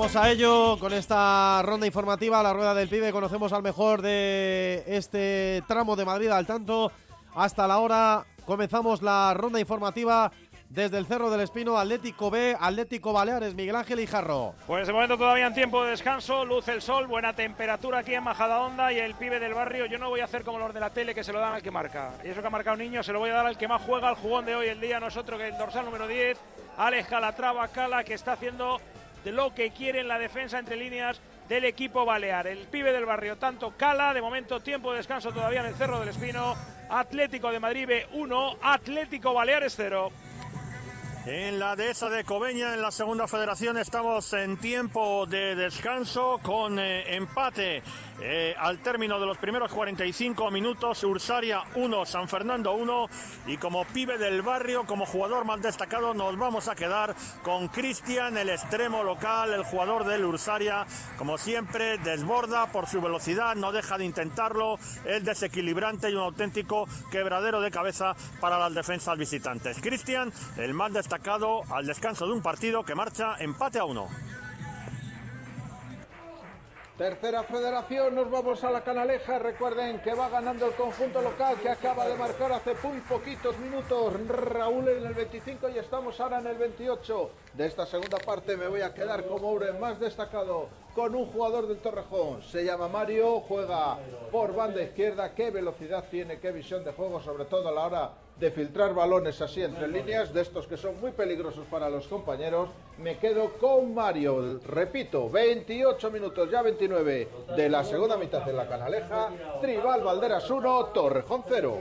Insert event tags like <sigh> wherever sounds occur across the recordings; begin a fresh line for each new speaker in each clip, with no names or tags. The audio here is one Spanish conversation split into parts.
Vamos a ello con esta ronda informativa, la rueda del pibe. Conocemos al mejor de este tramo de Madrid al tanto. Hasta la hora comenzamos la ronda informativa desde el Cerro del Espino, Atlético B, Atlético Baleares, Miguel Ángel y Jarro.
Pues de momento todavía en tiempo de descanso, luce el sol, buena temperatura aquí en Majadahonda y el pibe del barrio. Yo no voy a hacer como los de la tele que se lo dan al que marca. Y eso que ha marcado un niño se lo voy a dar al que más juega, al jugón de hoy el día, nosotros que el dorsal número 10, Alex Calatrava Cala, que está haciendo de lo que quiere en la defensa entre líneas del equipo balear. El pibe del barrio, tanto Cala, de momento tiempo de descanso todavía en el Cerro del Espino. Atlético de Madrid B 1, Atlético Baleares 0.
En la dehesa de Cobeña, en la segunda federación, estamos en tiempo de descanso con eh, empate eh, al término de los primeros 45 minutos. Ursaria 1, San Fernando 1. Y como pibe del barrio, como jugador más destacado, nos vamos a quedar con Cristian, el extremo local, el jugador del Ursaria. Como siempre, desborda por su velocidad, no deja de intentarlo. Es desequilibrante y un auténtico quebradero de cabeza para las defensas visitantes. Cristian, el más destacado al descanso de un partido que marcha empate a uno.
Tercera federación, nos vamos a la canaleja. Recuerden que va ganando el conjunto local que acaba de marcar hace muy poquitos minutos Raúl en el 25 y estamos ahora en el 28. De esta segunda parte me voy a quedar como hombre más destacado con un jugador del Torrejón. Se llama Mario, juega por banda izquierda. Qué velocidad tiene, qué visión de juego, sobre todo a la hora de filtrar balones así entre líneas, de estos que son muy peligrosos para los compañeros. Me quedo con Mario. Repito, 28 minutos, ya 29 de la segunda mitad de la canaleja. Tribal Valderas 1, Torrejón 0.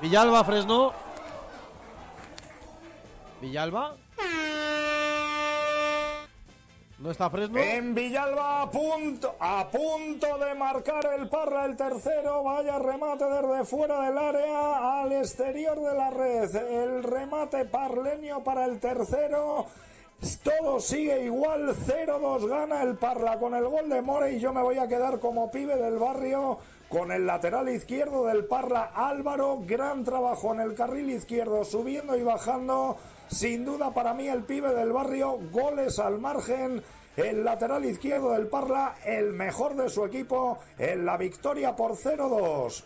Villalba, Fresno. Villalba.
En Villalba a punto, a punto de marcar el Parra el tercero. Vaya remate desde fuera del área al exterior de la red. El remate parlenio para el tercero. Todo sigue igual, 0-2 gana el Parla con el gol de More y yo me voy a quedar como pibe del barrio con el lateral izquierdo del Parla Álvaro, gran trabajo en el carril izquierdo, subiendo y bajando, sin duda para mí el pibe del barrio, goles al margen, el lateral izquierdo del Parla, el mejor de su equipo, en la victoria por 0-2.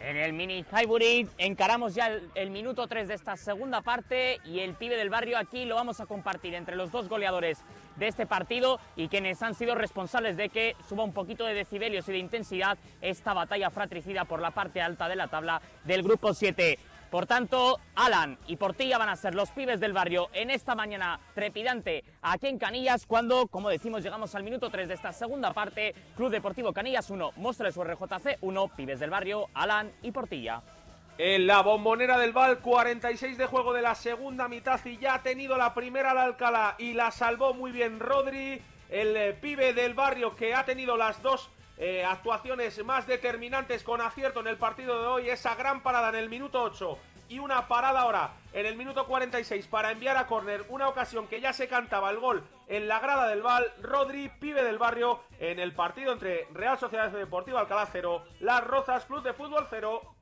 En el mini Highbury encaramos ya el, minuto 3 de esta segunda parte y el pibe del barrio aquí lo vamos a compartir entre los dos goleadores de este partido y quienes han sido responsables de que suba un poquito de decibelios y de intensidad esta batalla fratricida por la parte alta de la tabla del grupo 7. Por tanto, Alan y Portilla van a ser los pibes del barrio en esta mañana trepidante aquí en Canillas, cuando, como decimos, llegamos al minuto 3 de esta segunda parte. Club Deportivo Canillas 1, Mostra su RJC 1, pibes del barrio, Alan y Portilla.
En la bombonera del Val, 46 de juego de la segunda mitad y ya ha tenido la primera al Alcalá y la salvó muy bien Rodri, el eh, pibe del barrio que ha tenido las dos eh, actuaciones más determinantes con acierto en el partido de hoy. Esa gran parada en el minuto 8 y una parada ahora en el minuto 46 para enviar a córner una ocasión que ya se cantaba el gol en la grada del Val. Rodri, pibe del barrio, en el partido entre Real Sociedad Deportiva Alcalá 0, Las Rozas Club de Fútbol 0.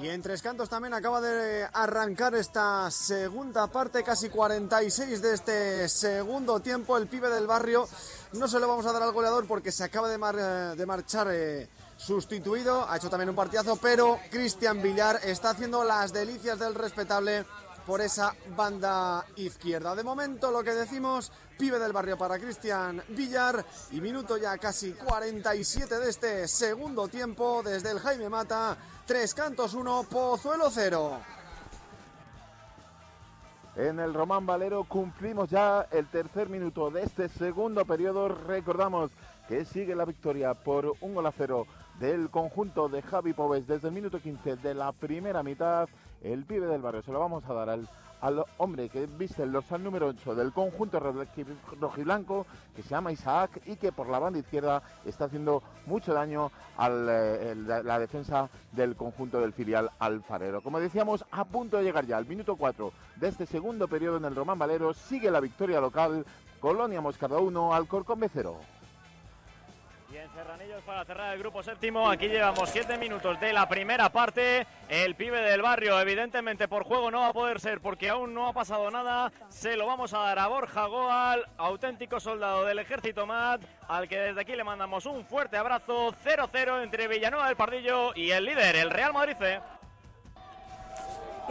Y en Tres Cantos también acaba de arrancar esta segunda parte, casi 46 de este segundo tiempo. El pibe del barrio no se lo vamos a dar al goleador porque se acaba de, de marchar eh, sustituido. Ha hecho también un partidazo, pero Cristian Villar está haciendo las delicias del respetable por esa banda izquierda. De momento lo que decimos, pibe del barrio para Cristian Villar y minuto ya casi 47 de este segundo tiempo desde el Jaime Mata, Tres Cantos 1, Pozuelo 0.
En el Román Valero cumplimos ya el tercer minuto de este segundo periodo. Recordamos que sigue la victoria por un gol a cero del conjunto de Javi Pobes desde el minuto 15 de la primera mitad. El pibe del barrio se lo vamos a dar al, al hombre que viste el dorsal número 8 del conjunto rojiblanco, que se llama Isaac y que por la banda izquierda está haciendo mucho daño a la, la defensa del conjunto del filial alfarero. Como decíamos, a punto de llegar ya al minuto 4 de este segundo periodo en el Román Valero, sigue la victoria local, Colonia Moscada 1, Alcorcón B 0.
Y en Serranillos para cerrar el grupo séptimo, aquí llevamos siete minutos de la primera parte. El pibe del barrio, evidentemente por juego no va a poder ser porque aún no ha pasado nada. Se lo vamos a dar a Borja Goal, auténtico soldado del ejército MAT, al que desde aquí le mandamos un fuerte abrazo. 0-0 entre Villanueva del Pardillo y el líder, el Real Madrid. C.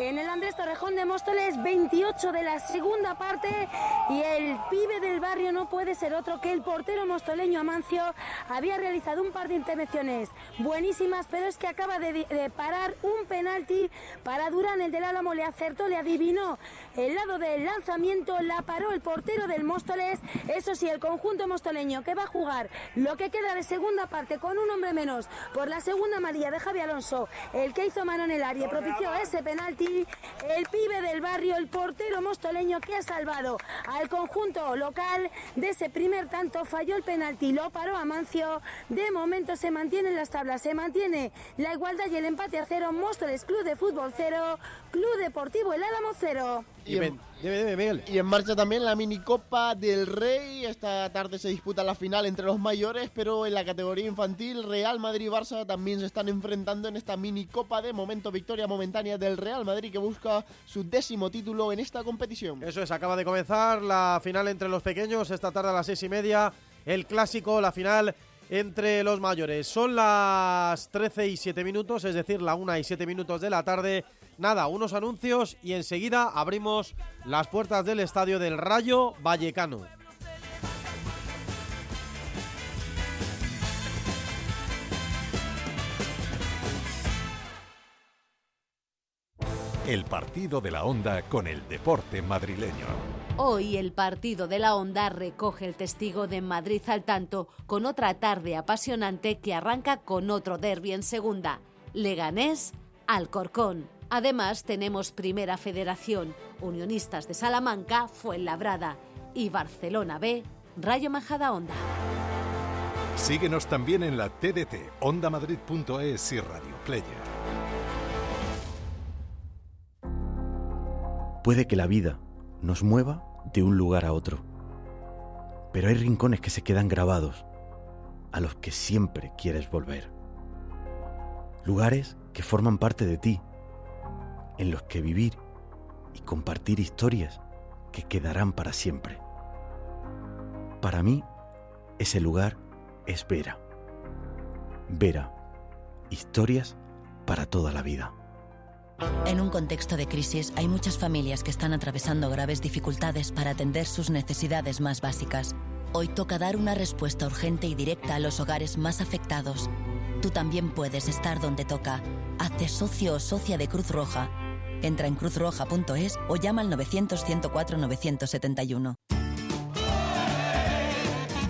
En el Andrés Torrejón de Móstoles, 28 de la segunda parte y el pibe del barrio no puede ser otro que el portero mostoleño Amancio. Había realizado un par de intervenciones buenísimas, pero es que acaba de, parar un penalti para Durán, el del Álamo le acertó, le adivinó el lado del lanzamiento, la paró el portero del Móstoles. Eso sí, el conjunto mostoleño que va a jugar lo que queda de segunda parte con un hombre menos por la segunda amarilla de Javi Alonso, el que hizo mano en el área propició ese penalti el pibe del barrio, el portero mostoleño que ha salvado al conjunto local de ese primer tanto, falló el penalti, lo paró Amancio, de momento se mantiene en las tablas, se mantiene la igualdad y el empate a cero, Móstoles Club de Fútbol cero, Club Deportivo El Álamo cero.
Y en.
Y marcha también la minicopa del Rey. Esta tarde se disputa la final entre los mayores, pero en la categoría infantil, Real Madrid y Barça también se están enfrentando en esta minicopa. De momento, victoria momentánea del Real Madrid que busca su décimo título en esta competición.
Eso es, acaba de comenzar la final entre los pequeños. Esta tarde a las seis y media, el clásico, la final entre los mayores. Son las 13 y 7 minutos, es decir, la 1 y 7 minutos de la tarde. Nada, unos anuncios y enseguida abrimos las puertas del estadio del Rayo Vallecano.
El partido de la onda con el deporte madrileño.
Hoy el partido de la Onda recoge el testigo de Madrid al tanto con otra tarde apasionante que arranca con otro derby en segunda. Leganés, Alcorcón. Además tenemos Primera Federación, Unionistas de Salamanca, Fuenlabrada y Barcelona B, Rayo Majada Onda.
Síguenos también en la TDT, ondamadrid.es y Radio Player.
Puede que la vida nos mueva de un lugar a otro, pero hay rincones que se quedan grabados, a los que siempre quieres volver. Lugares que forman parte de ti, en los que vivir y compartir historias que quedarán para siempre. Para mí, ese lugar es Vera. Vera, historias para toda la vida.
En un contexto de crisis hay muchas familias que están atravesando graves dificultades para atender sus necesidades más básicas. Hoy toca dar una respuesta urgente y directa a los hogares más afectados. Tú también puedes estar donde toca. Hazte socio o socia de Cruz Roja. Entra en cruzroja.es o llama al 900-104-971.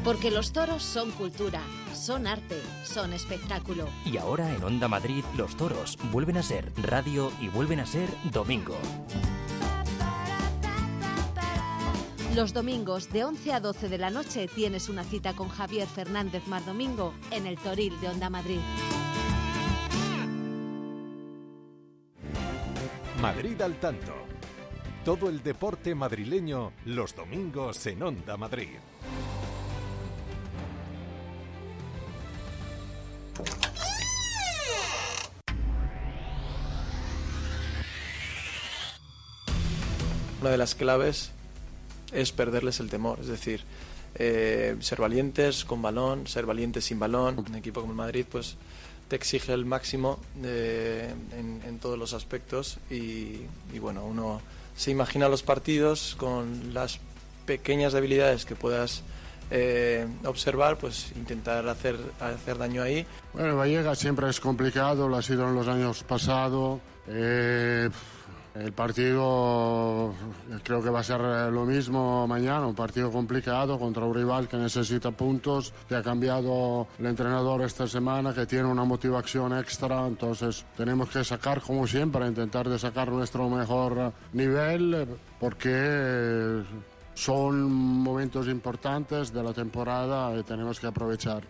Porque los toros son cultura, son arte, son espectáculo.
Y ahora en Onda Madrid los toros vuelven a ser radio y vuelven a ser domingo.
Los domingos de 11 a 12 de la noche tienes una cita con Javier Fernández Mardomingo en el Toril de Onda Madrid.
Madrid al tanto. Todo el deporte madrileño los domingos en Onda Madrid.
Una de las claves es perderles el temor, es decir, eh, ser valientes con balón, ser valientes sin balón. Un equipo como el Madrid, pues te exige el máximo de- en, todos los aspectos y, bueno, uno se imagina los partidos con las pequeñas debilidades que puedas eh, observar, pues intentar hacer, hacer daño ahí.
Bueno, Vallecas siempre es complicado, lo ha sido en los años pasados. Eh, el partido creo que va a ser lo mismo mañana, un partido complicado contra un rival que necesita puntos, que ha cambiado el entrenador esta semana, que tiene una motivación extra, entonces tenemos que sacar como siempre, intentar de sacar nuestro mejor nivel, eh, porque son momentos importantes de la temporada y tenemos que aprovechar.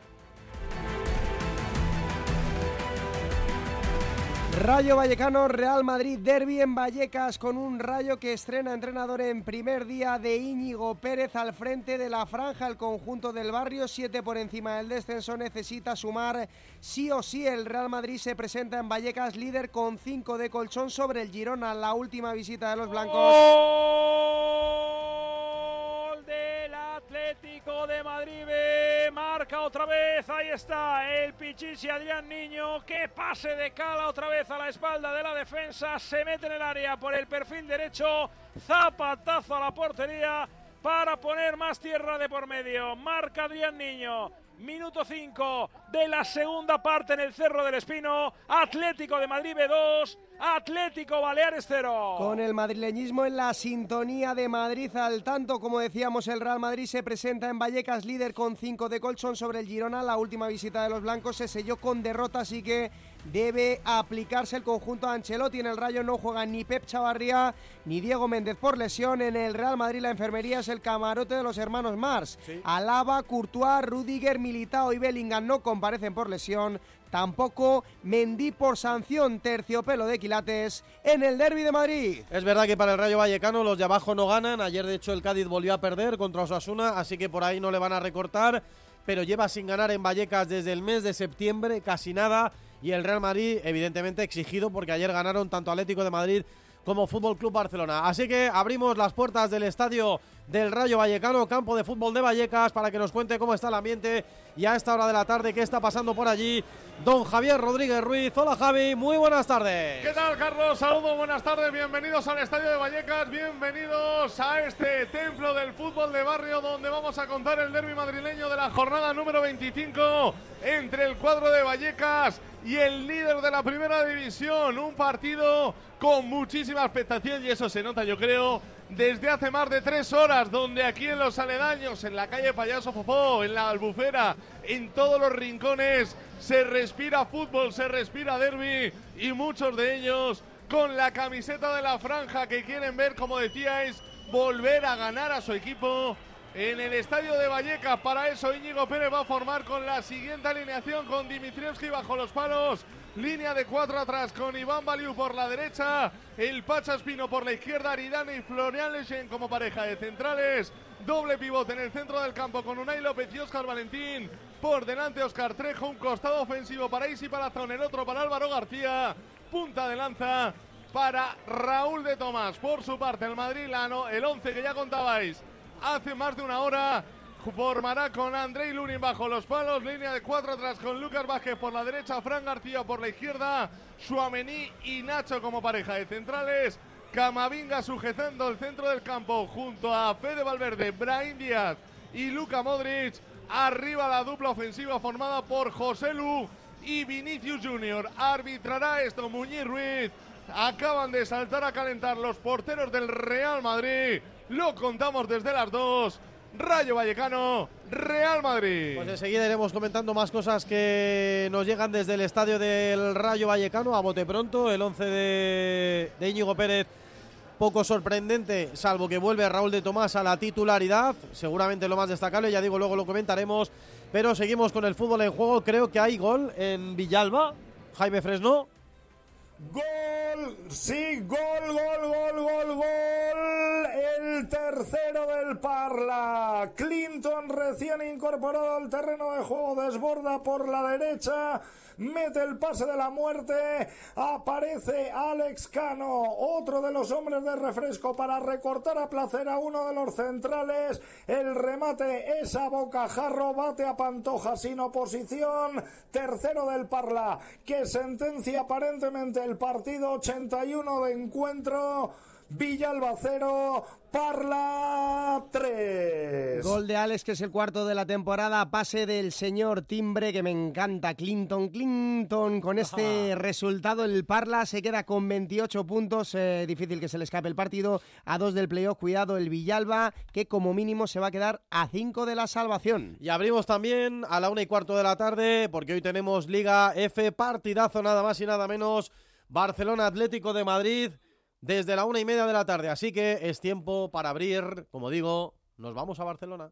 Rayo Vallecano, Real Madrid, Derby en Vallecas con un Rayo que estrena entrenador en primer día de Íñigo Pérez al frente de la franja. El conjunto del barrio, siete por encima del descenso, necesita sumar sí o sí. El Real Madrid se presenta en Vallecas líder con cinco de colchón sobre el Girona, la última visita de los blancos.
Del Atlético de Madrid. Marca otra vez. Ahí está el Pichichi Adrián Niño. Que pase de cala otra vez a la espalda de la defensa. Se mete en el área por el perfil derecho. Zapatazo a la portería para poner más tierra de por medio. Marca Adrián Niño. Minuto 5 de la segunda parte en el Cerro del Espino. Atlético de Madrid B2. Atlético Baleares 0.
Con el madrileñismo en la sintonía de Madrid al tanto, como decíamos, el Real Madrid se presenta en Vallecas líder con 5 de colchón sobre el Girona. La última visita de los blancos se selló con derrota, así que debe aplicarse el conjunto a Ancelotti. En el Rayo no juegan ni Pep Chavarría ni Diego Méndez por lesión. En el Real Madrid la enfermería es el camarote de los hermanos Mars. Alaba, Courtois, Rudiger, Militao y Bellingham no comparecen por lesión. Tampoco Mendy por sanción, terciopelo de quilates en el derby de Madrid.
Es verdad que para el Rayo Vallecano los de abajo no ganan. Ayer, de hecho, el Cádiz volvió a perder contra Osasuna, así que por ahí no le van a recortar. Pero lleva sin ganar en Vallecas desde el mes de septiembre, casi nada. Y el Real Madrid, evidentemente, exigido porque ayer ganaron tanto Atlético de Madrid como Fútbol Club Barcelona. Así que abrimos las puertas del estadio del Rayo Vallecano, campo de fútbol de Vallecas, para que nos cuente cómo está el ambiente y a esta hora de la tarde qué está pasando por allí. Don Javier Rodríguez Ruiz. Hola Javi, muy buenas tardes.
¿Qué tal Carlos? Saludos, buenas tardes, bienvenidos al estadio de Vallecas, bienvenidos a este templo del fútbol de barrio donde vamos a contar el derby madrileño de la jornada número 25 entre el cuadro de Vallecas y el líder de la primera división. Un partido con muchísima expectación y eso se nota, yo creo, desde hace más de tres horas, donde aquí en los aledaños, en la calle Payaso Fofó, en la Albufera, en todos los rincones, se respira fútbol, se respira derby y muchos de ellos con la camiseta de la franja que quieren ver, como decíais, volver a ganar a su equipo en el estadio de Vallecas. Para eso Íñigo Pérez va a formar con la siguiente alineación con Dimitrievski bajo los palos. Línea de cuatro atrás con Iván Baliu por la derecha, el Pacha Espino por la izquierda, Aridane y Florian Lechen como pareja de centrales. Doble pivote en el centro del campo con Unai López y Oscar Valentín. Por delante Oscar Trejo, un costado ofensivo para Isi Palazón, el otro para Álvaro García. Punta de lanza para Raúl de Tomás. Por su parte, el madrilano, el 11 que ya contabais hace más de una hora. Formará con Andrei Lunin bajo los palos, línea de cuatro atrás con Lucas Vázquez por la derecha, Fran García por la izquierda, Suamení y Nacho como pareja de centrales, Camavinga sujetando el centro del campo junto a Fede Valverde, Brahim Díaz y Luca Modric, arriba la dupla ofensiva formada por José Lu y Vinicius Junior. Arbitrará esto Muñiz Ruiz. Acaban de saltar a calentar los porteros del Real Madrid. Lo contamos desde las dos. Rayo Vallecano, Real Madrid.
Pues enseguida iremos comentando más cosas que nos llegan desde el estadio del Rayo Vallecano a bote pronto. El 11 de, de Íñigo Pérez, poco sorprendente, salvo que vuelve Raúl de Tomás a la titularidad. Seguramente lo más destacable, ya digo, luego lo comentaremos. Pero seguimos con el fútbol en juego. Creo que hay gol en Villalba. Jaime Fresno.
Gol, sí, gol, gol, gol, gol, gol. El tercero del Parla. Clinton recién incorporado al terreno de juego desborda por la derecha. Mete el pase de la muerte. Aparece Alex Cano, otro de los hombres de refresco para recortar a placer a uno de los centrales. El remate es a bocajarro, bate a Pantoja sin oposición. Tercero del Parla, que sentencia aparentemente el partido 81 de encuentro. Villalba 0, Parla 3.
Gol de Alex, que es el cuarto de la temporada. Pase del señor Timbre, que me encanta. Clinton, Clinton. Con este resultado, el Parla se queda con 28 puntos. Eh, difícil que se le escape el partido. A dos del playoff, cuidado el Villalba, que como mínimo se va a quedar a 5 de la salvación.
Y abrimos también a la una y cuarto de la tarde, porque hoy tenemos Liga F, partidazo nada más y nada menos. Barcelona Atlético de Madrid desde la una y media de la tarde. Así que es tiempo para abrir, como digo, nos vamos a Barcelona.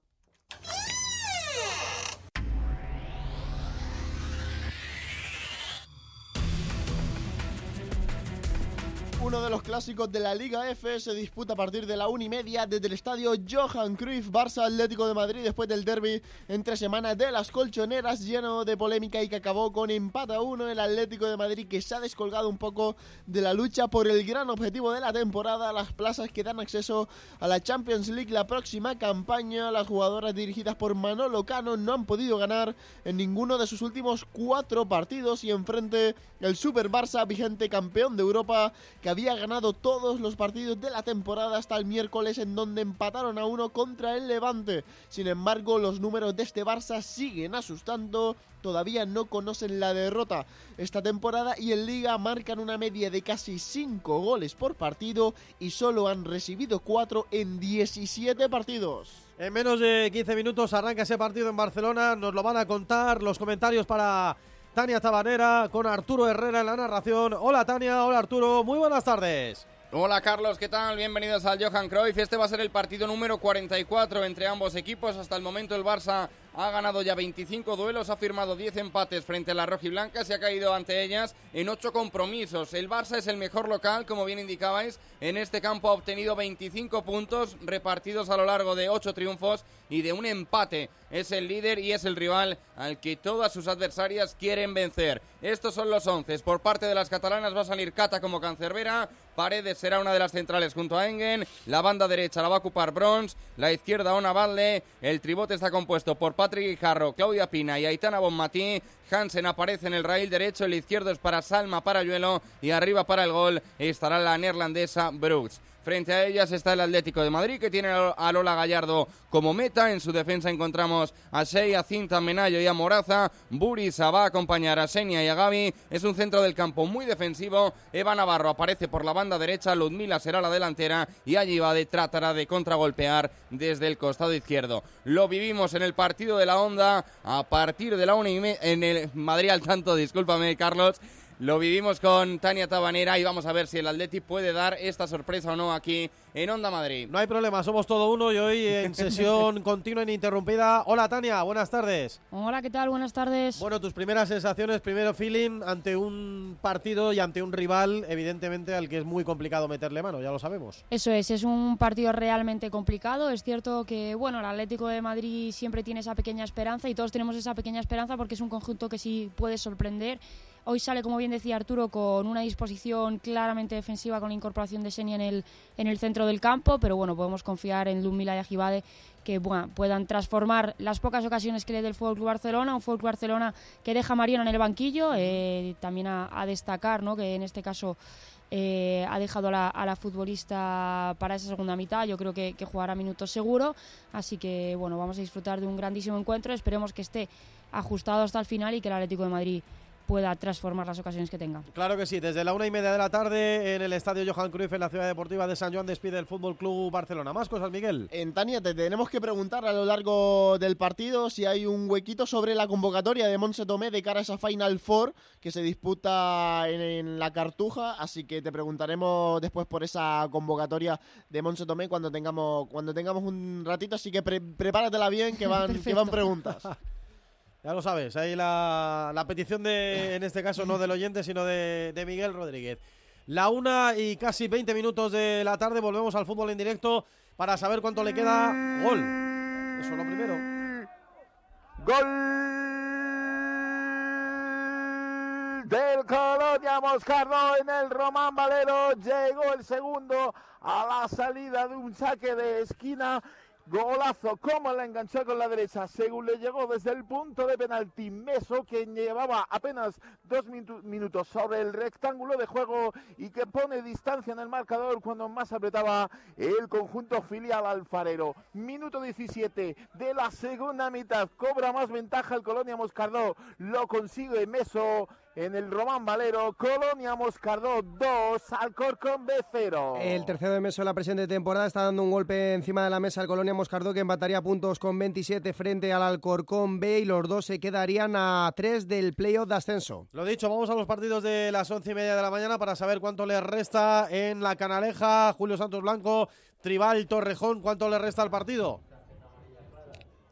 Uno de los clásicos de la Liga F se disputa a partir de la una y media desde el estadio Johan Cruyff, Barça Atlético de Madrid, después del derby entre semanas de las colchoneras, lleno de polémica y que acabó con empate uno. El Atlético de Madrid que se ha descolgado un poco de la lucha por el gran objetivo de la temporada, las plazas que dan acceso a la Champions League la próxima campaña. Las jugadoras dirigidas por Manolo Cano no han podido ganar en ninguno de sus últimos cuatro partidos y enfrente el Super Barça, vigente campeón de Europa, que había ganado todos los partidos de la temporada hasta el miércoles en donde empataron a uno contra el Levante. Sin embargo, los números de este Barça siguen asustando, todavía no conocen la derrota esta temporada y en liga marcan una media de casi 5 goles por partido y solo han recibido 4 en 17 partidos.
En menos de 15 minutos arranca ese partido en Barcelona, nos lo van a contar los comentarios para Tania Tabanera con Arturo Herrera en la narración. Hola Tania, hola Arturo, muy buenas tardes.
Hola Carlos, ¿qué tal? Bienvenidos al Johan Cruyff. Este va a ser el partido número 44 entre ambos equipos. Hasta el momento el Barça ha ganado ya 25 duelos, ha firmado 10 empates frente a la rojiblanca, se ha caído ante ellas en 8 compromisos. El Barça es el mejor local, como bien indicabais. En este campo ha obtenido 25 puntos repartidos a lo largo de 8 triunfos y de un empate. Es el líder y es el rival al que todas sus adversarias quieren vencer. Estos son los 11. Por parte de las catalanas va a salir Cata como cancerbera. Paredes será una de las centrales junto a Engen. La banda derecha la va a ocupar Brons. La izquierda Ona Valle. El tribote está compuesto por Patrick Guijarro, Claudia Pina y Aitana Bonmatí. Hansen aparece en el raíl derecho, el izquierdo es para Salma Parayuelo y arriba para el gol estará la neerlandesa Brooks. Frente a ellas está el Atlético de Madrid, que tiene a Lola Gallardo como meta. En su defensa encontramos a Shea, Cinta, Menayo y a Moraza. Burisa va a acompañar a Senia y a Gaby. Es un centro del campo muy defensivo. Eva Navarro aparece por la banda derecha. Ludmila será la delantera. Y allí va de tratará de contragolpear desde el costado izquierdo. Lo vivimos en el partido de la Onda a partir de la una y media. En el Madrid al tanto, discúlpame, Carlos. Lo vivimos con Tania Tabanera y vamos a ver si el Atleti puede dar esta sorpresa o no aquí en Onda Madrid.
No hay problema, somos todo uno y hoy en <laughs> sesión continua e ininterrumpida. Hola Tania, buenas tardes.
Hola, ¿qué tal? Buenas tardes.
Bueno, tus primeras sensaciones, primero feeling ante un partido y ante un rival, evidentemente al que es muy complicado meterle mano, ya lo sabemos.
Eso es, es un partido realmente complicado. Es cierto que, bueno, el Atlético de Madrid siempre tiene esa pequeña esperanza y todos tenemos esa pequeña esperanza porque es un conjunto que sí puede sorprender. Hoy sale, como bien decía Arturo, con una disposición claramente defensiva con la incorporación de Senia en el, en el centro del campo, pero bueno, podemos confiar en Lumila y Ajibade que puedan transformar las pocas ocasiones que le dé el Fútbol Barcelona, un Fútbol Barcelona que deja a Mariano en el banquillo, eh, también a, destacar ¿no? que en este caso eh, ha dejado a la, a la, futbolista para esa segunda mitad. Yo creo que, que, jugará minutos seguro. Así que bueno, vamos a disfrutar de un grandísimo encuentro. Esperemos que esté ajustado hasta el final y que el Atlético de Madrid pueda transformar las ocasiones que tenga.
Claro que sí, desde la una y media de la tarde en el Estadio Johan Cruyff en la Ciudad Deportiva de San Juan despide el Fútbol Club Barcelona. Más cosas, Miguel.
En Tania, te tenemos que preguntar a lo largo del partido si hay un huequito sobre la convocatoria de Monse Tomé de cara a esa Final Four que se disputa en, la Cartuja, así que te preguntaremos después por esa convocatoria de Monse Tomé cuando tengamos cuando tengamos un ratito, así que prepáratela bien que van que van <laughs> preguntas.
Ya lo sabes, ahí la, la petición de, en este caso, no del oyente, sino de, de Miguel Rodríguez. La una y casi 20 minutos de la tarde, volvemos al fútbol en directo para saber cuánto le queda. Gol. Eso lo primero.
Gol del Colonia Moscardo en el Román Valero. Llegó el segundo a la salida de un saque de esquina Golazo, como la enganchó con la derecha, según le llegó desde el punto de penalti. Meso, que llevaba apenas dos minutos sobre el rectángulo de juego y que pone distancia en el marcador cuando más apretaba el conjunto filial alfarero. Minuto 17 de la segunda mitad, cobra más ventaja el Colonia Moscardó, lo consigue Meso en el Román Valero, Colonia Moscardó 2, Alcorcón B 0.
El tercero de Meso de la presente temporada está dando un golpe encima de la mesa al Colonia Moscardó que empataría puntos con 27 frente al Alcorcón B y los dos se quedarían a 3 del playoff de ascenso.
Lo dicho, vamos a los partidos de las once y media de la mañana para saber cuánto le resta en la Canaleja, Julio Santos Blanco, Tribal Torrejón, cuánto le resta al partido.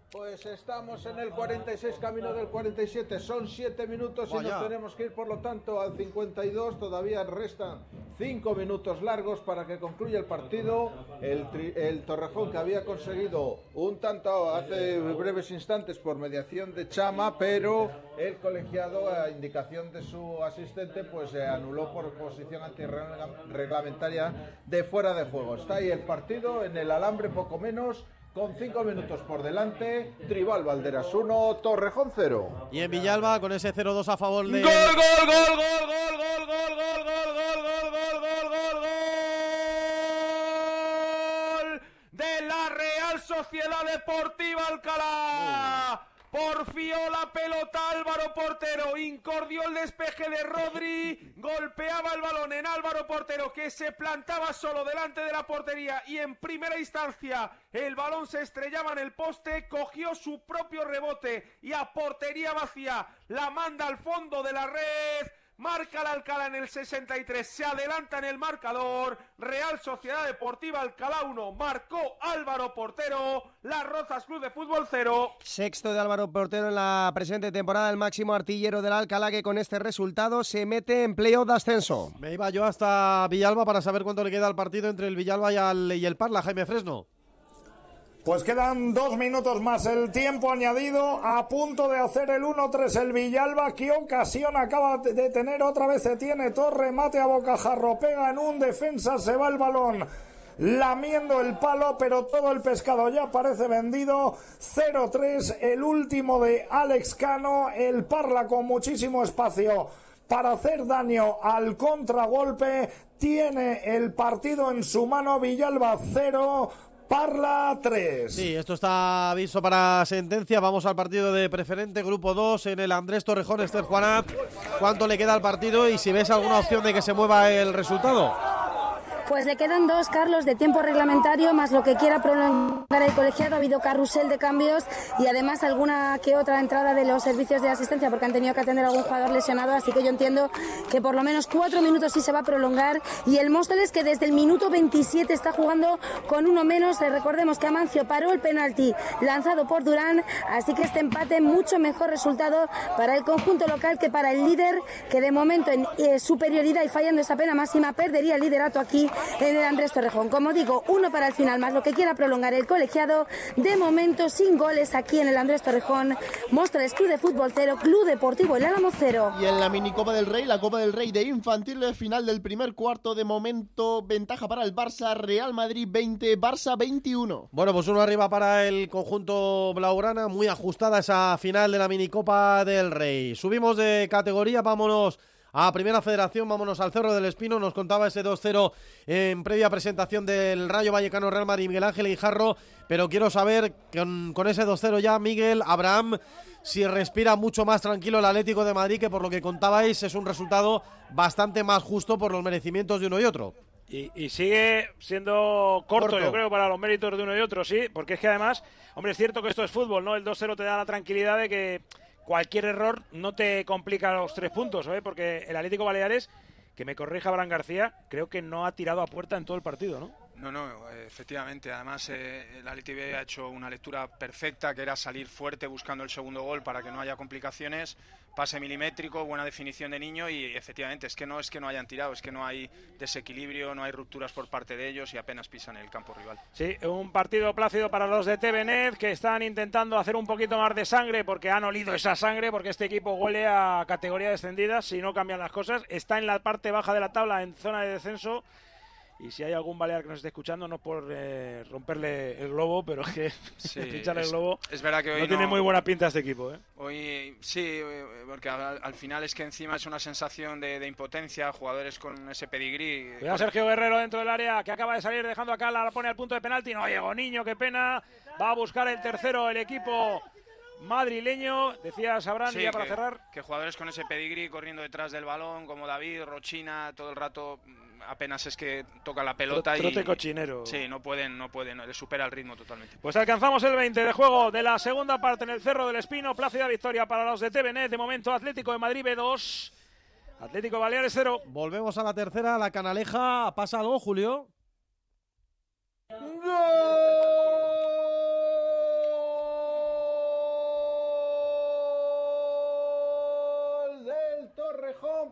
Pues estamos en el 46, camino del 47. Son 7 minutos y nos tenemos que ir, por lo tanto, al 52. Todavía restan 5 minutos largos para que concluya el partido. El, tri- el Torrejón, que había conseguido un tanto hace breves instantes por mediación de Chama, pero el colegiado, a indicación de su asistente, pues se anuló por posición antirreglamentaria de fuera de juego. Está ahí el partido en el alambre, poco menos. Con cinco minutos por delante, Tribal Valderas 1, Torrejón 0.
Y en Villalba, con ese 0-2 a favor de.
¡Gol, gol, gol, gol, gol, gol, gol, gol, gol, gol, gol, gol, gol, gol, gol de la Real Sociedad Deportiva Alcalá. Porfió la pelota Álvaro Portero, incordió el despeje de Rodri, golpeaba el balón en Álvaro Portero que se plantaba solo delante de la portería y en primera instancia el balón se estrellaba en el poste, cogió su propio rebote y a portería vacía la manda al fondo de la red. Marca la Alcalá en el 63, se adelanta en el marcador. Real Sociedad Deportiva Alcalá 1, marcó Álvaro Portero. Las Rozas Club de Fútbol 0.
Sexto de Álvaro Portero en la presente temporada, el máximo artillero del Alcalá que con este resultado se mete en playoff de ascenso.
Me iba yo hasta Villalba para saber cuánto le queda al partido entre el Villalba y, al- y el Parla, Jaime Fresno.
Pues quedan dos minutos más el tiempo añadido. A punto de hacer el 1-3 el Villalba. ¿Qué ocasión acaba de tener? Otra vez se tiene Torre, mate a bocajarro. Pega en un defensa, se va el balón. Lamiendo el palo, pero todo el pescado ya parece vendido. 0-3, el último de Alex Cano. El Parla con muchísimo espacio para hacer daño al contragolpe. Tiene el partido en su mano. Villalba 0. Parla 3.
Sí, esto está aviso para sentencia. Vamos al partido de preferente, grupo 2, en el Andrés Torrejón, Esther Juanat. ¿Cuánto le queda al partido y si ves alguna opción de que se mueva el resultado?
Pues le quedan dos, Carlos, de tiempo reglamentario, más lo que quiera prolongar el colegiado. Ha habido carrusel de cambios y además alguna que otra entrada de los servicios de asistencia porque han tenido que atender a algún jugador lesionado. Así que yo entiendo que por lo menos cuatro minutos sí se va a prolongar. Y el Móstoles que desde el minuto 27 está jugando con uno menos. Eh, Recordemos que Amancio paró el penalti lanzado por Durán. Así que este empate, mucho mejor resultado para el conjunto local que para el líder, que de momento en eh, superioridad y fallando esa pena máxima perdería el liderato aquí en el Andrés Torrejón. Como digo, uno para el final, más lo que quiera prolongar el colegiado. De momento, sin goles aquí en el Andrés Torrejón. Móstoles Club de Fútbol 0, Club Deportivo El Álamo 0.
Y en la minicopa del Rey, la Copa del Rey de infantiles, final del primer cuarto, de momento ventaja para el Barça, Real Madrid 20, Barça 21.
Bueno, pues uno arriba para el conjunto Blaugrana, muy ajustada esa final de la minicopa del Rey. Subimos de categoría, vámonos a Primera Federación, vámonos al Cerro del Espino, nos contaba ese 2-0 en previa presentación del Rayo Vallecano Real Madrid Miguel Ángel Guijarro, pero quiero saber con, con ese 2-0 ya, Miguel, Abraham, si respira mucho más tranquilo el Atlético de Madrid, que por lo que contabais es un resultado bastante más justo por los merecimientos de uno y otro.
Y, y sigue siendo corto,
Corto.
yo creo, para los méritos de uno y otro, sí, porque es que además, hombre, es cierto que esto es fútbol, ¿no? El 2-0 te da la tranquilidad de que cualquier error no te complica los tres puntos, ¿sabes? Porque el Atlético Baleares, que me corrija Abraham García, creo que no ha tirado a puerta en todo el partido, ¿no?
No, no, efectivamente. Además, eh, el Atleti B ha hecho una lectura perfecta, que era salir fuerte buscando el segundo gol para que no haya complicaciones. Pase milimétrico, buena definición de niño y efectivamente es que no es que no hayan tirado, es que no hay desequilibrio, no hay rupturas por parte de ellos y apenas pisan el campo rival.
Sí, un partido plácido para los de TVNet que están intentando hacer un poquito más de sangre porque han olido esa sangre porque este equipo huele a categoría descendida si no cambian las cosas. Está en la parte baja de la tabla en zona de descenso y si hay algún balear que nos esté escuchando no por eh, romperle el globo, pero es que <laughs>
Sí,
pincharle el globo
es verdad que hoy
no tiene muy buena pinta este equipo, ¿eh?
Hoy sí, porque al, al final es que encima es una sensación de, de impotencia, jugadores con ese pedigrí.
Cuidado Sergio Guerrero dentro del área que acaba de salir dejando acá, la pone al punto de penalti. No llegó Niño, qué pena. Va a buscar el tercero el equipo madrileño. Decía Sabrán,
Sí,
ya para
que-
cerrar.
Que jugadores con ese pedigrí corriendo detrás del balón, como David, Rochina, todo el rato mm, apenas es que toca la pelota
Tro- trote
y
cochinero.
Sí, no pueden, no pueden, le supera el ritmo totalmente.
Pues alcanzamos el 20 de juego de la segunda parte en el Cerro del Espino. Plácida victoria para los de TVNet. De momento Atlético de Madrid B2. Atlético Baleares 0.
Volvemos a la tercera, la canaleja. ¿Pasa algo, Julio?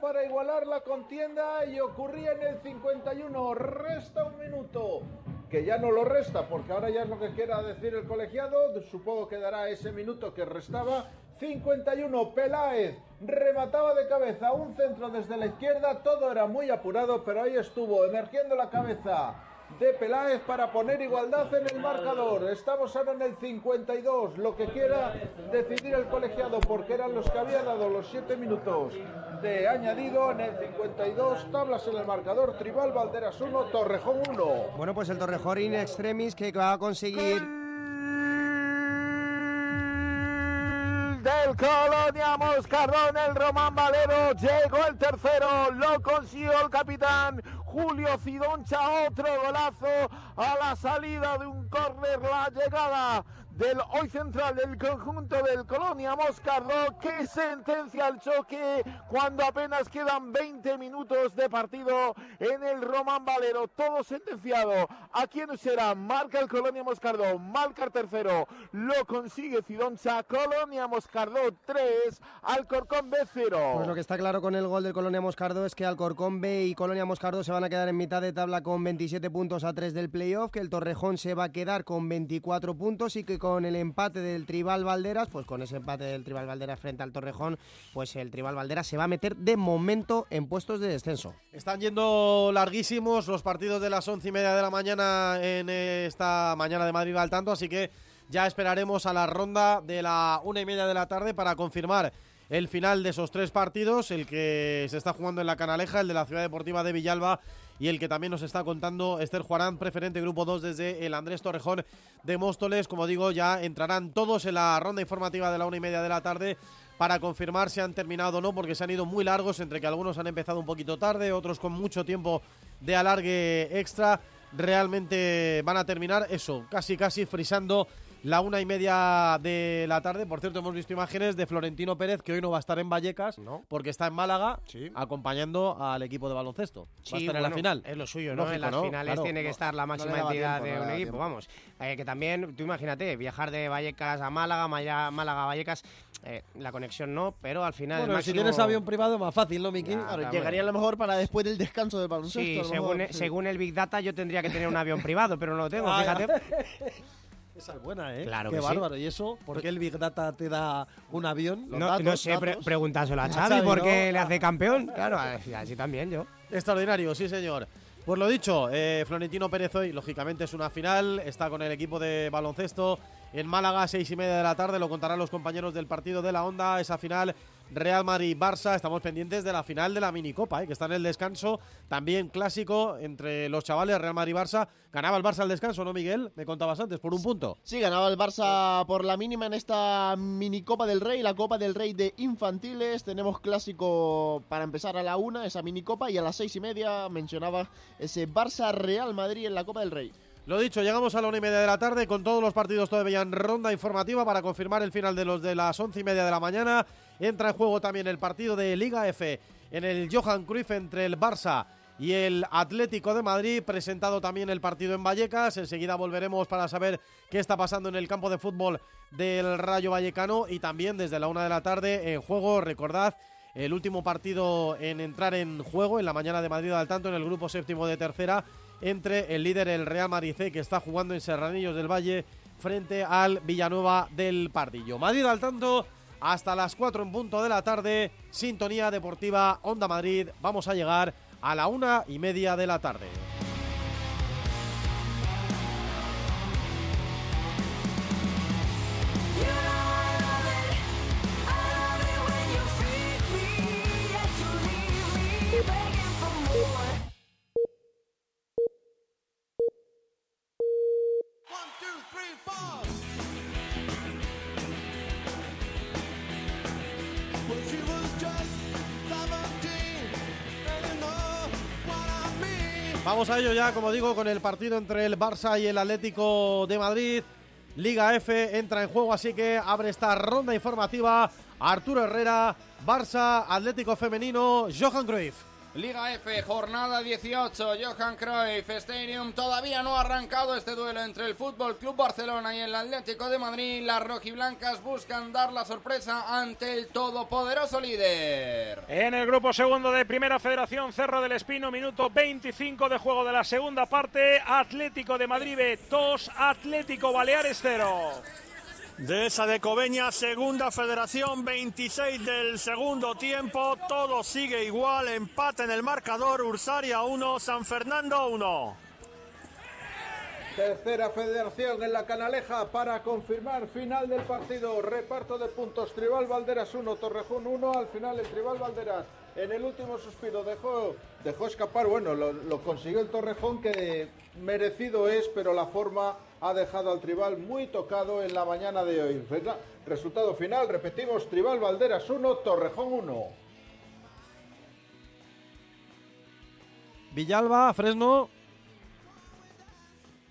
Para igualar la contienda y ocurría en el 51. Resta un minuto que ya no lo resta, porque ahora ya es lo que quiera decir el colegiado, supongo que dará ese minuto que restaba. 51, Peláez remataba de cabeza un centro desde la izquierda, todo era muy apurado, pero ahí estuvo, emergiendo la cabeza de Peláez para poner igualdad en el marcador. Estamos ahora en el 52, lo que quiera decidir el colegiado, porque eran los que había dado los 7 minutos de añadido en el 52, tablas en el marcador, Tribal Valderas 1, Torrejón 1.
Bueno, pues el Torrejón in extremis que va a conseguir
del Colonia Moscardón, el Román Valero, llegó el tercero, lo consiguió el capitán Julio Cidoncha, otro golazo a la salida de un córner, la llegada del hoy central del conjunto del Colonia Moscardó que sentencia el choque cuando apenas quedan 20 minutos de partido en el Román Valero. Todo sentenciado. ¿A quién será? Marca el Colonia Moscardó. Marca el tercero. Lo consigue Cidoncha. Colonia Moscardó 3. Alcorcón B 0.
Pues lo que está claro con el gol del Colonia Moscardó es que Alcorcón B y Colonia Moscardó se van a quedar en mitad de tabla con 27 puntos a 3 del playoff, que el Torrejón se va a quedar con 24 puntos y que con el empate del Tribal Valderas, pues con ese empate del Tribal Valderas frente al Torrejón, pues el Tribal Valderas se va a meter de momento en puestos de descenso.
Están yendo larguísimos los partidos de las once y media de la mañana en esta mañana de Madrid al tanto, así que ya esperaremos a la ronda de la una y media de la tarde para confirmar el final de esos tres partidos, el que se está jugando en la Canaleja, el de la Ciudad Deportiva de Villalba y el que también nos está contando Esther Juarán, preferente grupo 2 desde el Andrés Torrejón de Móstoles. Como digo, ya entrarán todos en la ronda informativa de la una y media de la tarde para confirmar si han terminado o no, porque se han ido muy largos, entre que algunos han empezado un poquito tarde, otros con mucho tiempo de alargue extra. Realmente van a terminar eso, casi casi frisando la una y media de la tarde. Por cierto, hemos visto imágenes de Florentino Pérez, que hoy no va a estar en Vallecas, porque está en Málaga acompañando al equipo de baloncesto. va a estar en la final.
Es lo suyo, ¿no?
Lógico,
en las
¿no?
finales
Claro.
tiene que
No,
estar la
no
máxima entidad
tiempo, no
de un equipo.
tiempo.
Vamos, eh, que también, tú imagínate, viajar de Vallecas a Málaga, Maya- Málaga a Vallecas, eh, la conexión no, pero al final. el
si tienes avión privado, más fácil, ¿no, Miki?
Claro, claro.
Llegaría a lo mejor para después del descanso del baloncesto.
Sí, según,
mejor, sí.
según el Big Data, yo tendría que tener un avión privado, pero no lo tengo,
Ah,
fíjate. <laughs>
Esa es buena, ¿eh?
Claro
Qué
que sí.
bárbaro. ¿Y eso? ¿Por qué el Big Data te da un avión?
No, no sé, pre- pregúntaselo a <laughs> Xavi, por
¿no?
qué le hace campeón. Claro, así así también yo.
Extraordinario, sí, señor. Pues lo dicho, eh, Florentino Pérez hoy, lógicamente, es una final. Está con el equipo de baloncesto en Málaga, seis y media de la tarde. Lo contarán los compañeros del partido de la Onda. Esa final Real Madrid-Barça. Estamos pendientes de la final de la minicopa, eh, que está en el descanso. También clásico entre los chavales Real Madrid-Barça. Ganaba el Barça al descanso, ¿no, Miguel? Me contabas antes, por un punto.
Sí, ganaba el Barça por la mínima en esta mini Copa del Rey, la Copa del Rey de infantiles. Tenemos clásico para empezar a la una, esa mini Copa, y a las seis y media mencionaba ese Barça Real Madrid en la Copa del Rey.
Lo dicho, llegamos a la una y media de la tarde con todos los partidos todavía en ronda informativa para confirmar el final de los de las once y media de la mañana. Entra en juego también el partido de Liga F en el Johan Cruyff entre el Barça y el Atlético de Madrid. Presentado también el partido en Vallecas. Enseguida volveremos para saber qué está pasando en el campo de fútbol del Rayo Vallecano y también desde la una de la tarde en juego. Recordad el último partido en entrar en juego en la mañana de Madrid al tanto en el grupo séptimo de tercera entre el líder el Real Madrid que está jugando en Serranillos del Valle frente al Villanueva del Pardillo. Madrid al tanto hasta las 4 en punto de la tarde, sintonía deportiva Onda Madrid. Vamos a llegar a la una y media de la tarde. A ello ya, como digo, con el partido entre el Barça y el Atlético de Madrid. Liga F entra en juego, así que abre esta ronda informativa. Arturo Herrera, Barça, Atlético Femenino, Johan Cruyff.
Liga F, jornada 18, Johan Cruyff Stadium. Todavía no ha arrancado este duelo entre el Fútbol Club Barcelona y el Atlético de Madrid. Las rojiblancas buscan dar la sorpresa ante el todopoderoso líder.
En el grupo segundo de Primera Federación, Cerro del Espino, minuto 25 de juego de la segunda parte. Atlético de Madrid 2, Atlético Baleares 0.
De esa de Cobeña, segunda federación, 26 del segundo tiempo, todo sigue igual, empate en el marcador, Ursaria 1, San Fernando 1.
Tercera federación en la Canaleja para confirmar final del partido. Reparto de puntos. Tribal Valderas 1, Torrejón 1. Al final el Tribal Valderas en el último suspiro dejó, dejó escapar. Bueno, lo, lo consiguió el Torrejón que merecido es, pero la forma ha dejado al Tribal muy tocado en la mañana de hoy. Resultado final, repetimos, Tribal Valderas 1, Torrejón 1.
Villalba, Fresno.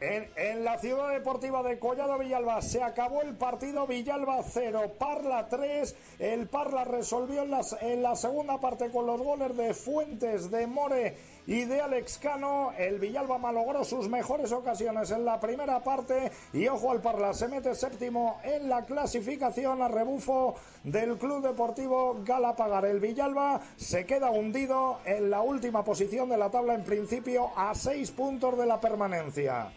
En, en, la ciudad deportiva de Collado Villalba se acabó el partido Villalba 0, Parla 3. El Parla resolvió en, las, en la segunda parte con los goles de Fuentes, de More y de Alex Cano. El Villalba malogró sus mejores ocasiones en la primera parte y ojo al Parla, se mete séptimo en la clasificación a rebufo del Club Deportivo Galapagar. El Villalba se queda hundido en la última posición de la tabla en principio a seis puntos de la permanencia.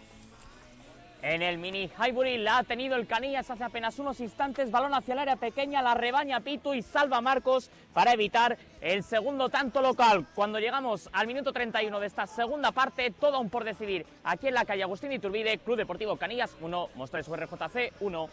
En el mini Highbury la ha tenido el Canillas hace apenas unos instantes. Balón hacia el área pequeña, la rebaña Pitu y salva Marcos para evitar el segundo tanto local. Cuando llegamos al minuto 31 de esta segunda parte, todo aún por decidir. Aquí en la calle Agustín Iturbide, Club Deportivo Canillas 1, Mostres RJC 1.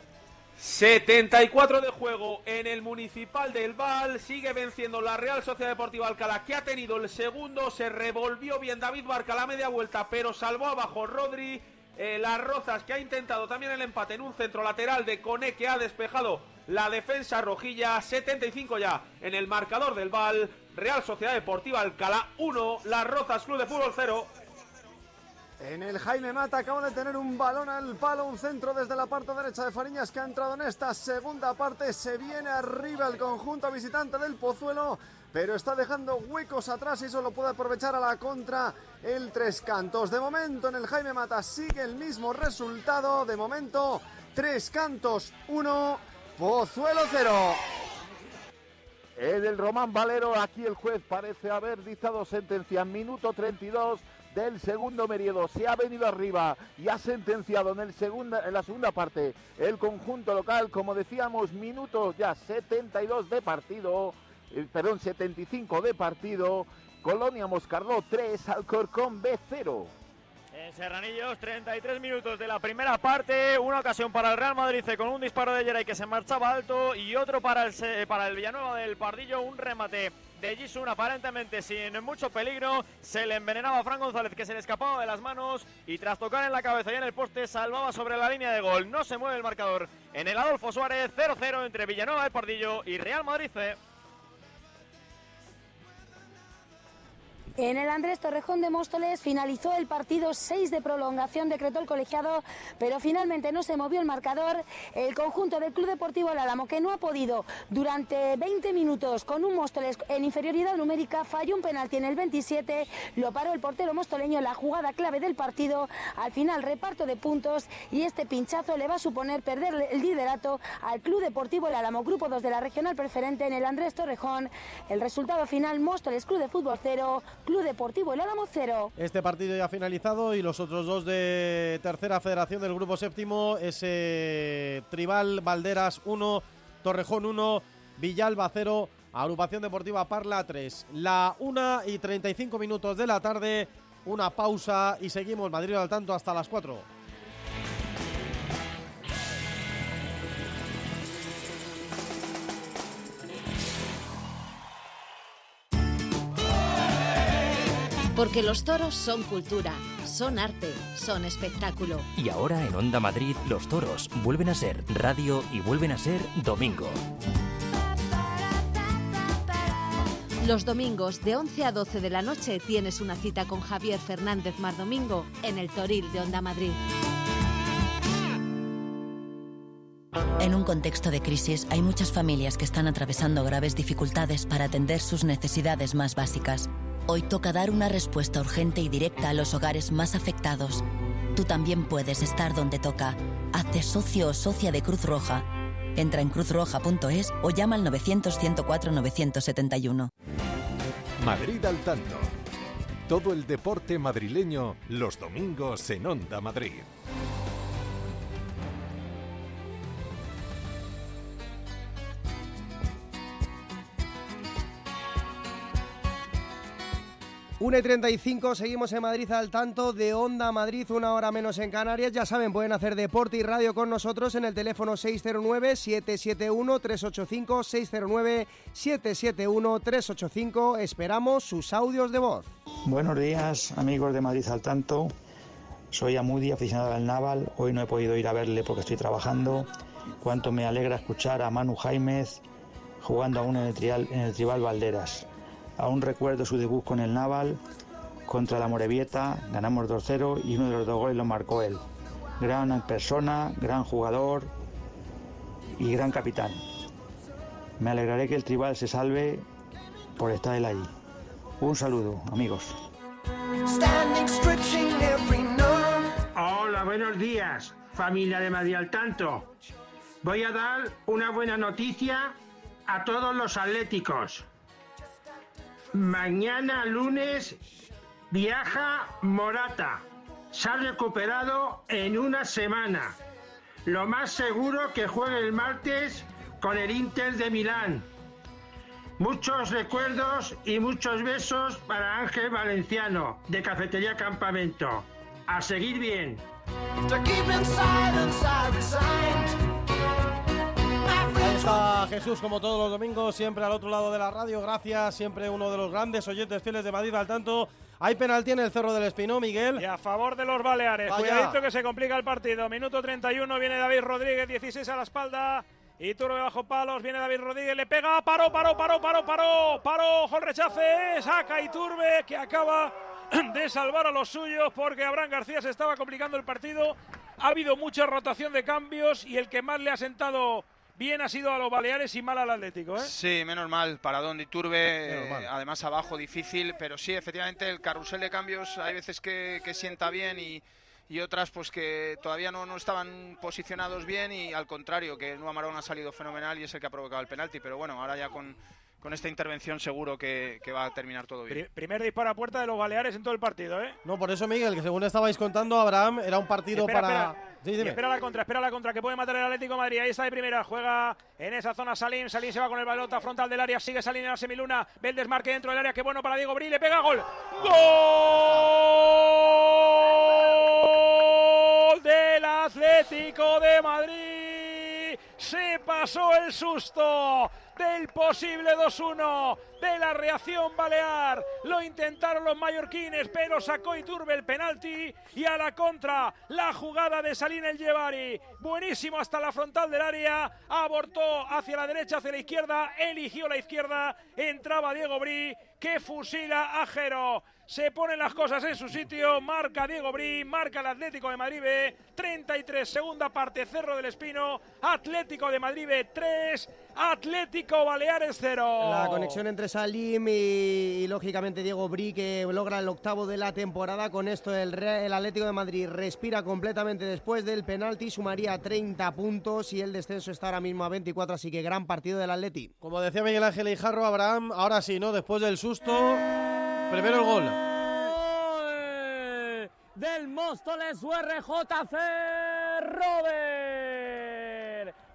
74 de juego en el Municipal del Val. Sigue venciendo la Real Sociedad Deportiva Alcalá, que ha tenido el segundo. Se revolvió bien David Barca la media vuelta, pero salvó abajo Rodri. Eh, las Rozas que ha intentado también el empate en un centro lateral de Cone que ha despejado la defensa rojilla 75 ya en el marcador del Val. Real Sociedad Deportiva Alcalá 1 Las Rozas Club de Fútbol 0
en el Jaime Mata acaban de tener un balón al palo, un centro desde la parte derecha de Fariñas que ha entrado en esta segunda parte. Se viene arriba el conjunto visitante del Pozuelo, pero está dejando huecos atrás y solo puede aprovechar a la contra el Tres Cantos. De momento en el Jaime Mata sigue el mismo resultado. De momento, Tres Cantos 1, Pozuelo 0.
En el Román Valero, aquí el juez parece haber dictado sentencia. Minuto 32 del segundo periodo. Se ha venido arriba y ha sentenciado en, el segunda, en la segunda parte el conjunto local. Como decíamos, minutos ya 72 de partido. Eh, perdón, 75 de partido. Colonia Moscardó 3, Alcorcón B 0.
En Serranillos, 33 minutos de la primera parte. Una ocasión para el Real Madrid con un disparo de Geray que se marchaba alto y otro para el, para el Villanueva del Pardillo. Un remate de Gisun aparentemente sin mucho peligro. Se le envenenaba a Fran González que se le escapaba de las manos y tras tocar en la cabeza y en el poste salvaba sobre la línea de gol. No se mueve el marcador en el Adolfo Suárez 0-0 entre Villanueva del Pardillo y Real Madrid C.
En el Andrés Torrejón de Móstoles finalizó el partido 6 de prolongación, decretó el colegiado, pero finalmente no se movió el marcador. El conjunto del Club Deportivo El Álamo, que no ha podido durante 20 minutos con un Móstoles en inferioridad numérica, falló un penalti en el 27, lo paró el portero mostoleño, la jugada clave del partido. Al final, reparto de puntos y este pinchazo le va a suponer perder el liderato al Club Deportivo El Álamo, grupo 2 de la regional preferente en el Andrés Torrejón. El resultado final, Móstoles Club de Fútbol 0. Club Deportivo El Álamo 0.
Este partido ya ha finalizado y los otros dos de tercera federación del grupo séptimo, ese Tribal Valderas 1, Torrejón 1, Villalba 0, Agrupación Deportiva Parla 3. La 1 y 35 minutos de la tarde, una pausa y seguimos Madrid al tanto hasta las 4.
Porque los toros son cultura, son arte, son espectáculo.
Y ahora en Onda Madrid los toros vuelven a ser radio y vuelven a ser domingo.
Los domingos de 11 a 12 de la noche tienes una cita con Javier Fernández Mar Domingo en el Toril de Onda Madrid.
En un contexto de crisis hay muchas familias que están atravesando graves dificultades para atender sus necesidades más básicas. Hoy toca dar una respuesta urgente y directa a los hogares más afectados. Tú también puedes estar donde toca. Hazte socio o socia de Cruz Roja. Entra en cruzroja.es o llama al 900-104-971.
Madrid al tanto. Todo el deporte madrileño los domingos en Onda Madrid.
Una y 35, seguimos en Madrid al tanto de Onda Madrid, una hora menos en Canarias. Ya saben, pueden hacer deporte y radio con nosotros en el teléfono 609-771-385, 609-771-385. Esperamos sus audios de voz.
Buenos días, amigos de Madrid al tanto. Soy Amudi, aficionado al Naval. Hoy no he podido ir a verle porque estoy trabajando. Cuánto me alegra escuchar a Manu Jaimez jugando aún en el, trial, en el Tribal Valderas. Aún recuerdo su debut con el Naval contra la Morevieta, ganamos 2-0 y uno de los dos goles lo marcó él. Gran persona, gran jugador y gran capitán. Me alegraré que el tribal se salve por estar él allí. Un saludo, amigos.
Hola, buenos días, familia de Madrid al tanto. Voy a dar una buena noticia a todos los atléticos. Mañana lunes viaja Morata. Se ha recuperado en una semana. Lo más seguro que juegue el martes con el Inter de Milán. Muchos recuerdos y muchos besos para Ángel Valenciano de Cafetería Campamento. A seguir bien.
Está Jesús, como todos los domingos, siempre al otro lado de la radio. Gracias, siempre uno de los grandes oyentes fieles de Madrid al tanto. Hay penalti en el Cerro del Espino, Miguel.
Y a favor de los Baleares.
Vaya.
Cuidadito que se complica el partido. Minuto 31, viene David Rodríguez, 16 a la espalda. Y turno bajo palos, viene David Rodríguez, le pega, paró, paró, paró, paró, paró, paró, ojo el rechace, saca Iturbe que acaba de salvar a los suyos porque Abraham García se estaba complicando el partido. Ha habido mucha rotación de cambios y el que más le ha sentado bien ha sido a los Baleares y mal al Atlético, ¿eh?
Sí, menos mal, para Don Iturbe, eh, además abajo difícil, pero sí, efectivamente el carrusel de cambios hay veces que, que sienta bien y, y otras pues que todavía no, no estaban posicionados bien y al contrario, que Nueva Marón ha salido fenomenal y es el que ha provocado el penalti, pero bueno, ahora ya con, con esta intervención seguro que, que va a terminar todo bien.
Pri- primer disparo a puerta de los Baleares en todo el partido, ¿eh?
No, por eso, Miguel, que según estabais contando, Abraham, era un partido
Espera,
para.
espera.
Sí,
espera la contra, espera la contra, que puede matar el Atlético de Madrid. Ahí está de primera, juega en esa zona Salim. Salim se va con el balota frontal del área, sigue Salim en la semiluna. Ve el desmarque dentro del área, qué bueno para Diego Bri, le pega gol. ¡Gol del Atlético de Madrid! Se pasó el susto del posible 2-1, de la reacción balear. Lo intentaron los mallorquines, pero sacó Iturbe el penalti y a la contra la jugada de Salín el Llevari. Buenísimo hasta la frontal del área, abortó hacia la derecha, hacia la izquierda, eligió la izquierda, entraba Diego Bri, que fusila a Jero. Se ponen las cosas en su sitio, marca Diego Bri, marca el Atlético de Madrid B, 33, segunda parte, Cerro del Espino, Atlético de Madrid B 3, Atlético Baleares 0.
La conexión entre Salim y, y, lógicamente Diego Bri que logra el octavo de la temporada. Con esto el, el Atlético de Madrid respira completamente después del penalti, sumaría 30 puntos y el descenso está ahora mismo a 24, así que gran partido del Atleti.
Como decía Miguel Ángel Ijarro, Abraham, ahora sí, ¿no? Después del susto, primero el gol.
del Móstoles URJC Robert.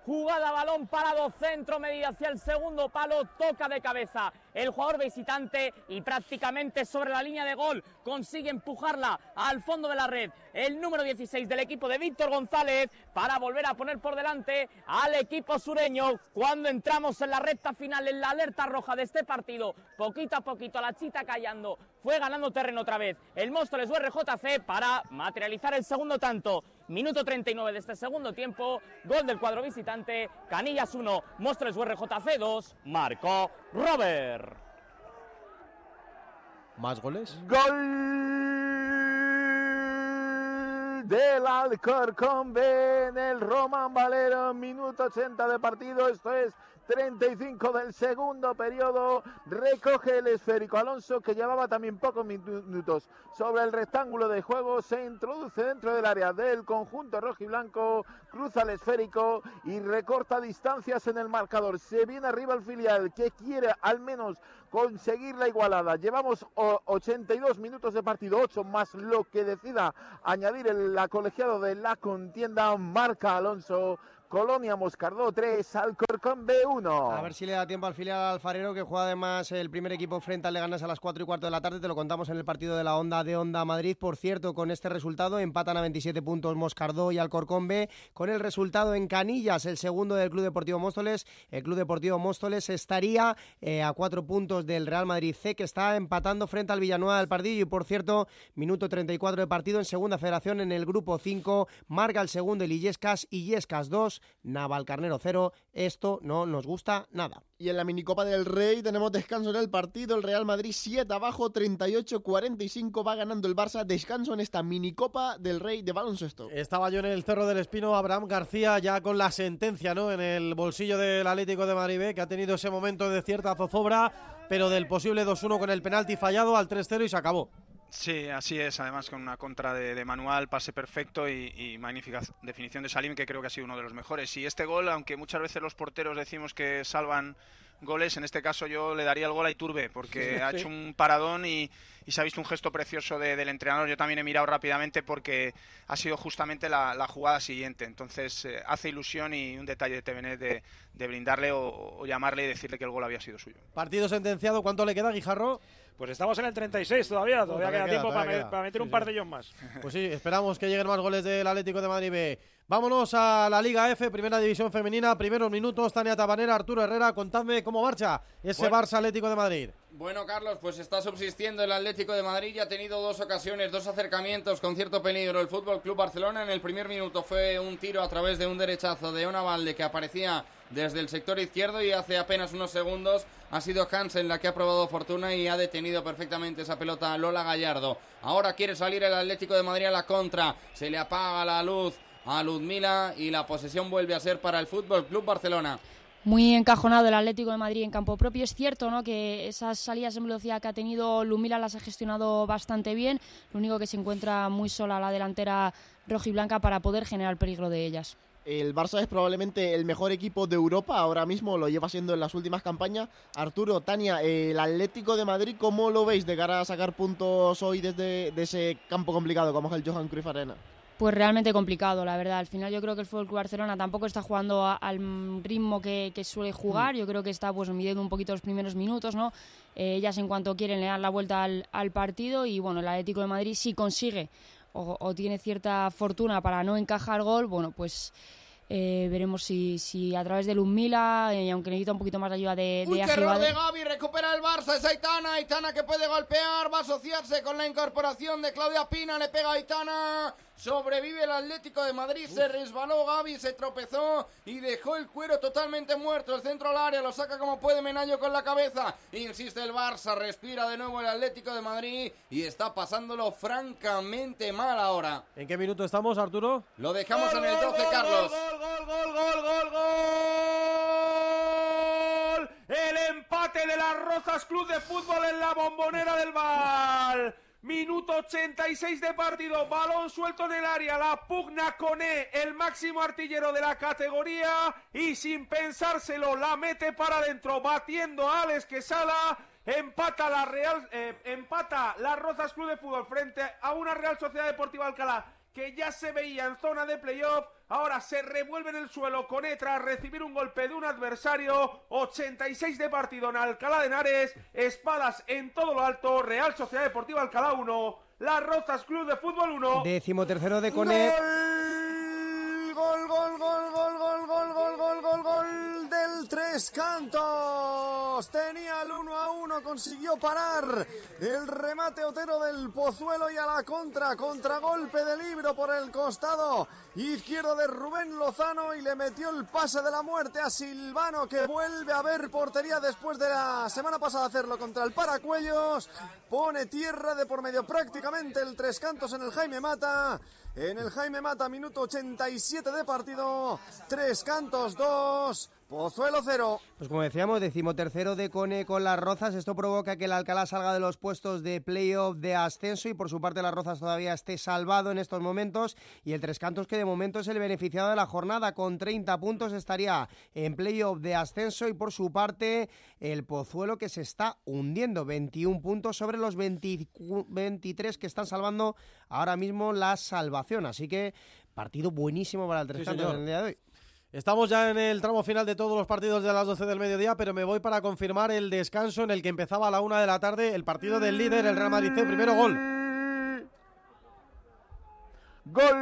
Jugada balón parado, centro medida hacia el segundo palo, toca de cabeza el jugador visitante y prácticamente sobre la línea de gol consigue empujarla al fondo de la red. El número 16 del equipo de Víctor González para volver a poner por delante al equipo sureño cuando entramos en la recta final, en la alerta roja de este partido. Poquito a poquito la chita callando, fue ganando terreno otra vez el Móstoles URJC para materializar el segundo tanto. Minuto 39 de este segundo tiempo, gol del cuadro visitante, Canillas 1, Móstoles URJC 2, marcó Robert.
¿Más goles?
Gol del Alcorcón B en el Roman Valero, minuto 80 de partido. Esto es 35 del segundo periodo. Recoge el esférico Alonso, que llevaba también pocos minutos sobre el rectángulo de juego. Se introduce dentro del área del conjunto rojo y blanco. Cruza el esférico y recorta distancias en el marcador. Se viene arriba el filial que quiere al menos conseguir la igualada. Llevamos 82 minutos de partido, 8 más lo que decida añadir el colegiado de la contienda. Marca Alonso Colonia Moscardó 3, Alcorcón B1.
A ver si le da tiempo al filial alfarero que juega además el primer equipo frente al Leganés a las 4 y cuarto de la tarde. Te lo contamos en el partido de la Onda de Onda Madrid. Por cierto, con este resultado empatan a 27 puntos Moscardó y Alcorcón B. Con el resultado en Canillas, el segundo del Club Deportivo Móstoles. El Club Deportivo Móstoles estaría eh, a 4 puntos del Real Madrid C que está empatando frente al Villanueva del Pardillo. Y por cierto, minuto 34 de partido en segunda federación en el grupo 5. Marca el segundo el Illescas, Illescas 2. Naval Carnero 0. Esto no nos gusta nada.
Y en la minicopa del Rey tenemos descanso en el partido. El Real Madrid 7 abajo, 38-45 va ganando el Barça. Descanso en esta minicopa del Rey de baloncesto.
Estaba yo en el Cerro del Espino, Abraham García ya con la sentencia ¿no? en el bolsillo del Atlético de Madrid, que ha tenido ese momento de cierta zozobra, pero del posible 2-1 con el penalti fallado al 3-0 y se acabó.
Sí, así es, además con una contra de, manual, pase perfecto y, magnífica definición de Salim, que creo que ha sido uno de los mejores. Y este gol, aunque muchas veces los porteros decimos que salvan goles, en este caso yo le daría el gol a Iturbe, porque ha hecho un paradón y, se ha visto un gesto precioso del entrenador. Yo también he mirado rápidamente porque ha sido justamente la, jugada siguiente. Entonces eh, hace ilusión y un detalle de TVN de, de brindarle o, llamarle y decirle que el gol había sido suyo.
Partido sentenciado, ¿cuánto le queda, Guijarro?
Pues estamos en el 36 todavía, todavía, queda, tiempo para, meter un par de ellos más. <laughs>
Pues sí, esperamos que lleguen más goles del Atlético de Madrid B. Vámonos a la Liga F, Primera División Femenina, primeros minutos, Tania Tabanera, Arturo Herrera, contadme cómo marcha ese Barça Atlético de Madrid.
Bueno, Carlos, pues está subsistiendo el Atlético de Madrid y ha tenido dos ocasiones, dos acercamientos con cierto peligro. El Fútbol Club Barcelona en el primer minuto fue un tiro a través de un derechazo de Ona Valde que aparecía desde el sector izquierdo y hace apenas unos segundos ha sido Hansen la que ha probado fortuna y ha detenido perfectamente esa pelota a Lola Gallardo. Ahora quiere salir el Atlético de Madrid a la contra, se le apaga la luz a Ludmila y la posesión vuelve a ser para el Fútbol Club Barcelona
muy encajonado el Atlético de Madrid en campo propio. Es cierto ¿no? que esas salidas en velocidad que ha tenido Lumila las ha gestionado bastante bien. Lo único que se encuentra muy sola la delantera rojiblanca para poder generar peligro de ellas.
El Barça es probablemente el mejor equipo de Europa ahora mismo, lo lleva siendo en las últimas campañas. Arturo, Tania, el Atlético de Madrid, ¿cómo lo veis de cara a sacar puntos hoy desde ese campo complicado como es el Johan Cruyff Arena?
Pues realmente complicado, la verdad. Al final yo creo que el Fútbol Barcelona tampoco está jugando al ritmo que, suele jugar. Mm. Yo creo que está pues midiendo un poquito los primeros minutos, ¿no? Eh, ellas en cuanto quieren le dan la vuelta al, al partido y bueno, el Atlético de Madrid sí consigue o, tiene cierta fortuna para no encajar gol, bueno, pues eh, veremos si, si a través de Lumila, y eh, aunque necesita un poquito más de ayuda de,
de Uy, qué error de Gaby, recupera el Barça, es Aitana, Aitana que puede golpear, va a asociarse con la incorporación de Claudia Pina, le pega a Aitana, sobrevive el Atlético de Madrid, se resbaló Gaby, se tropezó y dejó el cuero totalmente muerto, el centro al área, lo saca como puede Menaño con la cabeza, insiste el Barça, respira de nuevo el Atlético de Madrid y está pasándolo francamente mal ahora.
¿En qué minuto estamos, Arturo?
Lo dejamos en el 12, Carlos
gol, gol, gol, gol, gol. El empate de las Rozas Club de Fútbol en la bombonera del Val. Minuto 86 de partido, balón suelto en el área, la pugna con E, el máximo artillero de la categoría. Y sin pensárselo la mete para adentro, batiendo a Alex Quesada, empata la Real, eh, empata las Rozas Club de Fútbol frente a una Real Sociedad Deportiva Alcalá que ya se veía en zona de playoff, ahora se revuelve en el suelo con E tras recibir un golpe de un adversario, 86 de partido en Alcalá de Henares, espadas en todo lo alto, Real Sociedad Deportiva Alcalá 1, Las Rozas Club de Fútbol 1.
Décimo tercero de Cone.
Gol, gol, gol, gol, gol, gol, gol, gol, gol, gol del Tres Cantos. Tenía el 1 a 1, consiguió parar el remate Otero del Pozuelo y a la contra, contragolpe de libro por el costado izquierdo de Rubén Lozano y le metió el pase de la muerte a Silvano que vuelve a ver portería después de la semana pasada hacerlo contra el Paracuellos. Pone tierra de por medio prácticamente el Tres Cantos en el Jaime Mata en el Jaime Mata, minuto 87 de partido. Tres cantos, dos. Pozuelo 0.
Pues como decíamos, decimotercero de Cone con las Rozas. Esto provoca que el Alcalá salga de los puestos de playoff de ascenso y por su parte las Rozas todavía esté salvado en estos momentos. Y el Tres Cantos, que de momento es el beneficiado de la jornada, con 30 puntos estaría en playoff de ascenso. Y por su parte, el Pozuelo que se está hundiendo, 21 puntos sobre los 20 23 que están salvando ahora mismo la salvación. Así que partido buenísimo para el Tres
Sí,
Cantos
señor.
en el día de hoy.
Estamos ya en el tramo final de todos los partidos de las 12 del mediodía, pero me voy para confirmar el descanso en el que empezaba a la una de la tarde el partido del líder, el Real Madrid. Primero gol.
Gol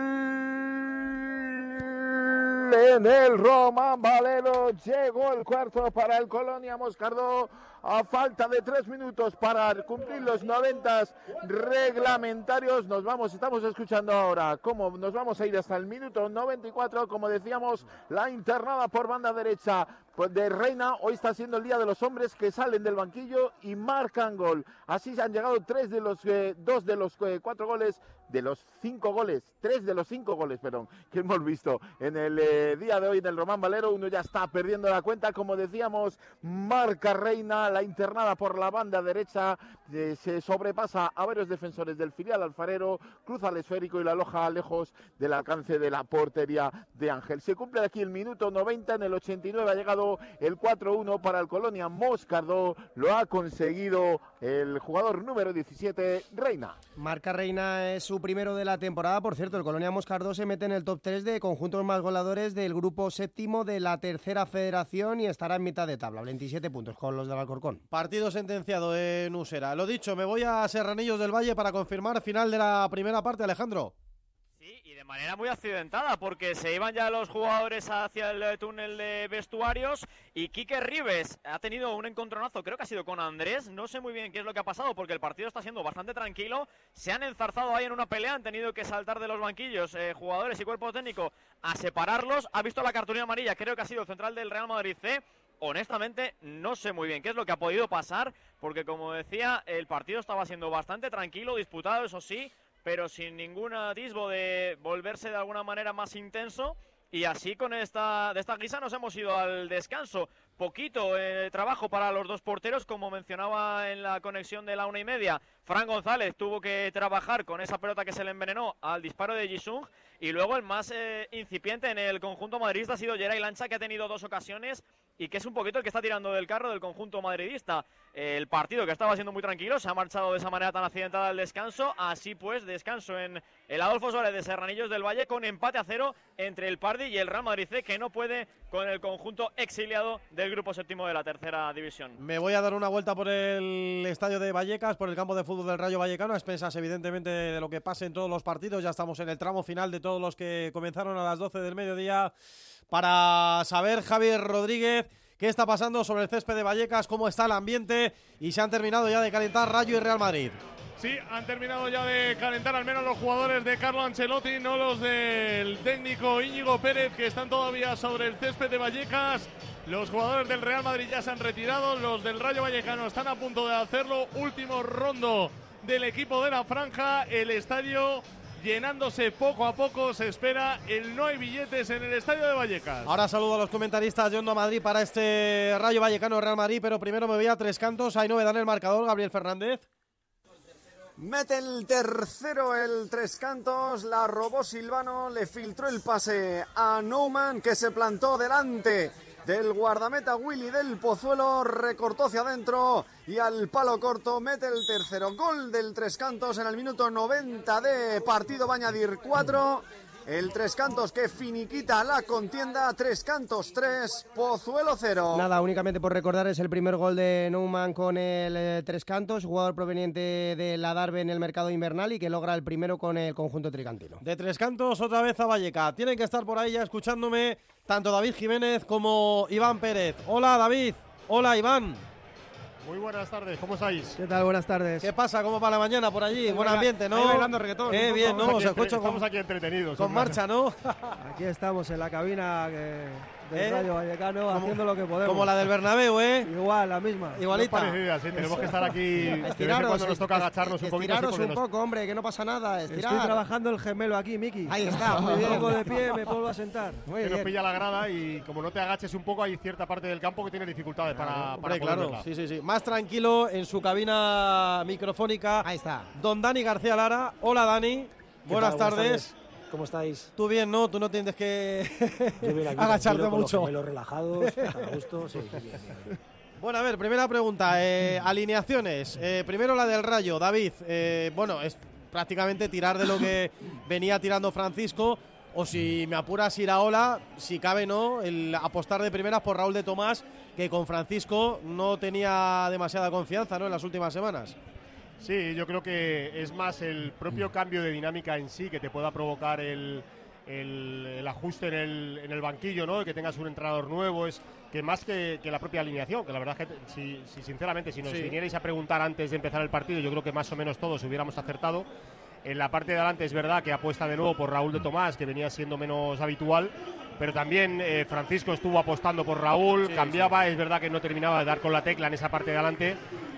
en el Román Valero. Llegó el cuarto para el Colonia Moscardó. A falta de tres minutos para cumplir los 90 reglamentarios, nos vamos, estamos escuchando ahora cómo nos vamos a ir hasta el minuto 94. Como decíamos, la internada por banda derecha de Reina. Hoy está siendo el día de los hombres que salen del banquillo y marcan gol. Así se han llegado tres de los eh, dos de los eh, cuatro goles, de los cinco goles, tres de los cinco goles, perdón, que hemos visto en el eh, día de hoy en el Román Valero. Uno ya está perdiendo la cuenta, como decíamos, marca Reina, internada por la banda derecha, eh, se sobrepasa a varios defensores del filial alfarero, cruza al esférico y la aloja lejos del alcance de la portería de Ángel. Se cumple aquí el minuto 90, en el 89 ha llegado el 4-1 para el Colonia Moscardó, lo ha conseguido el jugador número 17, Reina.
Marca Reina es su primero de la temporada. Por cierto, el Colonia Moscardó se mete en el top 3 de conjuntos más goleadores del grupo séptimo de la tercera federación y estará en mitad de tabla, 27 puntos con los del Alcorcón.
Partido sentenciado en Usera. Lo dicho, me voy a Serranillos del Valle para confirmar final de la primera parte, Alejandro.
Y de manera muy accidentada, porque se iban ya los jugadores hacia el túnel de vestuarios y Quique Rives ha tenido un encontronazo, creo que ha sido con Andrés, no sé muy bien qué es lo que ha pasado, porque el partido está siendo bastante tranquilo, se han enzarzado ahí en una pelea, han tenido que saltar de los banquillos eh, jugadores y cuerpo técnico a separarlos, ha visto la cartulina amarilla, creo que ha sido el central del Real Madrid C, honestamente no sé muy bien qué es lo que ha podido pasar, porque como decía, el partido estaba siendo bastante tranquilo, disputado, eso sí, pero sin ningún atisbo de volverse de alguna manera más intenso. Y así con esta, de esta guisa nos hemos ido al descanso. Poquito eh, trabajo para los dos porteros, como mencionaba en la conexión de la una y media. Fran González tuvo que trabajar con esa pelota que se le envenenó al disparo de Jisung. Y luego el más eh, incipiente en el conjunto madridista ha sido Geray Lancha, que ha tenido dos ocasiones y que es un poquito el que está tirando del carro del conjunto madridista. El partido que estaba siendo muy tranquilo se ha marchado de esa manera tan accidentada al descanso. Así pues, descanso en el Adolfo Suárez de Serranillos del Valle con empate a cero entre el Pardi y el Real Madrid C, que no puede con el conjunto exiliado del grupo séptimo de la tercera división.
Me voy a dar una vuelta por el estadio de Vallecas, por el campo de fútbol del Rayo Vallecano, a expensas evidentemente de lo que pase en todos los partidos. Ya estamos en el tramo final de todos los que comenzaron a las 12 del mediodía para saber, Javier Rodríguez, qué está pasando sobre el césped de Vallecas, cómo está el ambiente y se han terminado ya de calentar Rayo y Real Madrid.
Sí, han terminado ya de calentar al menos los jugadores de Carlo Ancelotti, no los del técnico Íñigo Pérez, que están todavía sobre el césped de Vallecas. Los jugadores del Real Madrid ya se han retirado, los del Rayo Vallecano están a punto de hacerlo. Último rondo del equipo de la franja, el estadio llenándose poco a poco, se espera el no hay billetes en el estadio de Vallecas.
Ahora saludo a los comentaristas de Onda Madrid para este Rayo Vallecano Real Madrid, pero primero me voy a tres cantos. Hay novedad en el marcador, Gabriel Fernández.
Mete el tercero el Tres Cantos, la robó Silvano, le filtró el pase a Neumann que se plantó delante del guardameta Willy del Pozuelo, recortó hacia adentro y al palo corto mete el tercero. Gol del Tres Cantos en el minuto 90 de partido, va a añadir cuatro. El Tres Cantos que finiquita la contienda, Tres Cantos 3, Pozuelo 0.
Nada, únicamente por recordar, es el primer gol de Neumann con el eh, Tres Cantos, jugador proveniente de la Darbe en el mercado invernal y que logra el primero con el conjunto tricantino.
De tres cantos, otra vez a Valleca. Tienen que estar por ahí ya escuchándome tanto David Jiménez como Iván Pérez. Hola David, hola Iván.
Muy buenas tardes, ¿cómo estáis?
¿Qué tal? Buenas tardes.
¿Qué pasa? ¿Cómo va la mañana por allí? Buen ambiente, ¿no?
ahí bailando reggaetón,
Eh,
poco.
bien, ¿no?
Estamos
Os
aquí entre-
escucho con,
estamos aquí entretenidos.
con
hombre.
marcha, ¿no?
Aquí estamos en la cabina que
del
¿Eh?
Rayo Vallecano
Como-
haciendo lo que podemos.
Como la del Bernabéu, ¿eh?
Igual, la misma.
Igualita.
Muy parecida, sí, tenemos que estar aquí.
Estiraros,
cuando nos toca agacharnos un poquito.
Estiraros un
nos-
poco, hombre, que no pasa nada. Estirar.
Estoy trabajando el gemelo aquí, Miki.
Ahí está, muy bien.
Me pongo de pie, me vuelvo a sentar.
Muy
que nos
bien.
pilla la grada y como no te agaches un poco, hay cierta parte del campo que tiene dificultades para, para
Hombre,
poder
claro,
verla.
sí, sí, sí. Más tranquilo en su cabina microfónica.
Ahí está.
Don Dani García Lara. Hola, Dani. Buenas
tal? Buenas
tardes.
¿Cómo estáis?
Tú bien, ¿no? Tú no tienes que <laughs> agacharte
tranquilo, con
mucho.
Los relajados, a gusto, sí, bien, bien, bien.
Bueno, a ver, primera pregunta. eh, alineaciones. Eh, primero la del Rayo. David, eh, bueno, es prácticamente tirar de lo que <laughs> venía tirando Francisco. O si me apuras Iraola, si cabe no, el apostar de primeras por Raúl de Tomás, que con Francisco no tenía demasiada confianza ¿no? en las últimas semanas.
Sí, yo creo que es más el propio cambio de dinámica en sí que te pueda provocar el, el- el ajuste en el, en el banquillo, ¿no? Que tengas un entrenador nuevo, es que más que, que la propia alineación, que la verdad es que si, si sinceramente si nos
Sí.
vinierais a preguntar antes de empezar el partido, yo creo que más o menos todos hubiéramos acertado. En la parte de adelante es verdad que apuesta de nuevo por Raúl de Tomás, que venía siendo menos habitual, pero también eh, Francisco estuvo apostando por Raúl,
Sí,
cambiaba, es verdad que no terminaba de dar con la tecla en esa parte de adelante.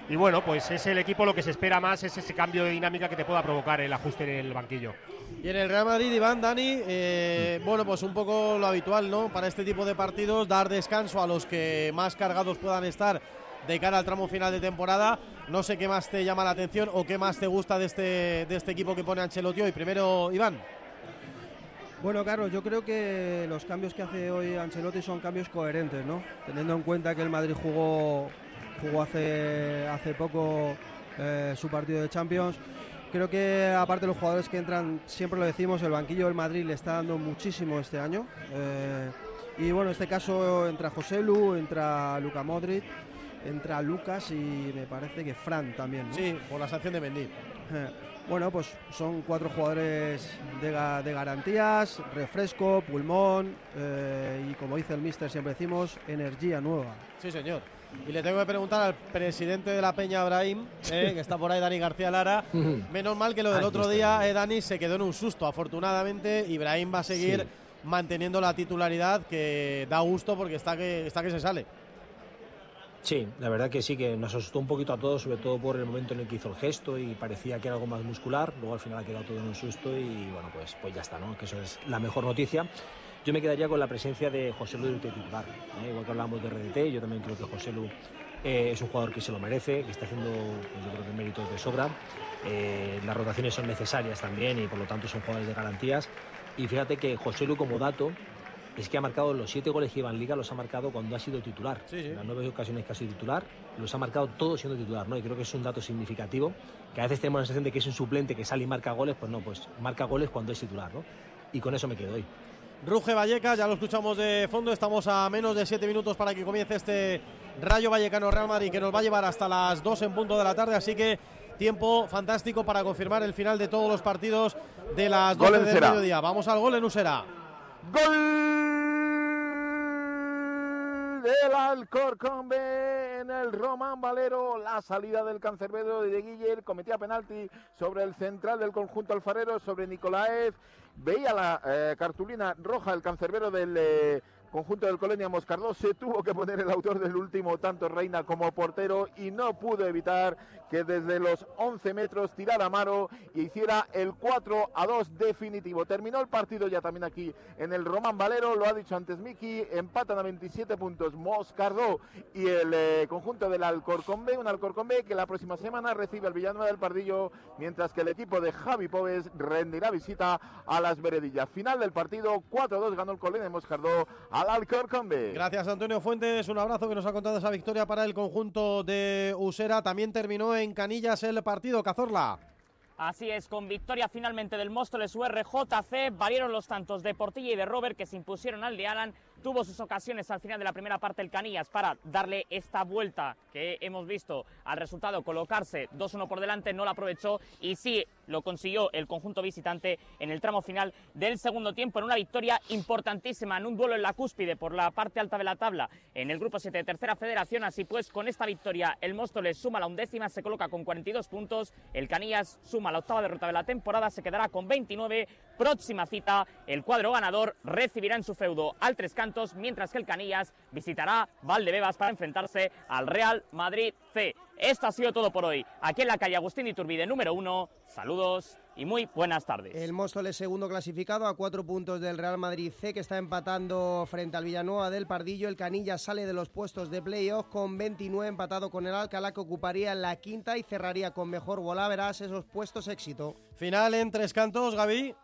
Y bueno, pues es el equipo lo que se espera más, es ese cambio de dinámica que te pueda provocar el ajuste en el banquillo.
Y en el Real Madrid, Iván, Dani, eh, bueno, pues un poco lo habitual, ¿no? Para este tipo de partidos, dar descanso a los que más cargados puedan estar de cara al tramo final de temporada. No sé qué más te llama la atención o qué más te gusta de este, de este equipo que pone Ancelotti hoy. Primero, Iván.
Bueno, Carlos, yo creo que los cambios que hace hoy Ancelotti son cambios coherentes, ¿no? Teniendo en cuenta que el Madrid jugó, jugó hace, hace poco eh, su partido de Champions. Creo que aparte de los jugadores que entran, siempre lo decimos, el banquillo del Madrid le está dando muchísimo este año. Eh, y bueno, en este caso entra José Lu, entra Luca Modric, entra Lucas y me parece que Fran también. ¿no?
Sí, por la sanción de Mendy.
Eh, Bueno, pues son cuatro jugadores de, ga- de garantías, refresco, pulmón eh, y como dice el mister, siempre decimos, energía nueva.
Sí, señor. Y le tengo que preguntar al presidente de la Peña, Abraham, eh, que está por ahí, Dani García Lara. <laughs> Menos mal que lo del otro día, eh, Dani, se quedó en un susto. Afortunadamente, Ibrahim va a seguir
Sí.
manteniendo la titularidad, que da gusto porque está que, está que se sale.
Sí, la verdad que sí, que nos asustó un poquito a todos, sobre todo por el momento en el que hizo el gesto y parecía que era algo más muscular. Luego al final ha quedado todo en un susto y bueno, pues, pues ya está, ¿no? Que eso es la mejor noticia. Yo me quedaría con la presencia de José Lu de titular. ¿eh? Igual que hablamos de RDT, yo también creo que José Lu eh, es un jugador que se lo merece, que está haciendo, pues, yo creo que méritos de sobra. Eh, las rotaciones son necesarias también y por lo tanto son jugadores de garantías. Y fíjate que José Lu como dato es que ha marcado los siete goles que iba en Liga, los ha marcado cuando ha sido titular. En las nueve ocasiones que ha sido titular, los ha marcado todos siendo titular, ¿no? Y creo que es un dato significativo, que a veces tenemos la sensación de que es un suplente que sale y marca goles, pues no, pues marca goles cuando es titular, ¿no? Y con eso me quedo hoy.
Ruge Vallecas, ya lo escuchamos de fondo, estamos a menos de siete minutos para que comience este Rayo Vallecano Real Madrid que nos va a llevar hasta las 2 en punto de la tarde, así que tiempo fantástico para confirmar el final de todos los partidos de las
Gol
12
en
del mediodía. Vamos al gol en Usera.
Gol del Alcorcón en el Román Valero. La salida del cancerbero de Guiller cometía penalti sobre el central del conjunto alfarero, sobre Nicolaev. Veía la eh, cartulina roja el cancerbero del eh, conjunto del Colonia Moscardó. Se tuvo que poner el autor del último tanto Reina como portero y no pudo evitar que desde los 11 metros tirara Amaro y hiciera el 4 a 2 definitivo. Terminó el partido ya también aquí en el Román Valero, lo ha dicho antes Miki, empatan a 27 puntos Moscardó y el eh, conjunto del Alcorcón B, un Alcorcón B que la próxima semana recibe al Villanueva del Pardillo, mientras que el equipo de Javi Pobes rendirá visita a las Veredillas. Final del partido, 4-2 ganó el Colén de Moscardó al Alcorcón B.
Gracias Antonio Fuentes, un abrazo que nos ha contado esa victoria para el conjunto de Usera. También terminó en Canillas el partido, Cazorla.
Así es, con victoria finalmente del Móstoles URJC, valieron los tantos de Portilla y de Robert que se impusieron al de Alan. Tuvo sus ocasiones al final de la primera parte el Canillas para darle esta vuelta que hemos visto al resultado, colocarse 2-1 por delante, no la aprovechó y sí lo consiguió el conjunto visitante en el tramo final del segundo tiempo en una victoria importantísima en un duelo en la cúspide por la parte alta de la tabla en el grupo 7 de tercera federación. Así pues, con esta victoria el Móstoles suma la undécima, se coloca con 42 puntos. El Canillas suma la octava derrota de la temporada, se quedará con 29. Próxima cita, el cuadro ganador recibirá en su feudo al Tres Cantos, mientras que el Canillas visitará Valdebebas para enfrentarse al Real Madrid C. Esto ha sido todo por hoy. Aquí en la calle Agustín Iturbide número uno. Saludos y muy buenas tardes.
El Móstoles segundo clasificado a cuatro puntos del Real Madrid C que está empatando frente al Villanueva del Pardillo. El Canilla sale de los puestos de playoff con 29 empatado con el Alcalá que ocuparía la quinta y cerraría con mejor bola. Verás esos puestos éxito.
Final en tres cantos, Gaby.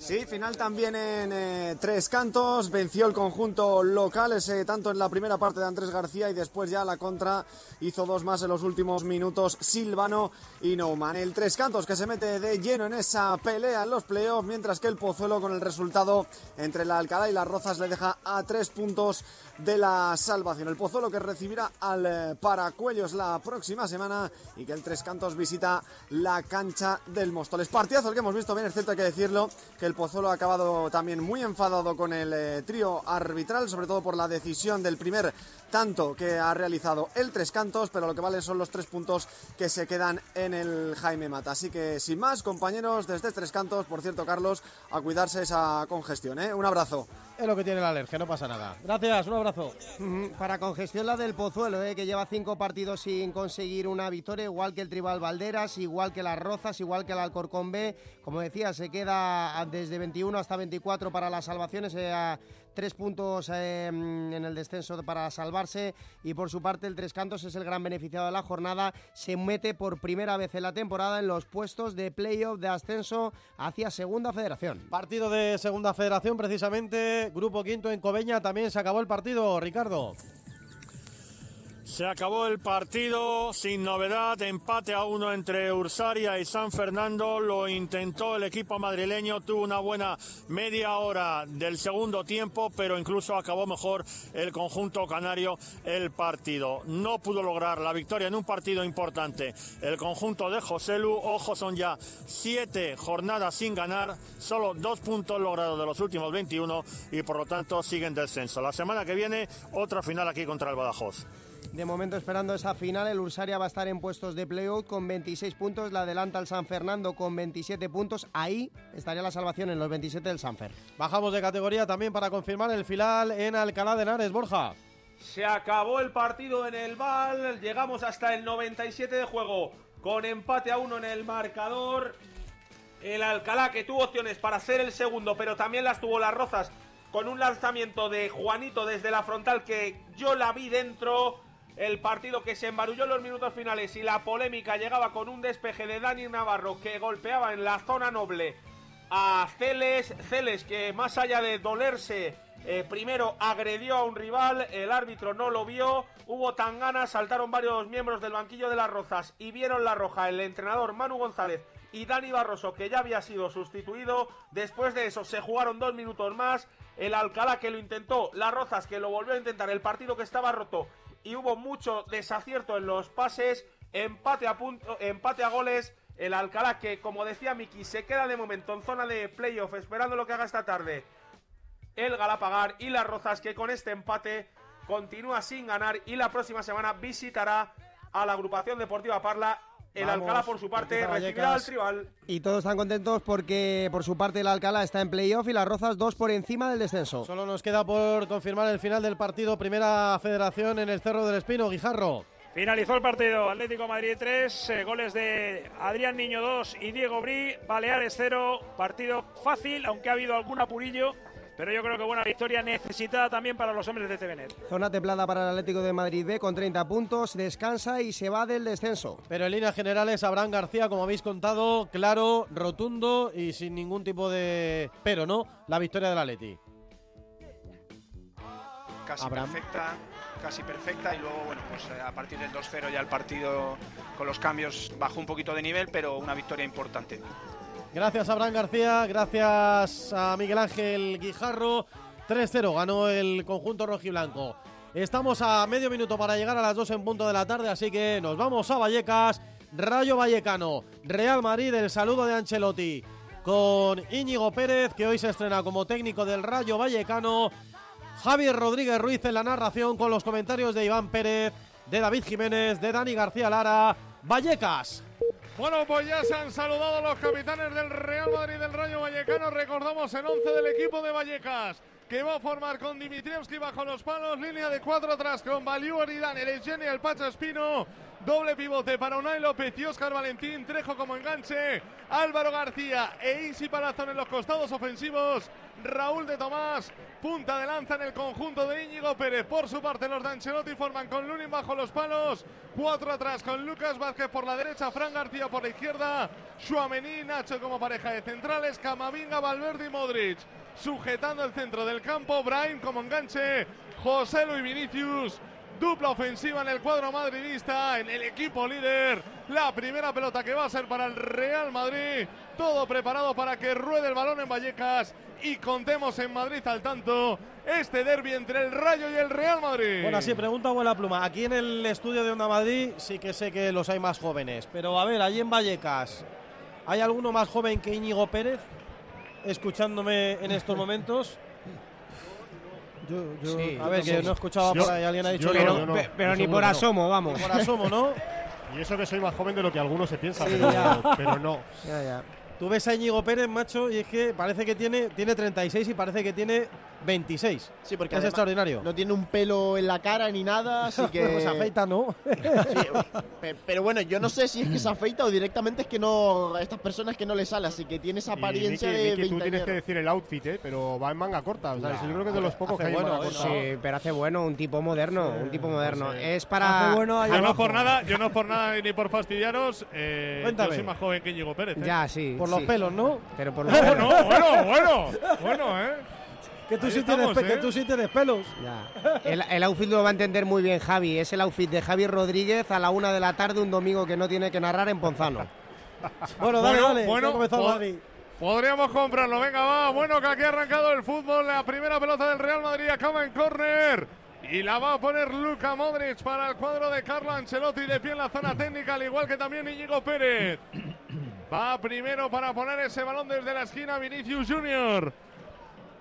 Sí, final también en eh, tres cantos. Venció el conjunto local, ese tanto en la primera parte de Andrés García y después ya la contra hizo dos más en los últimos minutos Silvano y Neumann. El tres cantos que se mete de lleno en esa pelea en los playoffs, mientras que el Pozuelo con el resultado entre la Alcalá y las Rozas le deja a tres puntos de la salvación. El Pozuelo que recibirá al eh, Paracuellos la próxima semana y que el Tres Cantos visita la cancha del Móstoles. Partidazo el que hemos visto bien, es cierto hay que decirlo, que el Pozuelo ha acabado también muy enfadado con el eh, trío arbitral, sobre todo por la decisión del primer tanto que ha realizado el Tres Cantos, pero lo que vale son los tres puntos que se quedan en el Jaime Mata. Así que sin más, compañeros, desde Tres Cantos, por cierto, Carlos, a cuidarse esa congestión. ¿eh? Un abrazo.
Es lo que tiene la alergia, no pasa nada. Gracias, un abrazo.
Para congestión la del Pozuelo, ¿eh? que lleva cinco partidos sin conseguir una victoria, igual que el Tribal Valderas, igual que las Rozas, igual que el Alcorcón B. Como decía, se queda desde 21 hasta 24 para las salvaciones. Eh, tres puntos eh, en el descenso para salvarse y por su parte el Tres Cantos es el gran beneficiado de la jornada, se mete por primera vez en la temporada en los puestos de playoff de ascenso hacia Segunda Federación.
Partido de Segunda Federación precisamente, Grupo Quinto en Cobeña, también se acabó el partido, Ricardo.
Se acabó el partido sin novedad, empate a uno entre Ursaria y San Fernando. Lo intentó el equipo madrileño, tuvo una buena media hora del segundo tiempo, pero incluso acabó mejor el conjunto canario el partido. No pudo lograr la victoria en un partido importante. El conjunto de Joselu, ojo, son ya siete jornadas sin ganar, solo dos puntos logrados de los últimos 21 y por lo tanto siguen descenso. La semana que viene, otra final aquí contra el Badajoz.
De momento esperando esa final, el Ursaria va a estar en puestos de playoff con 26 puntos, la adelanta el San Fernando con 27 puntos, ahí estaría la salvación en los 27 del Sanfer.
Bajamos de categoría también para confirmar el final en Alcalá de Henares, Borja.
Se acabó el partido en el Val, llegamos hasta el 97 de juego con empate a uno en el marcador. El Alcalá que tuvo opciones para ser el segundo, pero también las tuvo las Rozas con un lanzamiento de Juanito desde la frontal que yo la vi dentro el partido que se embarulló en los minutos finales y la polémica llegaba con un despeje de Dani Navarro que golpeaba en la zona noble a Celes, Celes que más allá de dolerse eh, primero agredió a un rival, el árbitro no lo vio, hubo tan ganas, saltaron varios miembros del banquillo de las Rozas y vieron la roja el entrenador Manu González y Dani Barroso que ya había sido sustituido, después de eso se jugaron dos minutos más, el Alcalá que lo intentó, las Rozas que lo volvió a intentar, el partido que estaba roto y hubo mucho desacierto en los pases, empate a, punto, empate a goles. El Alcalá que, como decía Miki, se queda de momento en zona de playoff esperando lo que haga esta tarde el Galapagar y las Rozas que con este empate continúa sin ganar y la próxima semana visitará a la agrupación deportiva Parla el
Vamos,
Alcalá, por su parte, recibirá al tribal.
Y todos están contentos porque por su parte el Alcalá está en playoff y las Rozas dos por encima del descenso.
Solo nos queda por confirmar el final del partido Primera Federación en el Cerro del Espino, Guijarro.
Finalizó el partido. Atlético Madrid 3, eh, goles de Adrián Niño 2 y Diego Brí. Baleares 0. Partido fácil, aunque ha habido algún apurillo. Pero yo creo que buena victoria necesitada también para los hombres de TVNet.
Zona templada para el Atlético de Madrid B con 30 puntos, descansa y se va del descenso.
Pero en líneas generales, Abraham García, como habéis contado, claro, rotundo y sin ningún tipo de pero, ¿no? La victoria del Atleti.
Casi
Abraham.
perfecta, casi perfecta y luego, bueno, pues eh, a partir del 2-0 ya el partido con los cambios bajó un poquito de nivel, pero una victoria importante.
Gracias a Abraham García, gracias a Miguel Ángel Guijarro. 3-0 ganó el conjunto rojiblanco. Estamos a medio minuto para llegar a las 2 en punto de la tarde, así que nos vamos a Vallecas Rayo Vallecano, Real Madrid, el saludo de Ancelotti con Íñigo Pérez, que hoy se estrena como técnico del Rayo Vallecano. Javier Rodríguez Ruiz en la narración con los comentarios de Iván Pérez, de David Jiménez, de Dani García Lara. Vallecas.
Bueno, pues ya se han saludado los capitanes del Real Madrid del Rayo Vallecano. Recordamos el 11 del equipo de Vallecas que va a formar con Dimitrievski bajo los palos, línea de cuatro atrás con Baliu Aridán, el el Pacho Espino, doble pivote para Unai López y Oscar Valentín, Trejo como enganche, Álvaro García e Isi Palazón en los costados ofensivos, Raúl de Tomás, punta de lanza en el conjunto de Íñigo Pérez. Por su parte, los de forman con Lunin bajo los palos, cuatro atrás con Lucas Vázquez por la derecha, Fran García por la izquierda, Shuamení, Nacho como pareja de centrales, Camavinga, Valverde y Modric sujetando el centro del campo. Brahim como enganche. José Luis Vinicius. Dupla ofensiva en el cuadro madridista, en el equipo líder. La primera pelota que va a ser para el Real Madrid. Todo preparado para que ruede el balón en Vallecas y contemos en Madrid al tanto este derby entre el Rayo y el Real Madrid.
Bueno, sí, pregunta buena pluma. Aquí en el estudio de Onda Madrid sí que sé que los hay más jóvenes. Pero a ver, allí en Vallecas, ¿hay alguno más joven que Íñigo Pérez? escuchándome en estos momentos.
Yo,
a ver, que no he escuchado por ahí, alguien ha dicho
no, pero ni por asomo, vamos.
Ni por asomo, ¿no? <laughs>
y eso que soy más joven de lo que algunos se piensan,
Sí,
pero, no.
Ya, ya. Tú ves a Íñigo Pérez, macho, y es que parece que tiene, tiene 36 y parece que tiene 26.
Sí, porque
es extraordinario.
No tiene un pelo en la cara ni nada, así <laughs> que.
Pues se afeita, ¿no?
Sí, pe- pero bueno, yo no sé si es que se afeita o directamente es que no. A estas personas que no le sale, así que tiene esa
Y,
apariencia
Miki,
de
Miki, tú tienes que decir el outfit, ¿eh? pero va en manga corta. O sea, yo creo que es de los pocos que hay en manga corta.
Sí, pero hace bueno, un tipo moderno, un tipo moderno. Es para.
yo
ahí
no
abajo.
por nada, yo no por nada ni por fastidiaros, eh, yo
Cuéntame.
soy más joven que Íñigo Pérez. ¿eh?
Ya, sí.
Por los
sí.
pelos, ¿no?
Pero por <laughs> los
Bueno,
pelos.
bueno, bueno, bueno, ¿eh?
Que tú, sí
estamos,
tienes,
¿eh?
que tú sí tienes pelos.
El, el outfit lo va a entender muy bien Javi. Es el outfit de Javi Rodríguez a la una de la tarde un domingo que no tiene que narrar en Ponzano. <laughs>
Bueno, dale, dale, Madrid.
Podríamos comprarlo, venga, va. Bueno, que aquí ha arrancado el fútbol. La primera pelota del Real Madrid acaba en córner. Y la va a poner Luka Modric para el cuadro de Carlo Ancelotti de pie en la zona técnica, al igual que también Íñigo Pérez. Va primero para poner ese balón desde la esquina Vinicius Junior.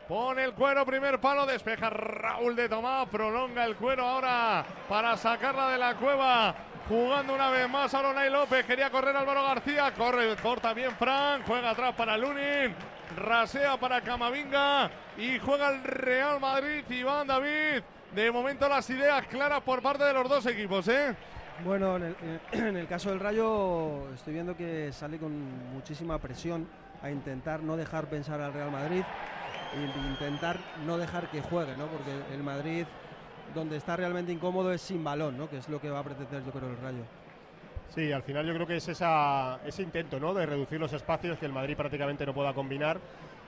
Pone el cuero, primer palo, despeja Raúl de Tomás, prolonga el cuero ahora para sacarla de la cueva. Jugando una vez más Unai López, quería correr Álvaro García, corre, corta bien Fran, juega atrás para Lunin, rasea para Camavinga y juega el Real Madrid, Iván David. De momento las ideas claras por parte de los dos equipos, ¿eh?
Bueno, en el, <clears throat> en el caso del Rayo estoy viendo que sale con muchísima presión a intentar no dejar pensar al Real Madrid intentar no dejar que juegue, ¿no? Porque el Madrid donde está realmente incómodo es sin balón, ¿no? Que es lo que va a pretender yo creo el Rayo.
Sí, al final yo creo que es esa, ese intento ¿no? de reducir los espacios que el Madrid prácticamente no pueda combinar.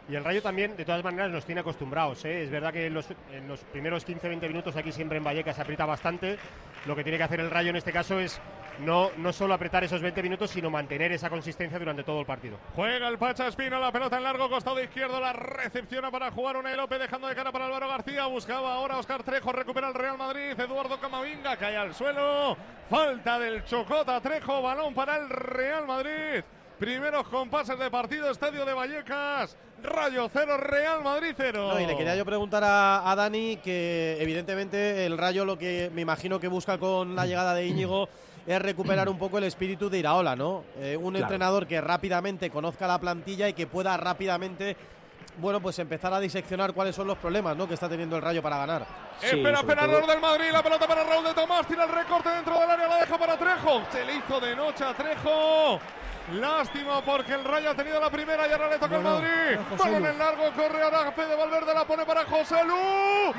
Y el Rayo también, de todas maneras, nos tiene acostumbrados. ¿eh? Es verdad que en los, en primeros 15-20 minutos aquí siempre en Vallecas se aprieta bastante. Lo que tiene que hacer el Rayo en este caso es no, no solo apretar esos 20 minutos, sino mantener esa consistencia durante todo el partido.
Juega el Pacha Espino, la pelota en largo, costado izquierdo, la recepciona para jugar una López, dejando de cara para Álvaro García. Buscaba ahora Oscar Trejo, recupera el Real Madrid. Eduardo Camavinga cae al suelo. Falta del Chocota Trejo, balón para el Real Madrid. Primeros compases de partido, estadio de Vallecas. Rayo 0, Real Madrid 0.
No, y le quería yo preguntar a, a Dani que evidentemente el Rayo lo que me imagino que busca con la llegada de Íñigo es recuperar un poco el espíritu de Iraola, ¿no? Eh, un
Claro.
entrenador que rápidamente conozca la plantilla y que pueda rápidamente, bueno, pues empezar a diseccionar cuáles son los problemas, ¿no? Que está teniendo el Rayo para ganar.
espera, espera, el del Madrid, la pelota para Raúl de Tomás, tira el recorte dentro del área, la deja para Trejo. Se le hizo de noche a Trejo. Lástima porque el Rayo ha tenido la primera y ahora le toca al
Bueno,
Madrid. Balón en largo, corre ahora Fede Valverde, la pone para José Lu. Gol,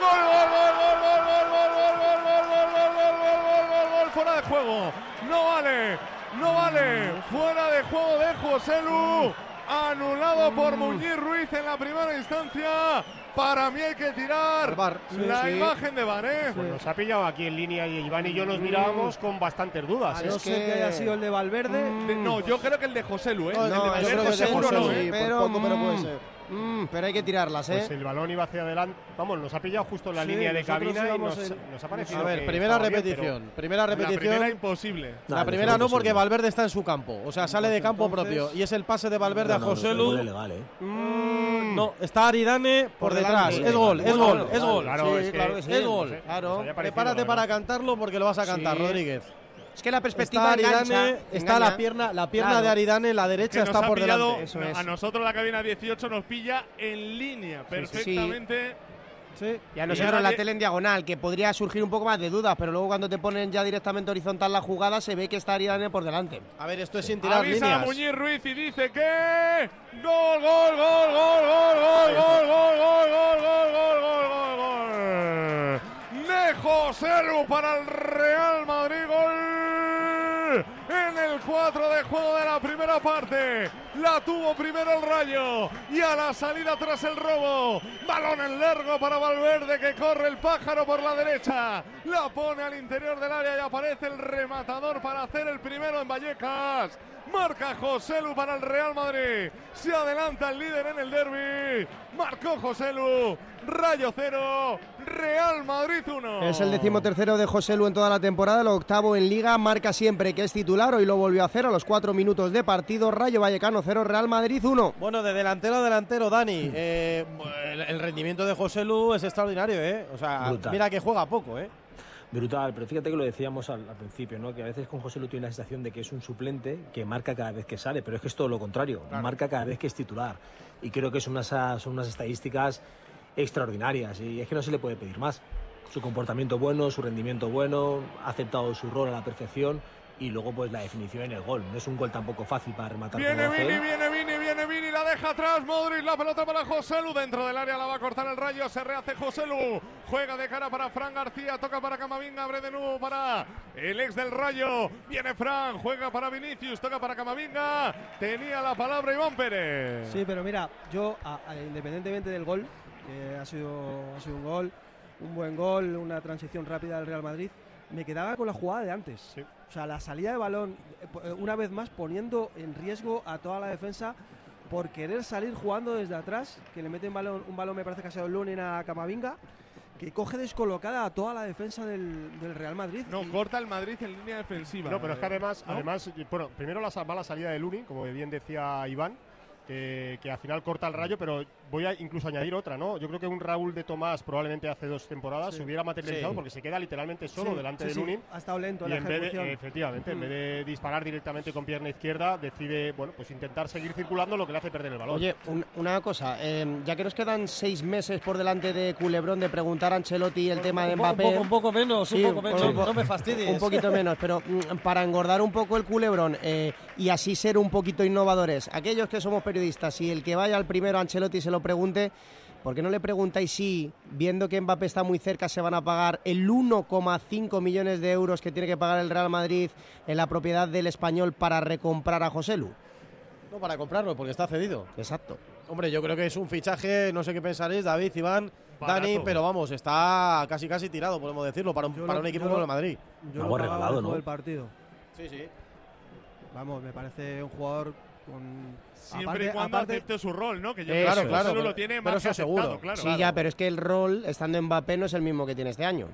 gol, gol, gol, gol, gol, gol, gol, gol, gol, gol, gol, gol, gol, gol, gol, gol, fuera de juego. No vale, no vale. Fuera de juego de José Lu. Anulado por Muñiz Ruiz en la primera instancia. Para mí hay que tirar la
Sí.
imagen de Bar, ¿eh?
Pues nos ha pillado aquí en línea y Iván y yo nos mirábamos con bastantes dudas.
A
¿eh?
no ser que haya sido el de Valverde.
De- no, yo creo que el de José Lu, ¿eh?
No,
el de Valverde seguro
José
no, ¿eh?
sí, por poco, pero puede ser.
Mm, pero hay que tirarlas, ¿eh?
Pues el balón iba hacia adelante. Vamos, nos ha pillado justo en la
Sí,
línea de cabina y nos,
en-
nos ha parecido.
A ver,
que
primera
bien,
repetición. primera repetición.
La primera imposible.
La primera no, porque Valverde está en su campo. O sea, sale de campo propio. Y es el pase de Valverde a José Lu.
¿eh?
Mm, No, está Aridane por,
Por
detrás.
delante.
Es gol, es gol, es gol.
claro,
Sí,
es que-
claro que sí.
es
Es gol. Claro. Prepárate para cantarlo porque lo vas a cantar,
Sí.
Rodríguez.
Es que la perspectiva
Está Aridane,
engancha,
está
engaña.
la pierna, la pierna
Claro.
de Aridane, la derecha
Que nos
está por
pillado,
delante.
A nosotros la cabina 18 nos pilla en línea perfectamente.
Y a nosotros la tele en diagonal, que podría surgir un poco más de dudas, pero luego cuando te ponen ya directamente horizontal la jugada, se ve que está Aridane por delante.
A ver, esto es sin tirar
Avisa a
líneas.
Muñiz Ruiz y dice que gol, gol, gol, gol, gol, gol, gol, gol, gol, gol, gol, gol, gol, gol, gol. De José Lu para el Real Madrid, gol en el 4 de juego de la primera parte. La tuvo primero el Rayo y a la salida tras el robo. Balón en largo para Valverde que corre el pájaro por la derecha. La pone al interior del área y aparece el rematador para hacer el primero en Vallecas. Marca José Lu para el Real Madrid. Se adelanta el líder en el derby. Marcó José Lu. Rayo 0. Real Madrid 1.
Es el decimotercero de José Lu en toda la temporada, el octavo en Liga, marca siempre que es titular, hoy lo volvió a hacer a los cuatro minutos de partido, Rayo Vallecano 0, Real Madrid 1.
Bueno, de delantero a delantero, Dani. eh, el, el rendimiento de José Lu es extraordinario, ¿eh? O sea,
Brutal.
mira que juega poco, ¿eh?
Brutal, pero fíjate que lo decíamos al, al principio, ¿no? Que a veces con José Lu tiene la sensación de que es un suplente que marca cada vez que sale, pero es que es todo lo contrario,
Claro.
marca cada vez que es titular. Y creo que son unas, son unas estadísticas extraordinarias y es que no se le puede pedir más. Su comportamiento bueno, su rendimiento bueno, ha aceptado su rol a la perfección y luego pues la definición en el gol. No es un gol tampoco fácil para rematar
Viene Vini, viene Vini, viene Vini, la deja atrás. Modric, la pelota para José Lu. Dentro del área la va a cortar el rayo. Se rehace José Lu. Juega de cara para Fran García. Toca para Camavinga. Abre de nuevo para el ex del rayo. Viene Fran. Juega para Vinicius. Toca para Camavinga. Tenía la palabra Iván Pérez.
Sí, pero mira, yo, a- a- independientemente del gol, que ha sido, ha sido un gol, un buen gol, una transición rápida del Real Madrid, me quedaba con la jugada de antes. O sea, la salida de balón, eh, una vez más poniendo en riesgo a toda la defensa por querer salir jugando desde atrás, que le meten balón, un balón, me parece que ha sido el Lunin a Camavinga, que coge descolocada a toda la defensa del, del Real Madrid.
No, corta el Madrid en línea defensiva.
No, pero es que además,
¿No?
además bueno, primero la, sa- va la salida de Luni, como bien decía Iván, que, que al final corta el rayo, pero voy a incluso añadir otra, ¿no? Yo creo que un Raúl de Tomás probablemente hace dos temporadas
Sí.
se hubiera materializado
Sí.
porque se queda literalmente solo
Sí,
delante
sí,
de
sí.
Lunin.
Ha estado lento en
y
la
en vez de,
ejecución.
efectivamente, en
Mm.
vez de disparar directamente con pierna izquierda, decide, bueno, pues intentar seguir circulando lo que le hace perder el balón.
Oye, un- una cosa, eh, ya que nos quedan seis meses por delante de Culebrón de preguntar a Ancelotti el tema de
po- un
Mbappé.
poco- un poco menos, un
Sí,
poco menos,
un
no me fastidies.
Un poquito menos, pero mm, para engordar un poco el Culebrón eh, y así ser un poquito innovadores, aquellos que somos periodistas y el que vaya al primero Ancelotti se lo pregunte, ¿por qué no le preguntáis si, viendo que Mbappé está muy cerca, se van a pagar el 1,5 millones de euros que tiene que pagar el Real Madrid en la propiedad del español para recomprar a José Lu?
No para comprarlo, porque está cedido.
Exacto.
Hombre, yo creo que es un fichaje, no sé qué pensaréis, David, Iván,
Barato.
Dani, pero vamos, está casi casi tirado, podemos decirlo, para un, para
lo-
un equipo como el Madrid.
Yo lo
regalado, ¿no?
del partido.
Sí, sí.
Vamos, me parece un jugador con...
Siempre
aparte-
y cuando
aparte-
acepte su rol, ¿no? Que yo
Eso
creo Lu
Claro,
lo tiene
pero
más que
eso
aceptado,
seguro.
claro.
Sí, ya, pero es que el rol, estando Mbappé, no es el mismo que tiene este año.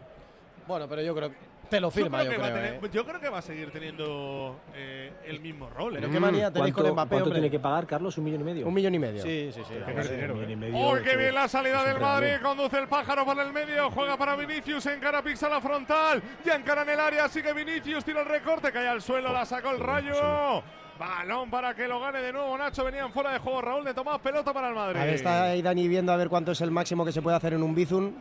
Bueno, pero yo creo que te lo
Yo
firma,
creo,
yo
va a
creo.
tener-
¿eh?
yo creo que va a seguir teniendo eh, el mismo rol.
Pero
¿eh?
qué manía tenéis con
¿Cuánto,
Mbappé,
cuánto
hombre.
tiene que pagar, Carlos? ¿Un millón y medio?
Un millón y medio.
Sí, sí, sí.
¿eh?
¡Uy, qué
que-
bien la salida del Madrid! Conduce el pájaro por el medio, juega para Vinicius, encara pisa la frontal, ya encara en el área, sigue Vinicius, tira el recorte, cae al suelo, la sacó el rayo. Balón para que lo gane de nuevo Nacho, venían fuera de juego Raúl de Tomás, pelota para el Madrid.
A ver, está ahí Dani viendo a ver cuánto es el máximo que se puede hacer en un Bizun.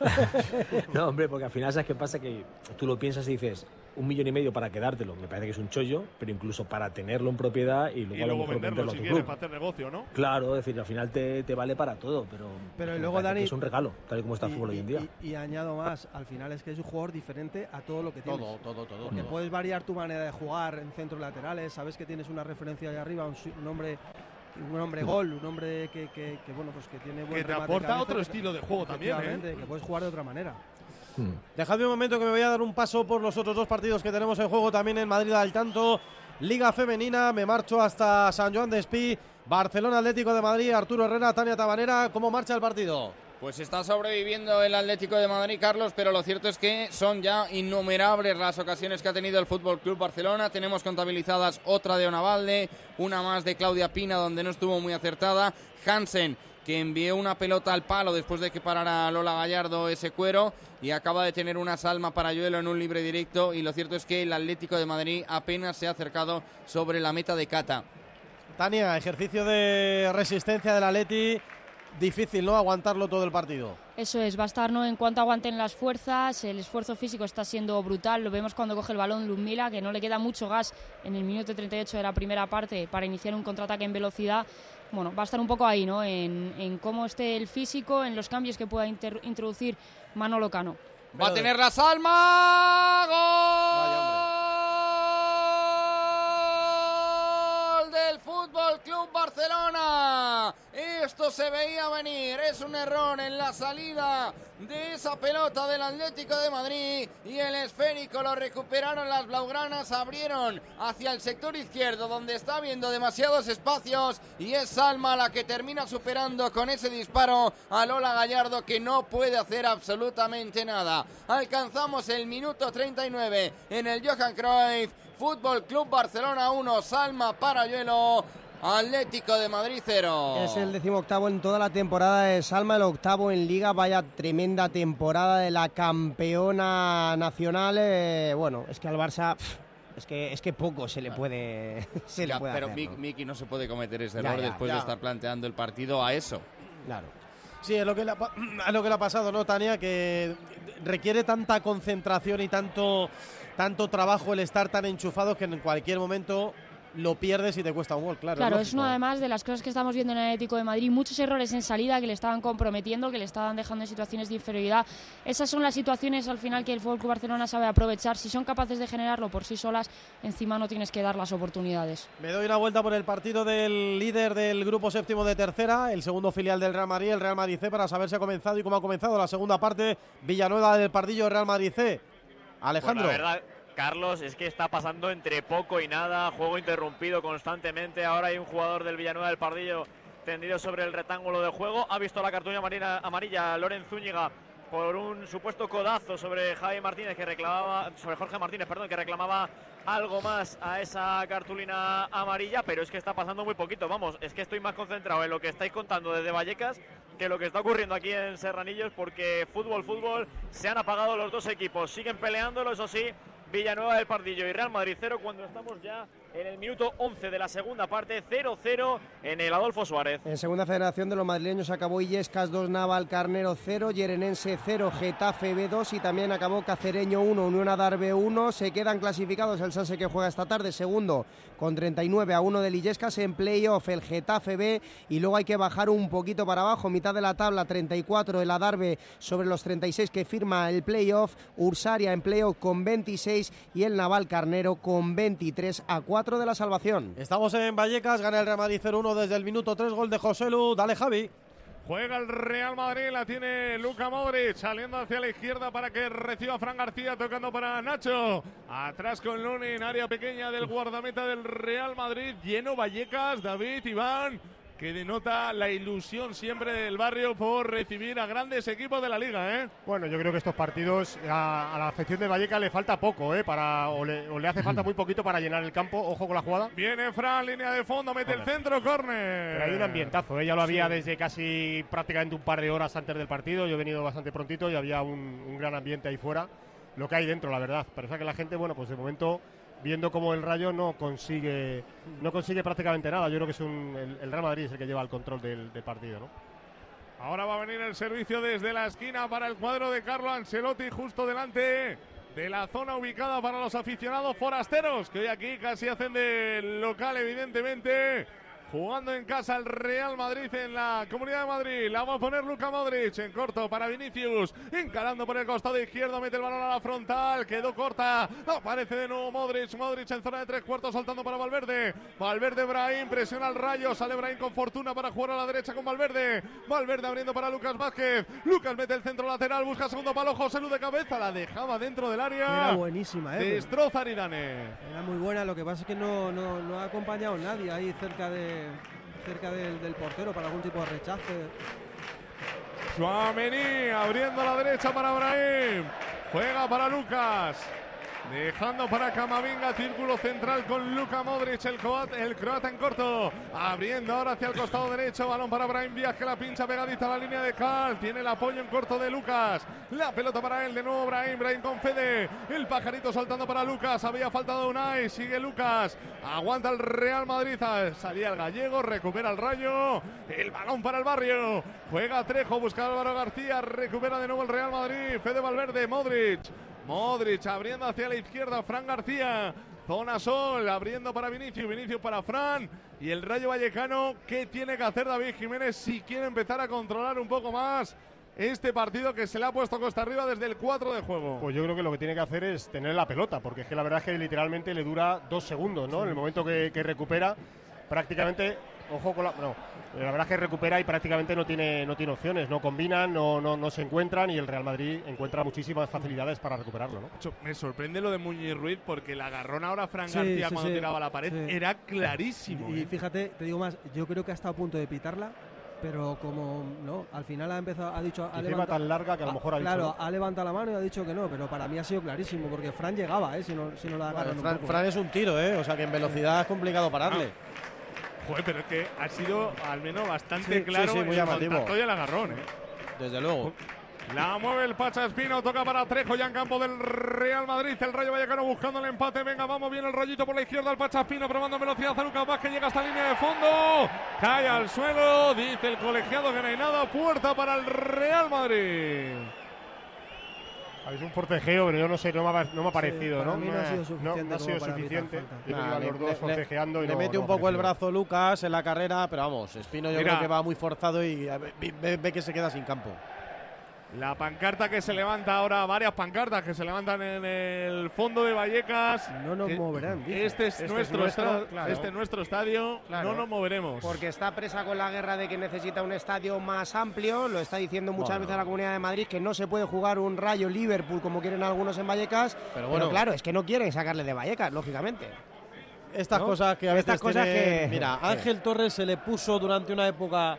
<laughs>
No, hombre, porque al final sabes qué pasa que tú lo piensas y dices un millón y medio para quedártelo, me parece que es un chollo, pero incluso para tenerlo en propiedad y luego,
y
a lo
luego
mejor
venderlo
venderlo a
si
tu
quieres
club.
para hacer negocio, ¿no?
Claro, es decir, al final te, te vale para todo, pero,
Pero
me
luego,
que
Dani,
es un regalo, tal y como está el
y-
fútbol hoy en día.
Y, y añado más, al final es que es un jugador diferente a todo lo que tienes.
Todo, todo, todo.
Porque
todo.
puedes variar tu manera de jugar en centros laterales, sabes que tienes una referencia ahí arriba, un, un hombre un hombre gol, un hombre que, que- que, bueno pues que tiene buen
Que te aporta
cabeza,
otro estilo de juego también, ¿eh?
que puedes jugar de otra manera.
Hmm.
Dejadme un momento que me voy a dar un paso por los otros dos partidos que tenemos en juego también en Madrid al tanto. Liga Femenina. Me marcho hasta San Juan de Espí. Barcelona Atlético de Madrid, Arturo Herrera, Tania Tabanera. ¿Cómo marcha el partido?
Pues está sobreviviendo el Atlético de Madrid, Carlos, pero lo cierto es que son ya innumerables las ocasiones que ha tenido el Fútbol Club Barcelona. Tenemos contabilizadas otra de Onavalde, una más de Claudia Pina, donde no estuvo muy acertada. Hansen, que envió una pelota al palo después de que parara Lola Gallardo ese cuero y acaba de tener una salma para Yuelo en un libre directo. Y lo cierto es que el Atlético de Madrid apenas se ha acercado sobre la meta de Cata.
Tania, ejercicio de resistencia del Atleti difícil, ¿no? Aguantarlo todo el partido.
Eso es, va a estar, ¿no? En cuanto aguanten las fuerzas, el esfuerzo físico está siendo brutal. Lo vemos cuando coge el balón Ludmila, que no le queda mucho gas en el minuto 38 de la primera parte para iniciar un contraataque en velocidad. Bueno, va a estar un poco ahí, ¿no? En, cómo esté el físico, en los cambios que pueda introducir Manolo Cano.
Va a tener la salma. ¡Gol! del Fútbol Club Barcelona. Esto se veía venir, es un error en la salida de esa pelota del Atlético de Madrid y el esférico lo recuperaron las blaugranas, abrieron hacia el sector izquierdo donde está viendo demasiados espacios y es Salma la que termina superando con ese disparo a Lola Gallardo que no puede hacer absolutamente nada. Alcanzamos el minuto 39 en el Johan Cruyff. Fútbol Club Barcelona 1, Salma Parayuelo Atlético de Madrid 0.
Es el decimoctavo en toda la temporada de Salma, el octavo en Liga. Vaya tremenda temporada de la campeona nacional. Eh, bueno, es que al Barça. es que, es que poco se le puede, <laughs> se le puede
Pero
hacer,
¿no? Miki no se puede cometer ese error después de estar planteando el partido a eso.
Claro.
Sí, es lo que le ha, <clears throat> lo que le ha pasado, ¿no, Tania? Que requiere tanta concentración y tanto, tanto trabajo el estar tan enchufado que en cualquier momento lo pierdes y te cuesta un gol, claro.
Claro, es, una además de las cosas que estamos viendo en el Atlético de Madrid, muchos errores en salida que le estaban comprometiendo, que le estaban dejando en situaciones de inferioridad. Esas son las situaciones al final que el Fútbol Club Barcelona sabe aprovechar. Si son capaces de generarlo por sí solas, encima no tienes que dar las oportunidades.
Me doy una vuelta por el partido del líder del grupo séptimo de tercera, el segundo filial del Real Madrid, el Real Madrid C, para saber si ha comenzado y cómo ha comenzado la segunda parte. Villanueva del Pardillo, Real Madrid C. Alejandro.
Carlos, es que está pasando entre poco y nada, juego interrumpido constantemente. Ahora hay un jugador del Villanueva del Pardillo tendido sobre el rectángulo de juego. Ha visto la cartulina amarilla, amarilla Zúñiga por un supuesto codazo sobre Javi Martínez que reclamaba sobre Jorge Martínez, perdón, que reclamaba algo más a esa cartulina amarilla, pero es que está pasando muy poquito. Vamos, es que estoy más concentrado en lo que estáis contando desde Vallecas que lo que está ocurriendo aquí en Serranillos porque fútbol, fútbol, se han apagado los dos equipos. Siguen peleándolo, eso sí, Villanueva del Pardillo y Real Madrid 0 cuando estamos ya en el minuto 11 de la segunda parte, 0-0 en el Adolfo Suárez.
En segunda federación de los madrileños acabó Illescas 2, Naval Carnero 0, Yerenense 0, Getafe B2 y también acabó Cacereño 1, Unión Adarve 1. Se quedan clasificados el Sanse que juega esta tarde, segundo con 39 a 1 del Illescas en playoff, el Getafe B y luego hay que bajar un poquito para abajo, mitad de la tabla, 34 el Adarve sobre los 36 que firma el playoff, Ursaria en playoff con 26 y el Naval Carnero con 23 a 4 de la salvación.
Estamos en Vallecas, gana el Real Madrid 0-1 desde el minuto 3, gol de José Lu. Dale, Javi.
Juega el Real Madrid, la tiene Luca Modric saliendo hacia la izquierda para que reciba Fran García, tocando para Nacho. Atrás con Lunin, área pequeña del guardameta del Real Madrid, lleno Vallecas, David, Iván que denota la ilusión siempre del barrio por recibir a grandes equipos de la liga, ¿eh?
Bueno, yo creo que estos partidos a, la afección de Valleca le falta poco, ¿eh? Para, o, le, hace falta muy poquito para llenar el campo. Ojo con la jugada.
Viene Fran, línea de fondo, mete el centro, córner.
Pero hay un ambientazo, ¿eh? Ya lo había desde casi prácticamente un par de horas antes del partido. Yo he venido bastante prontito y había un, un gran ambiente ahí fuera. Lo que hay dentro, la verdad. Parece que la gente, bueno, pues de momento viendo cómo el Rayo no consigue no consigue prácticamente nada. Yo creo que es el, Real Madrid es el que lleva el control del, partido, ¿no?
Ahora va a venir el servicio desde la esquina para el cuadro de Carlo Ancelotti justo delante de la zona ubicada para los aficionados forasteros que hoy aquí casi hacen de local evidentemente Jugando en casa el Real Madrid en la Comunidad de Madrid. La vamos a poner Luca Modric en corto para Vinicius. Encarando por el costado izquierdo. Mete el balón a la frontal. Quedó corta. Aparece de nuevo Modric. Modric en zona de tres cuartos saltando para Valverde. Valverde Brahim. Presiona al rayo. Sale Brahim con fortuna para jugar a la derecha con Valverde. Valverde abriendo para Lucas Vázquez. Lucas mete el centro lateral. Busca segundo palo. José Lu de cabeza. La dejaba dentro del área.
Era buenísima, ¿eh?
Destroza Aridane.
Era muy buena, lo que pasa es que no, no, no ha acompañado nadie ahí cerca de cerca del, portero para algún tipo de rechace.
Suamení abriendo la derecha para Brahim. Juega para Lucas. Dejando para Camavinga, círculo central con Luka Modric, el, croata, el croata en corto. Abriendo ahora hacia el costado derecho, balón para Brahim Díaz que la pincha pegadita a la línea de Cal. Tiene el apoyo en corto de Lucas. La pelota para él, de nuevo Brahim, Brahim con Fede. El pajarito saltando para Lucas, había faltado Unai, sigue Lucas. Aguanta el Real Madrid, salía el gallego, recupera el rayo. El balón para el barrio. Juega Trejo, busca Álvaro García, recupera de nuevo el Real Madrid. Fede Valverde, Modric. Modric abriendo hacia la izquierda, Fran García. Zona Sol abriendo para Vinicius, Vinicius para Fran. Y el Rayo Vallecano, ¿qué tiene que hacer David Jiménez si quiere empezar a controlar un poco más este partido que se le ha puesto costa arriba desde el 4 de juego?
Pues yo creo que lo que tiene que hacer es tener la pelota, porque es que la verdad es que literalmente le dura dos segundos, ¿no? En el momento que, que recupera, prácticamente ojo con la. No, la verdad es que recupera y prácticamente no tiene, no tiene opciones, no combinan, no, no, no se encuentran y el Real Madrid encuentra muchísimas facilidades para recuperarlo. ¿no?
Me sorprende lo de Muñiz Ruiz porque el agarrón ahora Fran
Sí,
García
sí,
cuando
sí.
tiraba la pared
Sí.
era clarísimo.
Y
¿eh?
fíjate, te digo más, yo creo que ha estado a punto de pitarla, pero como no, al final ha empezado, ha dicho, ha levantado-
tan larga que a lo mejor ha dicho
Claro,
no.
ha levantado la mano y ha dicho que no, pero para mí ha sido clarísimo, porque Fran llegaba, ¿eh? Si no, si no la
Bueno, Fran,
poco.
Fran es un tiro, ¿eh? O sea que en velocidad es complicado pararle.
Joder, pero es que ha sido al menos bastante
Sí, sí,
claro
sí, muy llamativo.
el agarrón. ¿eh?
Desde luego.
La mueve el Pacha Espino, toca para Trejo ya en campo del Real Madrid. El Rayo Vallecano buscando el empate. Venga, vamos bien el rollito por la izquierda. El Pacha Espino probando velocidad a Lucas Vázquez. Llega hasta línea de fondo. Cae al suelo. Dice el colegiado que no hay nada. Puerta para el Real Madrid.
Habéis un forcejeo, pero yo no sé, no me ha, no me ha parecido,
para
¿no?
mí no ha sido
No,
suficiente
no ha sido suficiente. Yo
Nah, le-
los dos
le-
forcejeando y
le
no-
mete
no
un poco el brazo Lucas en la carrera, pero vamos, Espino yo
Mira.
creo que va muy forzado y a ver, ve, ve que se queda sin campo.
La pancarta que se levanta ahora, varias pancartas que se levantan en el fondo de Vallecas.
No nos
Que
moverán, dice.
Este es
Este es
nuestro,
claro.
este es nuestro estadio.
Claro.
No nos moveremos.
Porque está presa con la guerra de que necesita un estadio más amplio. Lo está diciendo muchas
Bueno.
veces la Comunidad de Madrid que no se puede jugar un Rayo Liverpool como quieren algunos en Vallecas. Pero,
bueno.
claro, es que no quieren sacarle de Vallecas, lógicamente.
Estas
¿No?
cosas que a veces
Estas cosas
tienen-
que-
Mira. Ángel Torres se le puso durante una época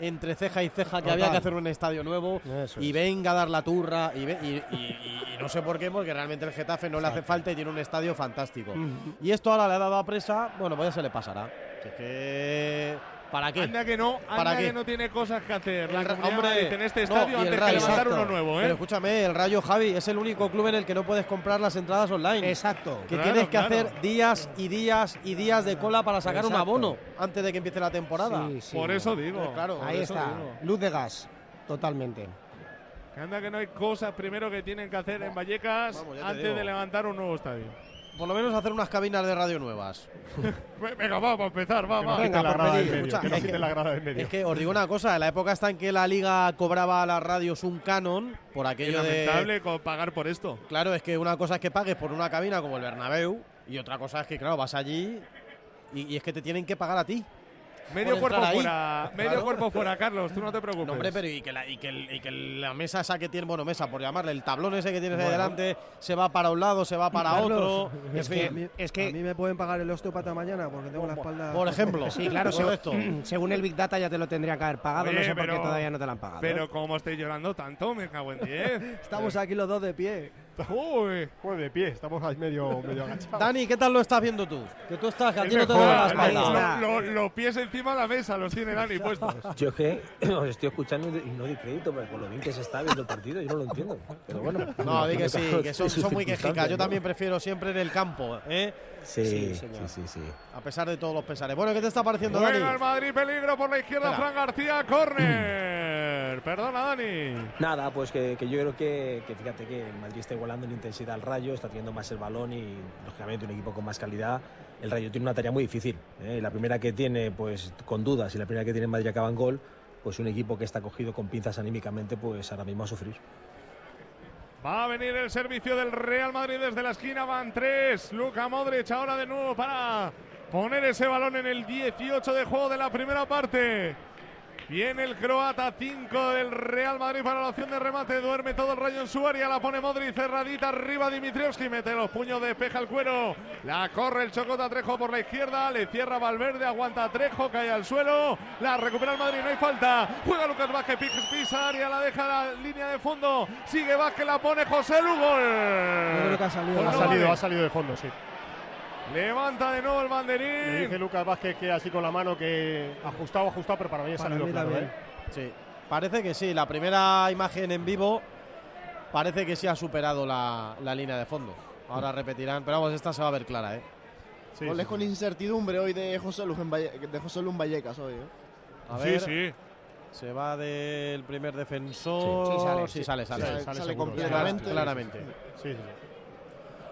entre ceja y ceja que
Total.
había que hacer un estadio nuevo
Eso
y
es.
venga a dar la turra y, ve- y- y- y no sé por qué, porque realmente el Getafe no le hace falta y tiene un estadio fantástico.
Ujú.
Y esto ahora le ha dado a presa, bueno, pues ya se le pasará. Es que... ¿Para qué?
Anda que no,
¿Para
anda
qué?
que no tiene cosas que hacer. La
El hombre,
en este estadio antes que
Rayo,
levantar
exacto.
uno nuevo, ¿eh?
Pero escúchame, el Rayo Javi es el único club en el que no puedes comprar las entradas online.
Exacto.
Que
Claro,
tienes que
claro.
hacer días y días y días de cola para sacar un abono antes de que empiece la temporada.
Sí, sí.
Por eso digo.
Claro,
Ahí está.
digo.
Luz de gas. Totalmente.
Que anda que no hay cosas primero que tienen que hacer en Vallecas
Vamos,
antes de levantar un nuevo estadio.
Por lo menos hacer unas cabinas de radio nuevas. <laughs>
Ve- Venga, vamos a empezar, va,
Que
va.
nos
Venga,
la grada del medio.
escucha,
Que
es
quiten la grada del medio.
Es que os digo una cosa, en la época hasta en que la liga cobraba a las radios un canon por
Es
aquello de...
lamentable co- pagar por esto.
Claro, es que una cosa es que pagues por una cabina como el Bernabéu y otra cosa es que, claro, vas allí y, y es que te tienen que pagar a ti.
Medio cuerpo
ahí.
fuera, medio
Claro.
cuerpo fuera, Carlos, tú no te preocupes.
No, hombre, pero y que, la, y, que el- y que la mesa esa que tiene, bueno, mesa por llamarle, el tablón ese que tienes ahí
Bueno.
delante, se va para un lado, se va para
Carlos,
otro.
Es que-
A mí,
Es que-
a mí me pueden pagar el osteópata mañana porque tengo la espalda.
por ejemplo. <laughs>
Sí, claro, seg-
correcto.
según el Big Data ya te lo tendría que haber pagado.
Oye,
no sé por qué todavía no te lo han pagado.
Pero
¿eh?
como estoy llorando tanto, me cago en 10.
Estamos aquí los dos de pie.
Uy.
Pues de pie, estamos ahí medio, medio agachados.
Dani, ¿qué tal lo estás viendo tú? Que tú estás, que a ti no te la espalda.
Lo- lo- Los pies encima de la mesa los tiene Dani puestos. <laughs>
Yo es que <clears throat> os estoy escuchando y no doy crédito, pero por lo bien que se está viendo el partido, yo no lo entiendo. Pero bueno.
No, di que sí, que son, muy quejicas. Yo también prefiero siempre en el campo, ¿eh?
Sí,
Sí,
sí,
señor.
sí, sí.
A pesar de todos los pesares. Bueno, ¿qué te está pareciendo,
Juega
Dani?
el Madrid, peligro por la izquierda,
Espera.
Fran García, córner. <clears throat> Perdona, Dani.
Nada, pues que, que yo creo que, que fíjate que el Madrid está igualando en intensidad al Rayo, está teniendo más el balón y lógicamente un equipo con más calidad. El Rayo tiene una tarea muy difícil. ¿eh? La primera que tiene, pues con dudas, y la primera que tiene en Madrid acaba en gol, pues un equipo que está cogido con pinzas anímicamente, pues ahora mismo a sufrir.
Va a venir el servicio del Real Madrid desde la esquina. Van tres. Luca Modric ahora de nuevo para poner ese balón en el 18 de juego de la primera parte. Viene el croata 5 del Real Madrid para la opción de remate. Duerme todo el rayo en su área. La pone Modric cerradita arriba. Dimitrievski mete los puños, despeja el cuero. La corre el Chocota Trejo por la izquierda. Le cierra Valverde. Aguanta Trejo. Cae al suelo. La recupera el Madrid. No hay falta. Juega Lucas Vázquez. Pisa área. La deja la línea de fondo. Sigue Vázquez. La pone José Lugo.
Creo que ha salido, ha, salido ha salido de fondo, sí.
Levanta de nuevo el banderín.
Me dice Lucas Vázquez que así con la mano que ajustado, ajustado, pero para mí ha
Para
salido claro. ¿eh?
Sí, parece que sí. La primera imagen en vivo parece que sí ha superado la, la línea de fondo. Ahora repetirán, pero vamos, esta se va a ver clara, ¿eh?
Goles con incertidumbre hoy de José Luis, en Valle- de José Luis Vallecas hoy. ¿eh?
A
Sí,
ver.
sí.
Se va del primer defensor.
Sí, sí sale,
sí,
sí.
sale, sale.
Sale-
Sale
completamente.
Claramente.
Sí, sí,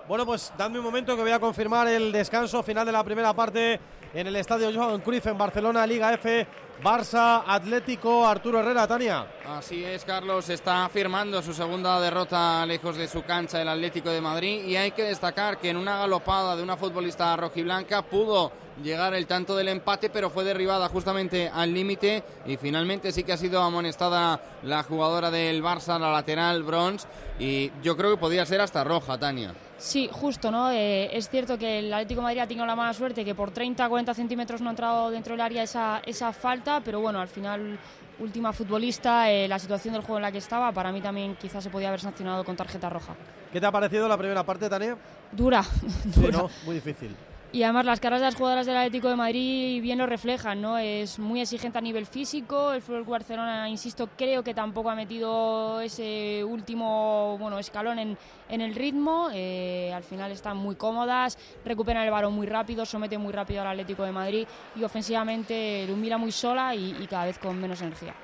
Bueno, pues dadme un momento que voy a confirmar el descanso final de la primera parte en el estadio Johan Cruyff en Barcelona, Liga F, Barça, Atlético, Arturo Herrera, Tania.
Así es, Carlos, está firmando su segunda derrota lejos de su cancha el Atlético de Madrid y hay que destacar que en una galopada de una futbolista rojiblanca pudo llegar el tanto del empate, pero fue derribada justamente al límite y finalmente sí que ha sido amonestada la jugadora del Barça, la lateral Bronze, y yo creo que podía ser hasta roja, Tania.
Sí, justo, ¿no? Eh, es cierto que el Atlético de Madrid ha tenido la mala suerte que por 30-40 centímetros no ha entrado dentro del área esa, esa falta, pero bueno, al final, última futbolista, eh, la situación del juego en la que estaba, para mí también quizás se podía haber sancionado con tarjeta roja.
¿Qué te ha parecido la primera parte, Tania?
Dura, <laughs>
Sí,
dura.
¿no? Muy difícil.
Y además las caras de las jugadoras del Atlético de Madrid bien lo reflejan, ¿no? Es muy exigente a nivel físico. El Fútbol Barcelona, insisto, creo que tampoco ha metido ese último, bueno, escalón en, en el ritmo. Eh, al final están muy cómodas, recuperan el balón muy rápido, someten muy rápido al Atlético de Madrid y ofensivamente lo mira muy sola y, y cada vez con menos energía.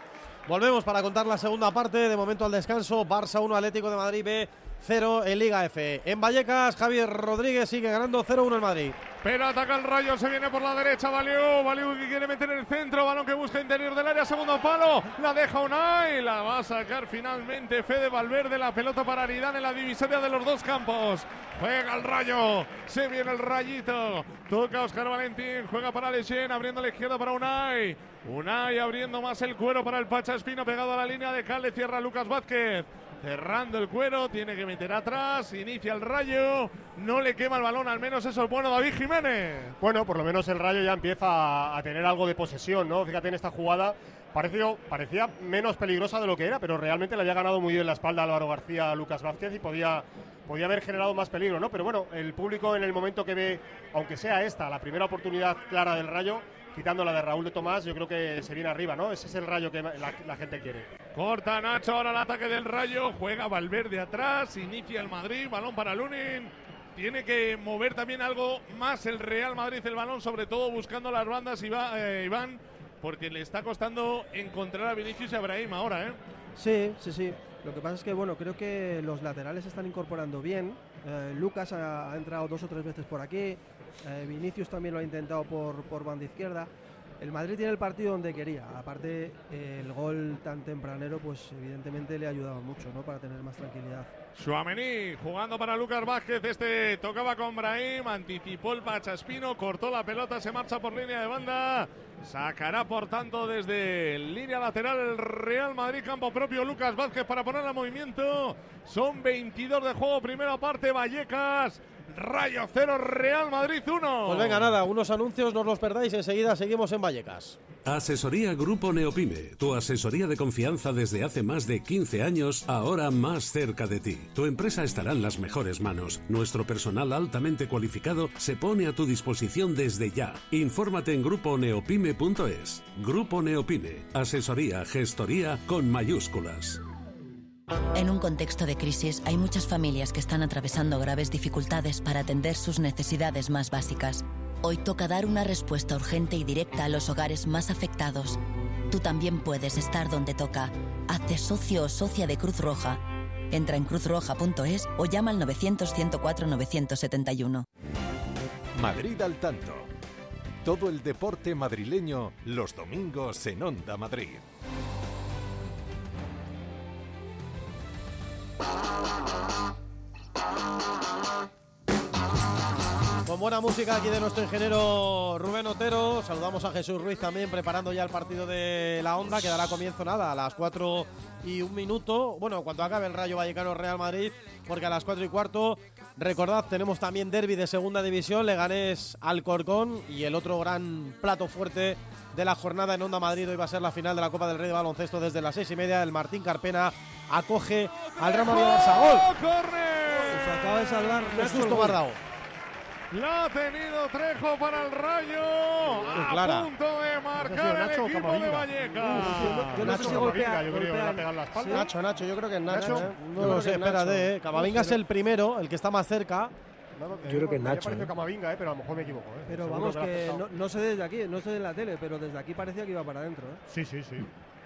Volvemos para contar la segunda parte. De momento al descanso. Barça 1, Atlético de Madrid B 0 en Liga F. En Vallecas, Javier Rodríguez sigue ganando 0-1 el Madrid.
Pero ataca el rayo, se viene por la derecha, Valiu, Valiu que quiere meter el centro, balón que busca interior del área, segundo palo, la deja Unai, la va a sacar finalmente Fede Valverde, la pelota para Aridán en la divisoria de los dos campos. Juega el rayo, se viene el rayito, toca Oscar Valentín, juega para Lechen, abriendo la izquierda para Unai. Unai abriendo más el cuero para el Pacha Espino, pegado a la línea de Cal, le cierra Lucas Vázquez. Cerrando el cuero, tiene que meter atrás, inicia el rayo, no le quema el balón, al menos eso es bueno David Jiménez.
Bueno, por lo menos el Rayo ya empieza a, tener algo de posesión, ¿no? Fíjate en esta jugada, parecía menos peligrosa de lo que era, pero realmente le había ganado muy bien la espalda Álvaro García a Lucas Vázquez y podía, podía haber generado más peligro, ¿no? Pero bueno, el público en el momento que ve, aunque sea esta, la primera oportunidad clara del Rayo, quitando la de Raúl de Tomás, yo creo que se viene arriba, ¿no? Ese es el Rayo que la, la gente quiere.
Corta Nacho, ahora el ataque del Rayo, juega Valverde atrás, inicia el Madrid, balón para Lunin. Tiene que mover también algo más el Real Madrid el balón, sobre todo buscando las bandas Iván, eh, Iván porque le está costando encontrar a Vinicius y a Brahim ahora, ¿eh?
Sí, sí, sí. Lo que pasa es que, bueno, creo que los laterales se están incorporando bien. Eh, Lucas ha, ha entrado dos o tres veces por aquí. Eh, Vinicius también lo ha intentado por, por banda izquierda. El Madrid tiene el partido donde quería. Aparte, el gol tan tempranero, pues evidentemente le ha ayudado mucho, ¿no? Para tener más tranquilidad.
Suamení jugando para Lucas Vázquez. Este tocaba con Brahim, anticipó el Pachaspino, cortó la pelota, se marcha por línea de banda. Sacará por tanto desde línea lateral el Real Madrid, campo propio Lucas Vázquez para poner en movimiento. Son 22 de juego, primera parte, Vallecas. Rayo 0, Real Madrid 1.
Pues venga, nada, unos anuncios, no os los perdáis. Enseguida seguimos en Vallecas.
Asesoría Grupo Neopime, tu asesoría de confianza desde hace más de 15 años, ahora más cerca de ti. Tu empresa estará en las mejores manos. Nuestro personal altamente cualificado se pone a tu disposición desde ya. Infórmate en gruponeopime.es. Grupo Neopime, asesoría, gestoría con mayúsculas.
En un contexto de crisis hay muchas familias que están atravesando graves dificultades para atender sus necesidades más básicas. Hoy toca dar una respuesta urgente y directa a los hogares más afectados. Tú también puedes estar donde toca. Hazte socio o socia de Cruz Roja. Entra en cruzroja.es o llama al 900-104-971.
Madrid al tanto. Todo el deporte madrileño los domingos en Onda Madrid.
Con buena música aquí de nuestro ingeniero Rubén Otero. Saludamos a Jesús Ruiz también preparando ya el partido de la Onda que dará comienzo nada a las 4 y un minuto. Bueno, cuando acabe el Rayo Vallecano Real Madrid, porque a las 4 y cuarto, recordad, tenemos también derby de segunda división, Leganés Alcorcón y el otro gran plato fuerte de la jornada en Onda Madrid. Hoy va a ser la final de la Copa del Rey de Baloncesto desde las 6 y media. El Martín Carpena acoge al Real Madrid Barça. ¡Gol!
¡Corre!
Se acaba de salvar Justo Bardao.
La ha tenido Trejo para el Rayo. A
clara.
punto de marcar el equipo de? Vallecas.
Yo no sé si golpea,
yo creo que
golpea-
pegado en la espalda.
Nacho, Nacho, yo creo que es Nacho. ¿eh?
no lo sé, espérate, eh. Camavinga es el primero, el que está más cerca.
Yo
creo que es Nacho,
parece
¿eh?
Camavinga, eh, pero a lo mejor me equivoco. Eh.
Pero
Seguro
vamos, que no, no sé desde aquí, no sé de la tele, pero desde aquí parecía que iba para adentro. ¿eh?
Sí, sí, sí,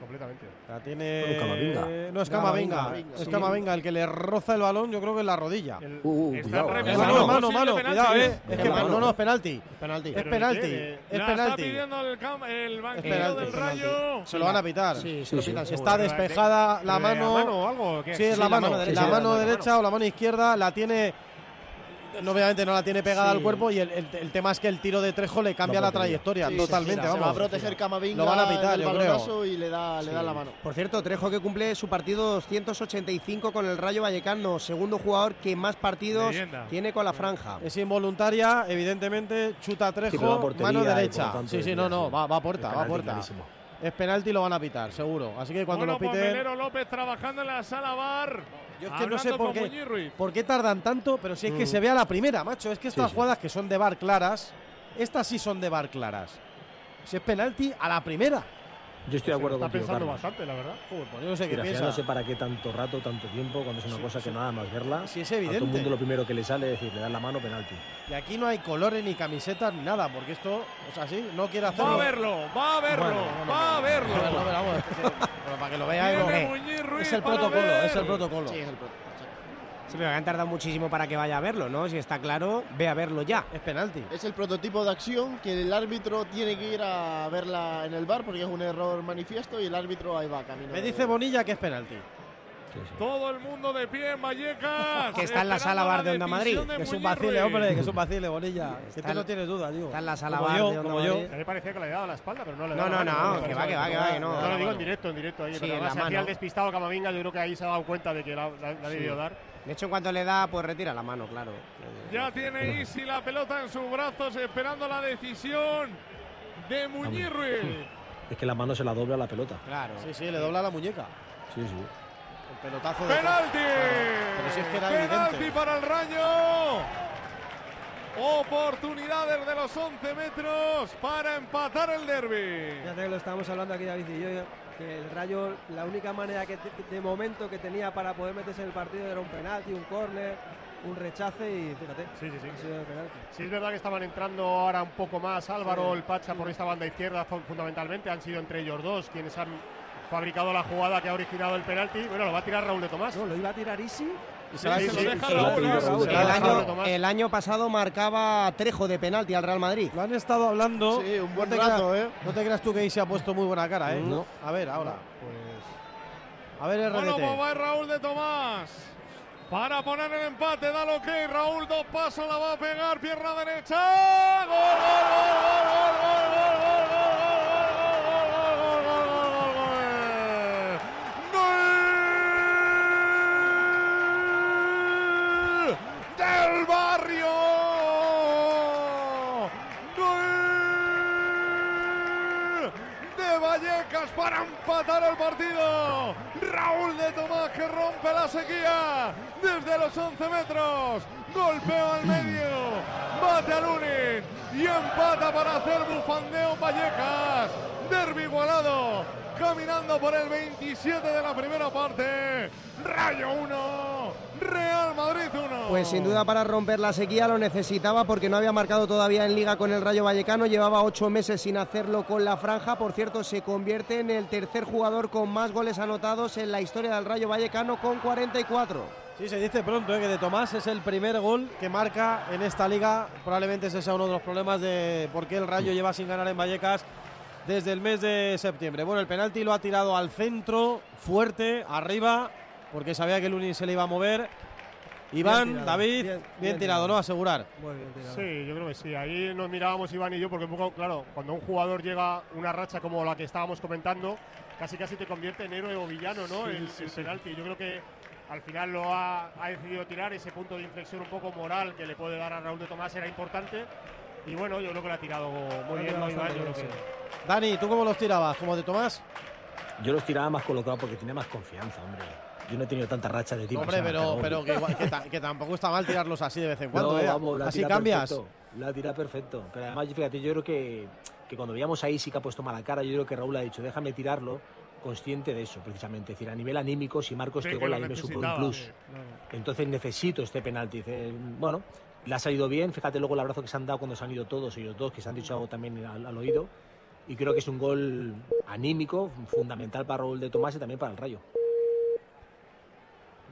completamente.
La tiene.
Camavinga.
No es
Camavinga,
Camavinga. Es
sí.
Camavinga el que le roza el balón, yo creo que en la rodilla.
Uh,
Está
cuidado.
Es
revisando
mano, mano, mano,
penalti.
cuidado, eh. Es que
mano.
no, no, es penalti.
Penalti.
Es penalti.
¿de qué?
Es
La está
penalti.
pidiendo el, cam- el banquillo
penalti,
del
es penalti.
Rayo.
Se lo van a pitar.
Sí, se lo pitan seguro.
Está despejada la
¿Pero de
mano.
mano o algo? o qué?
Sí, es
Sí,
la
Sí,
mano
la mano.
derecha o la mano izquierda la tiene. No, Obviamente no la tiene pegada
Sí.
al cuerpo y el, el- el tema es que el tiro de Trejo le cambia
No
la trayectoria
Sí,
totalmente.
se, se va a
vamos.
proteger Camavinga
Lo van a pitar, yo creo.
balonazo y le da, le da la mano.
Por cierto, Trejo que cumple su partido 285 con el Rayo Vallecano, segundo jugador que más partidos
Leyenda.
tiene con la franja.
Es involuntaria, evidentemente, chuta Trejo,
portería
mano derecha.
tanto
Sí, sí, no, no, va, va a puerta, va a puerta.
clarísimo.
Es penalti y lo van a pitar, seguro. Así que cuando
bueno,
lo piten.
Melero López trabajando en la sala bar.
Yo es que no sé por qué, por qué tardan tanto, pero si es que
Mm.
se ve a la primera, macho. Es que estas
sí.
jugadas que son de bar claras, estas sí son de bar claras. Si es penalti, a la primera.
Yo estoy de acuerdo
Está
contigo,
pensando
Carlos.
bastante, la verdad.
Joder, pues yo no sé qué piensa.
no sé para qué tanto rato, tanto tiempo, cuando es una cosa que nada más verla.
Sí, es
A todo
evidente.
el mundo lo primero que le sale es decir, le das la mano, penalti.
Y aquí no hay colores ni camisetas ni nada, porque esto, o sea, sí, no quiere hacerlo.
Va a verlo, va a verlo,
Bueno,
va a verlo.
Pero para que lo
Ruiz
es el protocolo, es el protocolo.
Sí, es el pro-
Sí, pero han tardado muchísimo para que vaya a verlo, ¿no? Si está claro, ve a verlo ya.
Es penalti.
Es el prototipo de acción que el árbitro tiene que ir a verla en el bar porque es un error manifiesto y el árbitro ahí va camino.
Me dice Bonilla que es penalti.
Todo el mundo de pie en Vallecas. <laughs>
Que está en la sala bar de Onda Madrid.
de
Que es un vacile, hombre, que es un vacile, Bonilla. Que
Está
tú
en-
no tienes duda, digo.
está en la sala
como
bar
yo,
de Onda
como yo.
A mí me parecía que le daba la espalda, pero no le
No, no, no,
mano.
que va, que va, que va, que no.
No, lo digo en directo, en directo ahí.
Sí,
pero
en la mano.
el despistado Camavinga, yo creo que ahí se ha dado cuenta de que la, la- la ha debido dar.
De hecho, en cuanto le da, pues retira la mano, claro.
Ya tiene Isi la pelota en sus brazos esperando la decisión de Muñiz Ruiz. <laughs>
Es que la mano se la dobla a la pelota.
Claro.
Sí, sí, le dobla la muñeca.
Sí, sí.
El pelotazo de.
¡Penalti!
Pero si es que era
¡Penalti
evidente.
para el Rayo! Oportunidades de los 11 metros para empatar el derby.
Fíjate que lo estábamos hablando aquí David y yo, que el Rayo, la única manera que de momento que tenía para poder meterse en el partido era un penalti, un córner, un rechace y fíjate,
Sí, sí, sí.
ha sido de penalti.
Sí, es verdad que estaban entrando ahora un poco más Álvaro, el Pacha por esta banda izquierda fun- fundamentalmente. Han sido entre ellos dos quienes han fabricado la jugada que ha originado el penalti. Bueno, lo va a tirar Raúl de Tomás.
No, lo iba a tirar Isi.
El año, pasado marcaba Trejo de penalti al Real Madrid.
Lo han estado hablando.
Sí, un buen
no te
rato,
creas,
¿eh?
No te creas tú que ahí se ha puesto muy buena cara, ¿eh?
No.
A ver, ahora.
Pues
A ver, RDT.
Bueno, va Raúl de Tomás. Para poner el empate, da lo que Raúl dos pasos la va a pegar, pierna derecha. ¡Gol, gol, gol, gol, gol, gol, gol, Para empatar el partido. Raúl de Tomás que rompe la sequía desde los 11 metros. Golpeo al medio. Bate a Lunin y empata para hacer bufandeo Vallecas. Derby igualado. Caminando por el 27 de la primera parte. Rayo 1, Real Madrid 1.
Pues sin duda para romper la sequía lo necesitaba porque no había marcado todavía en liga con el Rayo Vallecano, llevaba ocho meses sin hacerlo con la franja, por cierto se convierte en el tercer jugador con más goles anotados en la historia del Rayo Vallecano con 44.
Sí, se dice pronto ¿eh? que de Tomás es el primer gol que marca en esta liga. Probablemente ese sea uno de los problemas de por qué el Rayo lleva sin ganar en Vallecas desde el mes de septiembre. Bueno, el penalti lo ha tirado al centro, fuerte, arriba, porque sabía que el Uni se le iba a mover. Iván, David, bien, tirado, ¿no? Asegurar.
Sí, yo creo que sí. Ahí nos mirábamos Iván y yo, porque un poco, claro, cuando un jugador llega una racha como la que estábamos comentando, casi casi te convierte en héroe o villano, ¿no? el, el penalti. Yo creo que al final lo ha, ha, decidido tirar, ese punto de inflexión un poco moral que le puede dar a Raúl de Tomás era importante. Y bueno, yo creo que lo ha tirado muy bien. Muy bien yo creo que...
Dani, ¿tú cómo los tirabas? ¿Como de Tomás?
Yo los tiraba más colocado porque tenía más confianza, hombre. Yo no he tenido tanta racha de tiempo.
Hombre, pero, pero que, igual, que, ta, que, tampoco está mal tirarlos así de vez en cuando. No, ¿eh? vamos, así cambias.
Perfecto, la tira perfecto. Pero además, fíjate, yo creo que, que cuando veíamos ahí sí que ha puesto mala cara. Yo creo que Raúl ha dicho, déjame tirarlo consciente de eso, precisamente. Es decir, a nivel anímico, si marco este sí, gol, ahí me supone un plus. Sí, claro. Entonces necesito este penalti. Bueno, le ha salido bien. Fíjate luego el abrazo que se han dado cuando se han ido todos, ellos dos, que se han dicho algo también al, al oído. Y creo que es un gol anímico, fundamental para Raúl de Tomás y también para el Rayo.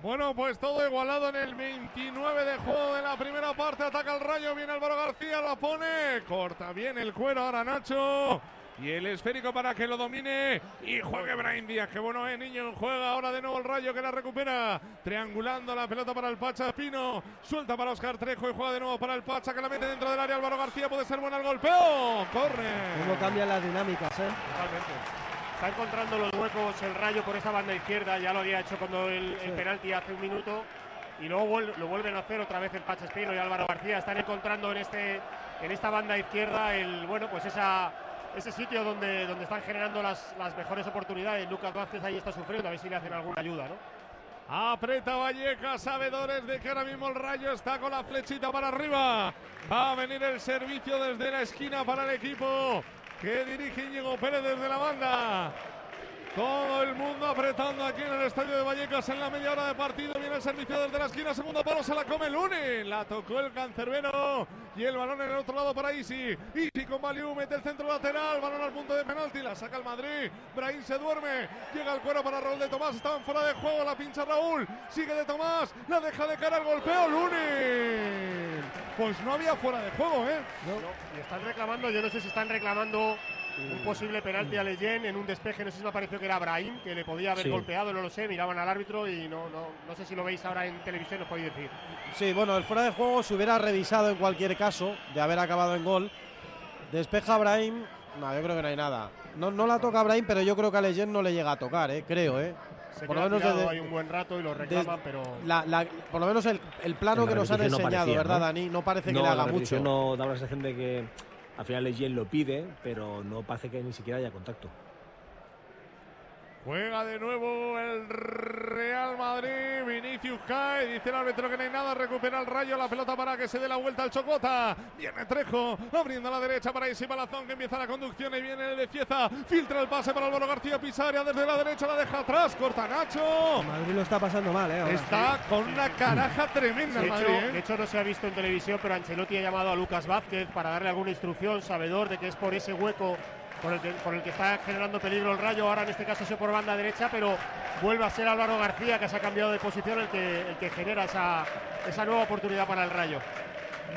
Bueno, pues todo igualado en el 29 de juego de la primera parte. Ataca el Rayo, viene Álvaro García, la pone, corta bien el cuero ahora Nacho. Y el esférico para que lo domine y juegue Brian Díaz. Qué bueno es, niño. Juega ahora de nuevo el rayo que la recupera. Triangulando la pelota para el Pacha Espino. Suelta para Oscar Trejo y juega de nuevo para el Pacha que la mete dentro del área. Álvaro García puede ser bueno el golpeo. Corre.
Cómo cambian las dinámicas, ¿eh?
Totalmente. Está encontrando los huecos el rayo por esa banda izquierda. Ya lo había hecho cuando el, el penalti hace un minuto. Y luego lo vuelven a hacer otra vez el Pacha Espino y Álvaro García. Están encontrando en, este, en esta banda izquierda el, bueno, pues esa ese sitio donde, donde están generando las, las mejores oportunidades. Lucas Vázquez ahí está sufriendo, a ver si le hacen alguna ayuda, ¿no?
Aprieta Vallecas, sabedores de que ahora mismo el rayo está con la flechita para arriba. Va a venir el servicio desde la esquina para el equipo que dirige Íñigo Pérez desde la banda. Todo el mundo apretando aquí en el estadio de Vallecas en la media hora de partido. Viene el servicio desde la esquina. Segundo palo se la come Luni. La tocó el cancerbero. Y el balón en el otro lado para Isi. Isi con Valiu. Mete el centro lateral. Balón al punto de penalti. La saca el Madrid. Brahim se duerme. Llega el cuero para Raúl de Tomás. Estaban fuera de juego. La pincha Raúl. Sigue de Tomás. La deja de cara al golpeo. Luni. Pues no había fuera de juego, ¿eh?
No. están reclamando. Yo no sé si están reclamando un posible penalti a Leyen en un despeje, no sé si me pareció que era Brahim, que le podía haber sí. golpeado, no lo sé, miraban al árbitro y no, no, no sé si lo veis ahora en televisión, os podéis decir.
Sí, bueno, el fuera de juego se hubiera revisado en cualquier caso de haber acabado en gol. Despeja Brahim, no, yo creo que no hay nada. No, no la toca Brahim, pero yo creo que a Leyen no le llega a tocar, eh, creo, ¿eh?
Se por lo menos desde, hay un buen rato y lo reclaman,
de,
pero
la, la, por lo menos el, el plano que nos han enseñado, no parecía,
¿no?
¿verdad, Dani? No parece
no,
que le haga
la
mucho.
No da la sensación de que al final Leyen lo pide, pero no parece que ni siquiera haya contacto.
Juega de nuevo el Real Madrid. Vinicius cae. Dice el árbitro que no hay nada. Recupera el rayo. La pelota para que se dé la vuelta al Chocota. Viene Trejo. Abriendo a la derecha para Isi Palazón que empieza la conducción. Y viene el de Cieza. Filtra el pase para Álvaro García Pisaria. Desde la derecha la deja atrás. Corta Nacho.
Madrid lo está pasando mal, ¿eh? Ahora.
Está con una caraja tremenda.
De hecho,
Madrid, ¿eh?
de hecho, no se ha visto en televisión, pero Ancelotti ha llamado a Lucas Vázquez para darle alguna instrucción, sabedor de que es por ese hueco por el, que, está generando peligro el Rayo, ahora en este caso es por banda derecha, pero vuelve a ser Álvaro García que se ha cambiado de posición el que, el que genera esa, esa nueva oportunidad para el Rayo.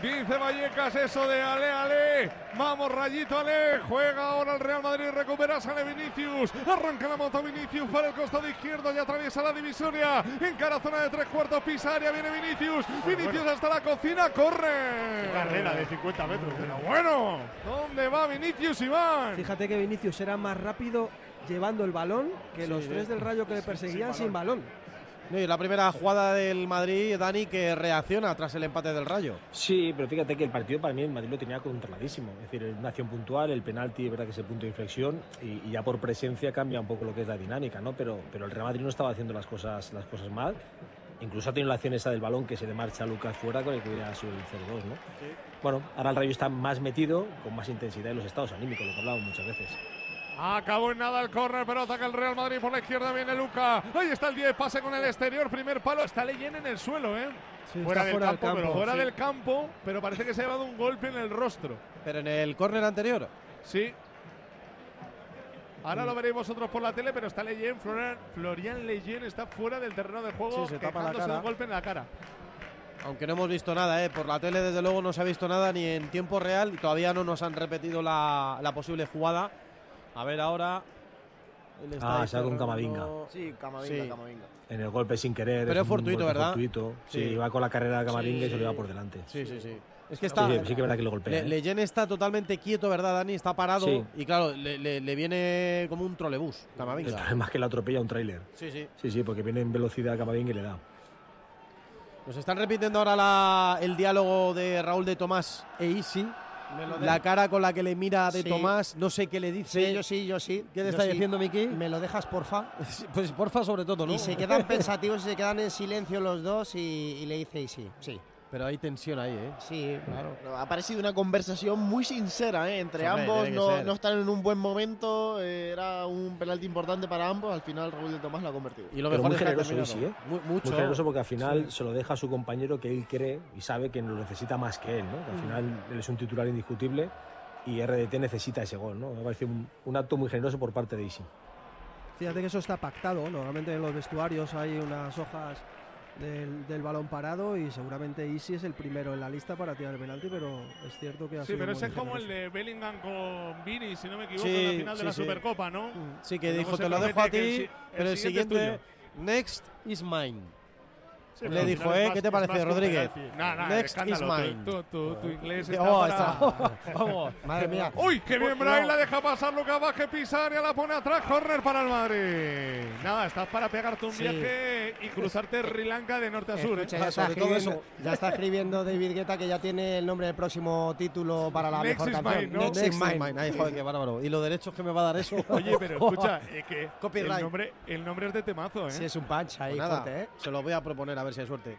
Dice Vallecas eso de Ale, Ale. Vamos, Rayito, Ale. Juega ahora el Real Madrid. Recupera, sale Vinicius. Arranca la moto Vinicius para el costado izquierdo y atraviesa la divisoria. En cara zona de tres cuartos, pisa área. Viene Vinicius. Vinicius hasta la cocina. Corre.
Carrera de 50 metros.
Pero bueno, ¿dónde va Vinicius, Iván?
Fíjate que Vinicius era más rápido llevando el balón que sí, los tres del Rayo que le perseguían sin balón. Sin balón.
Sí, la primera jugada del Madrid, Dani, que reacciona tras el empate del Rayo.
Sí, pero fíjate que el partido para mí el Madrid lo tenía controladísimo. Es decir, una acción puntual, el penalti, es verdad que es el punto de inflexión y, y, ya por presencia cambia un poco lo que es la dinámica, ¿no? Pero, pero el Real Madrid no estaba haciendo las cosas, las cosas mal. Incluso ha tenido la acción esa del balón que se le marcha a Lucas fuera con el que hubiera sido el 0-2, ¿no? Sí. Bueno, ahora el Rayo está más metido, con más intensidad en los estados anímicos, lo que hablamos muchas veces.
Acabó en nada el córner, pero ataca el Real Madrid por la izquierda. Viene Luca. Ahí está el 10, pase con el exterior. Primer palo. Está Leyen en el suelo, ¿eh?
Sí,
fuera, del,
fuera
campo, pero fuera
sí.
del campo, pero parece que se ha llevado un golpe en el rostro.
Pero en el córner anterior.
Sí. Ahora lo veréis vosotros por la tele, pero está Leyen, Florian, Florian Leyen está fuera del terreno de juego,
Sí, se tapa la cara.
un golpe en la cara.
Aunque no hemos visto nada, ¿eh? por la tele desde luego no se ha visto nada ni en tiempo real y todavía no nos han repetido la, la posible jugada. A ver ahora. él está
Ah, se con. Camavinga.
Sí, Camavinga,
Sí.
Camavinga.
En el golpe sin querer.
Pero es fortuito, ¿verdad?
fortuito. Sí,
Sí.
va con la carrera de Camavinga y se lo lleva por delante.
Sí, sí, sí. Es que
Sí,
está.
sí, sí que es verdad que lo golpea,
Le-
¿eh?
Leyen está totalmente quieto, ¿verdad, Dani? Está parado
Sí.
y claro, le, le- le viene como un trolebús,
El
Camavinga.
problema es que le atropella un tráiler.
Sí, sí.
Sí, sí, porque viene en velocidad Camavinga y le da.
Nos están repitiendo ahora la- el diálogo de Raúl de Tomás e Isi.
De-
La cara con la que le mira de
Sí.
Tomás, no sé qué le dice.
Sí, yo sí, yo sí.
¿Qué te
Yo
está
sí.
diciendo, Miki?
¿Me lo dejas, porfa? <laughs>
Pues porfa, sobre todo, ¿no?
Y se quedan pensativos y se quedan en silencio los dos y, y le dice y sí, sí.
Pero hay tensión ahí, ¿eh?
Sí, claro.
Pero Ha parecido una conversación muy sincera ¿eh? entre
Hombre,
ambos. No, no están en un buen momento. eh, era un penalti importante para ambos. Al final, Raúl de Tomás lo ha convertido.
Y lo
Pero
mejor
muy
es que ha
generoso. Isi, ¿eh?
Mu- mucho.
Muy generoso porque al final se lo deja a su compañero que él cree y sabe que lo necesita más que él, ¿no? Que al
Mm.
final él es un titular indiscutible y RDT necesita ese gol, ¿no? Me parece un, un acto muy generoso por parte de Isi.
Fíjate que eso está pactado. Normalmente en los vestuarios hay unas hojas del, del balón parado y seguramente Isi es el primero en la lista para tirar el penalti, pero es cierto que ha
Sí,
sido
pero ese es como el de Bellingham con Vini, si no me equivoco,
Sí,
en la final de
sí,
la
sí.
Supercopa, ¿no?
Sí, que dijo, te lo dejo a
el
ti,
si-
pero el
es
siguiente,
tuyo.
next is mine.
Sí,
Le dijo, ¿eh?
más-
¿Qué te
un
Rodríguez?
penalti. Nah, nah,
Next is mine.
Tu, tu- tu- inglés
Sí, <laughs>
está
oh,
para- <laughs>
está- vamos.
Madre mía.
¡Uy, qué bien. Bray! La deja pasar Lucas Vázquez, Pisaria la pone atrás, corner para el Madrid. Nada, estás para pegarte un
Sí.
viaje y cruzarte Sri Lanka de norte a sur. ¿eh?
Escucha, ya, está
todo
escribiendo, ya está escribiendo <laughs> David Guetta que ya tiene el nombre del próximo título para la
Next
mejor
is
canción.
mine, ¿no?
Next,
Next
is mine.
mine. Ay, joder, qué bárbaro. ¿Y los derechos que me va a dar eso?
Oye, pero escucha, eh, que
Copyright.
el nombre, el nombre es de temazo, ¿eh?
Sí, es un punch ahí
Pues nada,
¿eh?
se lo voy a proponer a ver si hay suerte.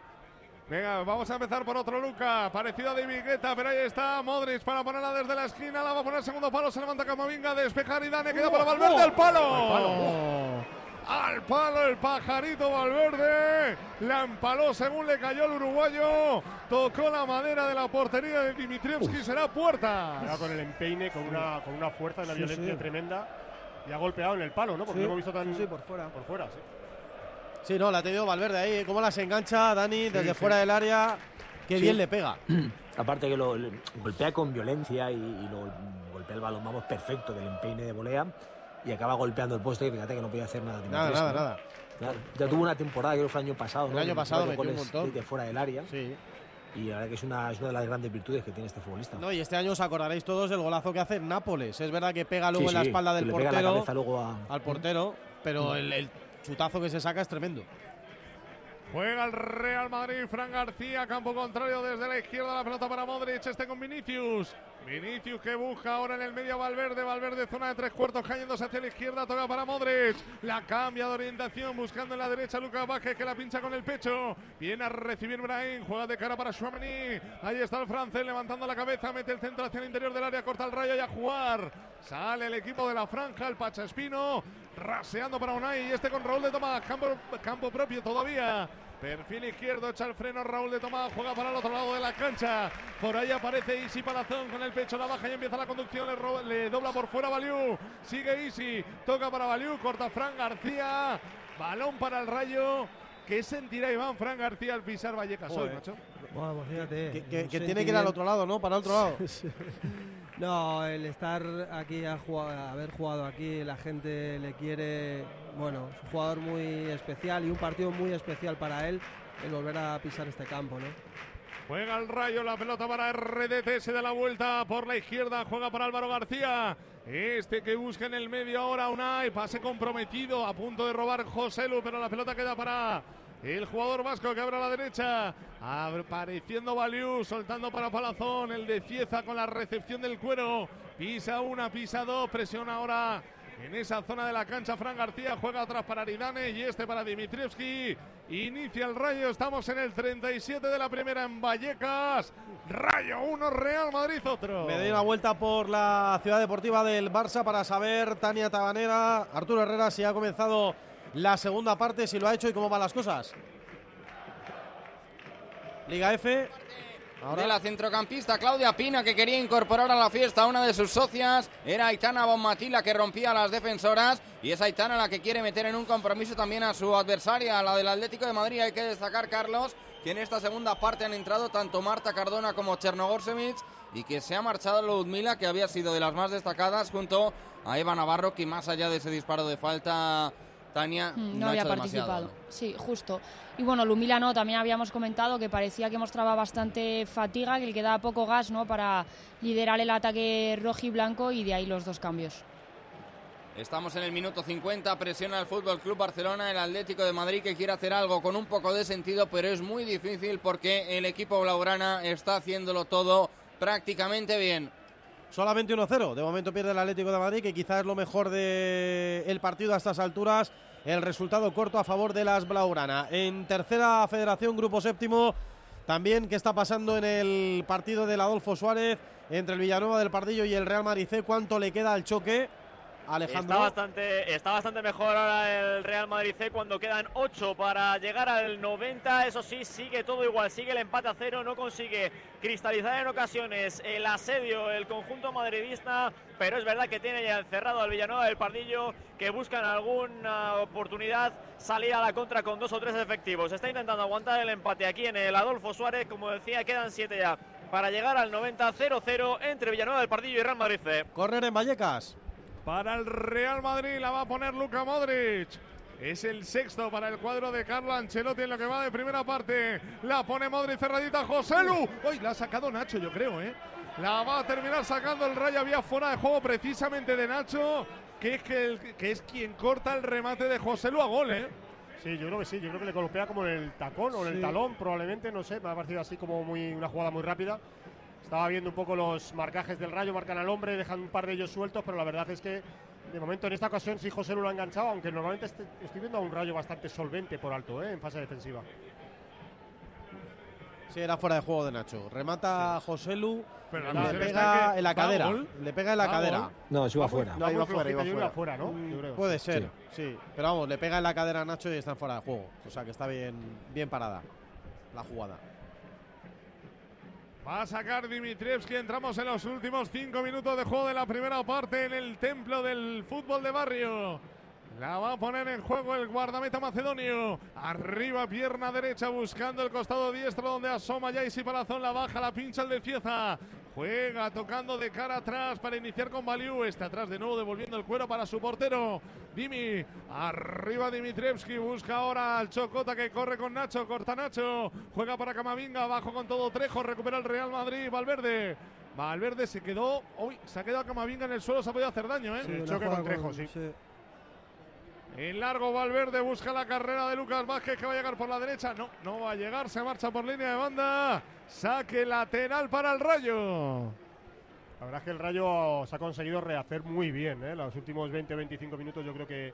Venga, vamos a empezar por otro Luca, parecido a David Guetta, pero ahí está Modric para ponerla desde la esquina, la va a poner segundo palo, se levanta Camavinga, despejar y Dane, queda para Valverde, al palo. Al palo el pajarito Valverde, la empaló según le cayó el uruguayo, tocó la madera de la portería de Dimitrievski, será puerta.
Era con el empeine, con una, con una fuerza y una
Sí,
violencia
sí.
tremenda. Y ha golpeado en el palo, ¿no? Porque
Sí,
lo hemos visto tan
sí, sí, por fuera.
por fuera, sí.
Sí, no, la ha tenido Valverde ahí. ¿Cómo las engancha Dani desde
sí.
fuera del área? Qué
Sí.
bien le pega. <clears throat>
Aparte que lo, lo golpea con violencia y, y lo golpea el balón, vamos, perfecto del empeine de volea y acaba golpeando el poste y fíjate que no podía hacer nada.
Nada, nada,
¿no?
nada.
Claro, Ya tuvo una temporada, creo que fue el año pasado.
El
¿no?
año pasado metió un montón.
De fuera del área.
Sí.
Y la verdad que es una, es una de las grandes virtudes que tiene este futbolista.
No, y este año os acordaréis todos del golazo que hace en Nápoles. Es verdad que pega luego
Sí,
en la espalda del
la
portero.
cabeza luego a-
Al portero, pero el, el chutazo que se saca es tremendo.
Juega el Real Madrid, Fran García, campo contrario desde la izquierda, la pelota para Modric, este con Vinicius. Vinicius que busca ahora en el medio Valverde, Valverde zona de tres cuartos cayéndose hacia la izquierda, toca para Modric. La cambia de orientación, buscando en la derecha Lucas Vázquez que la pincha con el pecho. Viene a recibir Brahim, juega de cara para Chouameni. Ahí está el francés levantando la cabeza, mete el centro hacia el interior del área, corta el rayo y a jugar. Sale el equipo de la franja, el Pacha Espino, raseando para Unai y este con Raúl de Tomás, campo, campo propio todavía. Perfil izquierdo, echa el freno Raúl de Tomás, juega para el otro lado de la cancha. Por ahí aparece Isi Palazón con el pecho, la baja y empieza la conducción. Le, le dobla por fuera Valiu. Sigue Isi, toca para Valiu, corta Fran García. Balón para el rayo. ¿Qué sentirá Iván Fran García al pisar Vallecas hoy, macho?
Bueno, pues fíjate.
Que, que- tiene que ir al otro lado, ¿no? Para el otro lado. <laughs>
No, el estar aquí, a haber jugado aquí, la gente le quiere. Bueno, es un jugador muy especial y un partido muy especial para él el volver a pisar este campo, ¿no?
Juega el rayo, la pelota para RDT, se da la vuelta por la izquierda, juega para Álvaro García. Este que busca en el medio ahora Unai, pase comprometido, a punto de robar José Lu, pero la pelota queda para el jugador vasco que abre a la derecha. Apareciendo Valiu, soltando para Palazón, el de Cieza con la recepción del cuero. Pisa una, pisa dos, presiona ahora En esa zona de la cancha, Fran García juega atrás para Aridane y este para Dimitrievski. Inicia el rayo, estamos en el 37 de la primera en Vallecas. Rayo 1, Real Madrid otro.
Me doy una vuelta por la ciudad deportiva del Barça para saber, Tania Tabanera, Arturo Herrera, si ha comenzado la segunda parte, si lo ha hecho y cómo van las cosas. Liga F.
De la centrocampista Claudia Pina, que quería incorporar a la fiesta a una de sus socias. Era Aitana Bonmatila que rompía las defensoras. Y es Aitana la que quiere meter en un compromiso también a su adversaria, la del Atlético de Madrid. Hay que destacar, Carlos, que en esta segunda parte han entrado tanto Marta Cardona como Chernogorsevic. Y que se ha marchado Ludmila, que había sido de las más destacadas, junto a Eva Navarro, que más allá de ese disparo de falta Tania
Mm,
no,
no
ha
había
hecho
participado.
demasiado.
Sí, justo. Y bueno, Lumila no, también habíamos comentado que parecía que mostraba bastante fatiga, que le quedaba poco gas ¿no? para liderar el ataque rojo y blanco y de ahí los dos cambios.
Estamos en el minuto 50, presiona el Fútbol Club Barcelona, el Atlético de Madrid que quiere hacer algo con un poco de sentido, pero es muy difícil porque el equipo blaugrana está haciéndolo todo prácticamente bien.
Solamente 1-0. De momento pierde el Atlético de Madrid, que quizás es lo mejor del partido a estas alturas. El resultado corto a favor de las Blaugrana. En tercera federación, grupo séptimo, también qué está pasando en el partido del Adolfo Suárez entre el Villanueva del Pardillo y el Real Madrid C. ¿Cuánto le queda al choque? Alejandro.
Está bastante, está bastante mejor ahora el Real Madrid C cuando quedan 8 para llegar al 90. Eso sí, sigue todo igual, sigue el empate a cero, no consigue cristalizar en ocasiones el asedio, el conjunto madridista, pero es verdad que tiene ya encerrado al Villanueva del Pardillo que buscan alguna oportunidad salir a la contra con dos o tres efectivos. Está intentando aguantar el empate aquí en el Adolfo Suárez, como decía, quedan 7 ya para llegar al 90 0-0 entre Villanueva del Pardillo y Real Madrid C.
Correr en Vallecas.
Para el Real Madrid la va a poner Luka Modric. Es el sexto para el cuadro de Carlo Ancelotti en lo que va de primera parte. La pone Modric cerradita José Lu. Hoy la ha sacado Nacho, yo creo, ¿eh? La va a terminar sacando el Rayo. Había fuera de juego precisamente de Nacho, que es, que, el- que es quien corta el remate de José Lu a gol, ¿eh?
Sí, yo creo que sí, yo creo que le golpea como en el tacón o en el talón, probablemente, no sé, me ha parecido así como muy una jugada muy rápida. Estaba viendo un poco los marcajes del Rayo, marcan al hombre, dejan un par de ellos sueltos, pero la verdad es que de momento en esta ocasión sí José Lu lo ha enganchado, aunque normalmente este- estoy viendo a un Rayo bastante solvente por alto, ¿eh? en fase defensiva.
Sí, era fuera de juego de Nacho. Remata José Lu.
Pero
le pega
que
en la cadera.
gol.
Le pega en la cadera.
gol.
No, se iba
Va muy-
fuera.
va muy
iba fuera, iba fuera.
¿no? Creo.
Puede ser, sí. Pero vamos, le pega en la cadera a Nacho y está fuera de juego. O sea que está bien, bien parada la jugada.
Va a sacar Dimitrievski. Entramos en los últimos cinco minutos de juego de la primera parte en el templo del fútbol de barrio. La va a poner en juego el guardameta macedonio. Arriba, pierna derecha, buscando el costado diestro donde asoma Yaisi Palazón. La baja, la pincha el de Cieza. Juega tocando de cara atrás para iniciar con Baliu. Está atrás de nuevo, devolviendo el cuero para su portero. Dimi. Arriba Dimitrievski. Busca ahora al Chocota que corre con Nacho. Corta Nacho. Juega para Camavinga. Abajo con todo Trejo. Recupera el Real Madrid. Valverde. Valverde se quedó. Uy, se ha quedado Camavinga en el suelo. Se ha podido hacer daño, ¿eh?
Sí, el choque con Trejo, sí.
En largo Valverde busca la carrera de Lucas Vázquez que va a llegar por la derecha. No, no va a llegar, se marcha por línea de banda. Saque lateral para el Rayo.
La verdad es que el Rayo se ha conseguido rehacer muy bien. ¿eh? Los últimos 20-25 minutos yo creo que,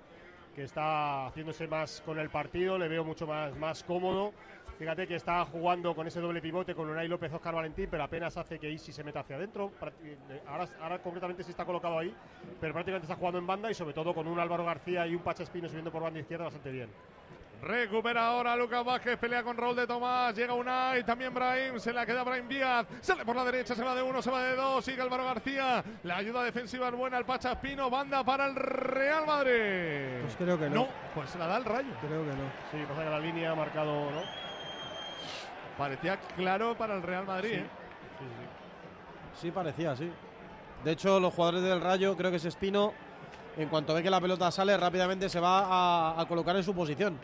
que está haciéndose más con el partido, le veo mucho más, más cómodo. Fíjate que está jugando con ese doble pivote con Unai López, Oscar Valentín, pero apenas hace que Isi se meta hacia adentro. Prácti- eh, Ahora, ahora concretamente sí está colocado ahí, pero prácticamente está jugando en banda y sobre todo con un Álvaro García y un Pacha Espino subiendo por banda izquierda bastante bien.
Recupera ahora Lucas Vázquez, pelea con Raúl de Tomás, llega Unai, también Brahim, se la queda Brahim Díaz, sale por la derecha, se va de uno, se va de dos, sigue Álvaro García, la ayuda defensiva es buena, el Pacha Espino, banda para el Real Madrid.
Pues creo que no.
No, pues se la da el Rayo.
Creo que no.
Sí, pasa que la línea ha marcado, ¿no?
Parecía claro para el Real Madrid, ¿eh?
Sí, parecía, sí. De hecho, los jugadores del Rayo, creo que es Espino, en cuanto ve que la pelota sale, rápidamente se va a, a colocar en su posición.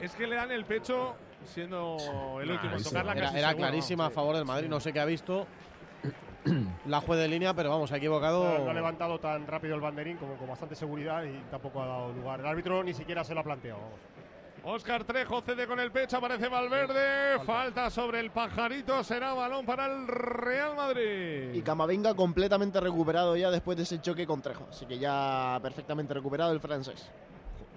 Es que le dan el pecho siendo el último en tocarla
Era,
casi
era
seguro.
clarísima a favor del Madrid, no sé qué ha visto. <clears throat> La juez de línea, pero vamos, ha equivocado.
No, no ha levantado tan rápido el banderín como con bastante seguridad y tampoco ha dado lugar. El árbitro ni siquiera se lo ha planteado. vamos.
Oscar Trejo cede con el pecho, aparece Valverde. Falta sobre el pajarito, será balón para el Real Madrid.
Y Camavinga completamente recuperado ya después de ese choque con Trejo. Así que ya perfectamente recuperado el francés.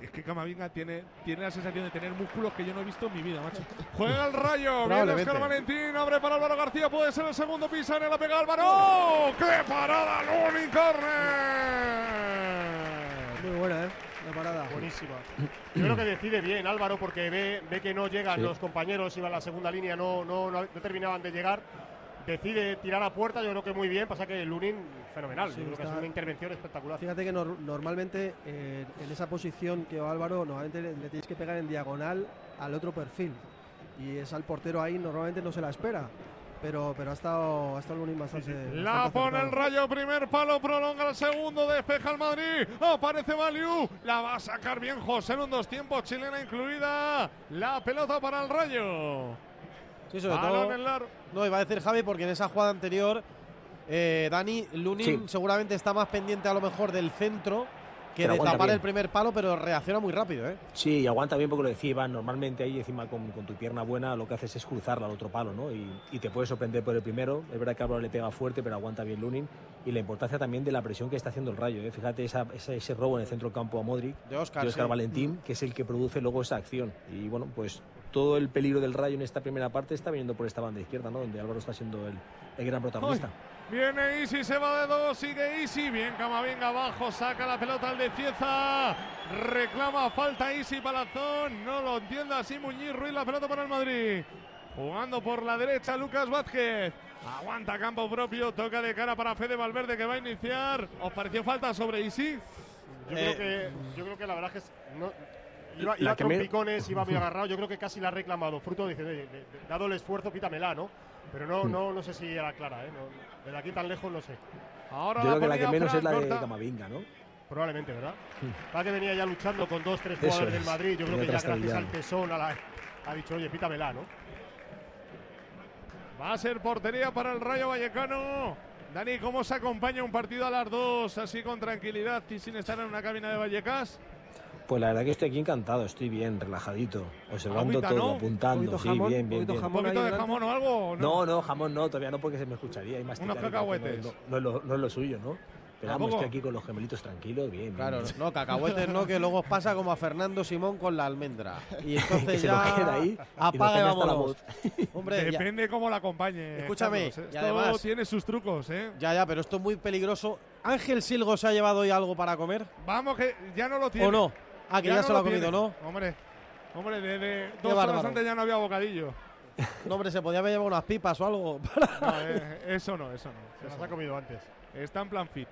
Es que Camavinga tiene, tiene la sensación de tener músculos que yo no he visto en mi vida, macho. <laughs> Juega el rayo, viene. Oscar Valentín, abre para Álvaro García, puede ser el segundo pisa en la pega Álvaro. ¡Qué parada, Luni Corner!
Muy buena, ¿eh? La parada.
Buenísima. Yo creo que decide bien Álvaro porque ve, ve que no llegan
Sí.
los compañeros, iba a la segunda línea, no, no, no, no terminaban de llegar. Decide tirar a puerta, yo creo que muy bien, pasa que Lunin fenomenal,
Sí,
yo creo que es una intervención espectacular.
Fíjate que nor- normalmente eh, en esa posición que va Álvaro, normalmente le, le tienes que pegar en diagonal al otro perfil. Y es al portero ahí, normalmente no se la espera. Pero, pero ha estado, ha estado Lunin bastante.
La
bastante
pone el rayo, primer palo, prolonga el segundo, despeja el Madrid. Aparece Valiu, la va a sacar bien José en un dos tiempos, chilena incluida. La pelota para el rayo.
Sí, sobre
Balón
todo.
en.
No, iba a decir Javi, porque en esa jugada anterior, eh, Dani Lunin
Sí.
seguramente está más pendiente a lo mejor del centro que de tapar
bien.
el primer palo, pero reacciona muy rápido, ¿eh?
Sí, y aguanta bien porque lo decía Iván, normalmente ahí encima con, con tu pierna buena lo que haces es cruzarla al otro palo, ¿no? Y, y te puede sorprender por el primero, es verdad que Álvaro le pega fuerte, pero aguanta bien Lunin. Y la importancia también de la presión que está haciendo el Rayo, ¿eh? Fíjate esa- esa- ese robo en el centro campo a Modric,
De Óscar, sí.
Valentín, que es el que produce luego esa acción. Y bueno, pues todo el peligro del Rayo en esta primera parte está viniendo por esta banda izquierda, ¿no? Donde Álvaro está siendo el, el gran protagonista.
Viene Isi, se va de dos, sigue Isi. Bien, Camavinga abajo, saca la pelota al de Cieza. Reclama falta Isi Palazón. No lo entiende así Muñiz Ruiz, la pelota para el Madrid. Jugando por la derecha Lucas Vázquez. Aguanta campo propio, toca de cara para Fede Valverde que va a iniciar. ¿Os pareció falta sobre Isi?
Yo,
Eh,
creo que, yo creo que la verdad es que es- no, iba, iba
que me-
trompicones, iba muy agarrado. Yo creo que casi la ha reclamado. Fruto dice, "Oye, de- de- dado el esfuerzo, pítamela, ¿no? Pero no,
Hmm.
no, no sé si era clara, ¿eh? No, desde aquí tan lejos no sé.
Ahora
Yo creo que la que menos
Fran
es la de. Camavinga, ¿no?
Probablemente, ¿verdad? Para que venía ya luchando con dos, tres jugadores del
es.
Madrid. Yo creo que ya gracias al tesón a la- ha dicho, oye, pítamela, ¿no?
Va a ser portería para el Rayo Vallecano. Dani, ¿cómo se acompaña un partido a las dos así con tranquilidad y sin estar en una cabina de Vallecas?
Pues la verdad que estoy aquí encantado, estoy bien, relajadito, observando todo,
¿no?
apuntando, sí,
jamón,
bien, bien, bien.
jamón ¿Un poquito ahí de jamón o algo, no?
No, no, jamón no, todavía no porque se me escucharía y más
Unos cacahuetes.
No, no es lo- no es lo suyo, ¿no? Pero vamos, estoy aquí con los gemelitos tranquilos, bien. bien,
Claro,
bien. <laughs>
no, cacahuetes no, que luego os pasa como a Fernando Simón con la almendra. Y <laughs>
Que
entonces
se lo
ya
queda ahí
apaga y
hasta la
vámonos. <laughs> Hombre, ya-
Depende cómo la acompañe.
Escúchame,
Carlos,
y
esto
además-
tiene sus trucos, ¿eh?
ya, ya, pero esto es muy peligroso. ¿Ángel Silgo se ha llevado hoy algo para comer?
Vamos, que ya no lo tiene.
¿O no? Ah, que ya, se lo ha comido,
tiene.
¿no?
Hombre, hombre, de, de dos
bárbaro.
horas antes ya no había bocadillo. <laughs>
No, hombre, se podía haber llevado unas pipas o algo. <laughs>
No, eh, eso no, eso no.
Se
eso
las ha comido antes.
Está en plan fit.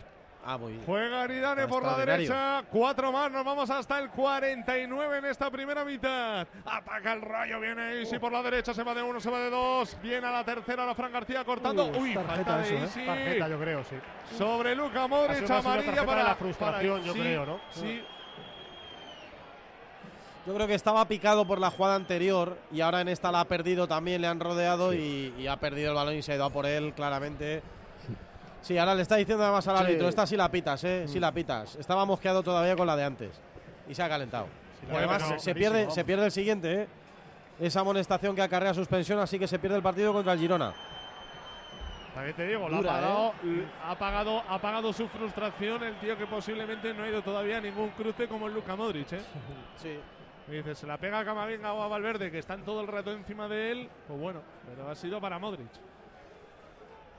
Ah, muy bien.
Juega Aridane por la derecha. Cuatro más. Nos vamos hasta el 49 en esta primera mitad. Ataca el rayo. Viene Isi por la derecha. Se va de uno, se va de dos. Viene a la tercera la Fran García cortando.
Uh,
Uy,
tarjeta
falta de
eso, ¿eh?
Isi.
Tarjeta, yo creo, sí.
Sobre Luca Modric. Amarilla para
de la frustración,
para-
yo
sí,
creo, ¿no?
Sí.
Yo creo que estaba picado por la jugada anterior y ahora en esta la ha perdido también, le han rodeado y, y ha perdido el balón y se ha ido a por él claramente. Sí, ahora le está diciendo además al
Sí.
árbitro, esta sí la pitas, eh, sí la pitas. Estaba mosqueado todavía con la de antes y se ha calentado. y además se, pierde,
vamos.
se pierde el siguiente, eh. Esa amonestación que acarrea suspensión, así que se pierde el partido contra el Girona.
También te digo, lo ha,
Dura,
pagado,
¿eh?
l- ha, pagado, ha pagado su frustración el tío que posiblemente no ha ido todavía a ningún cruce como el Luca Modric. ¿eh?
Sí.
Dice, se la pega a Camavinga o a Valverde, que están todo el rato encima de él. Pues bueno, pero ha sido para Modric.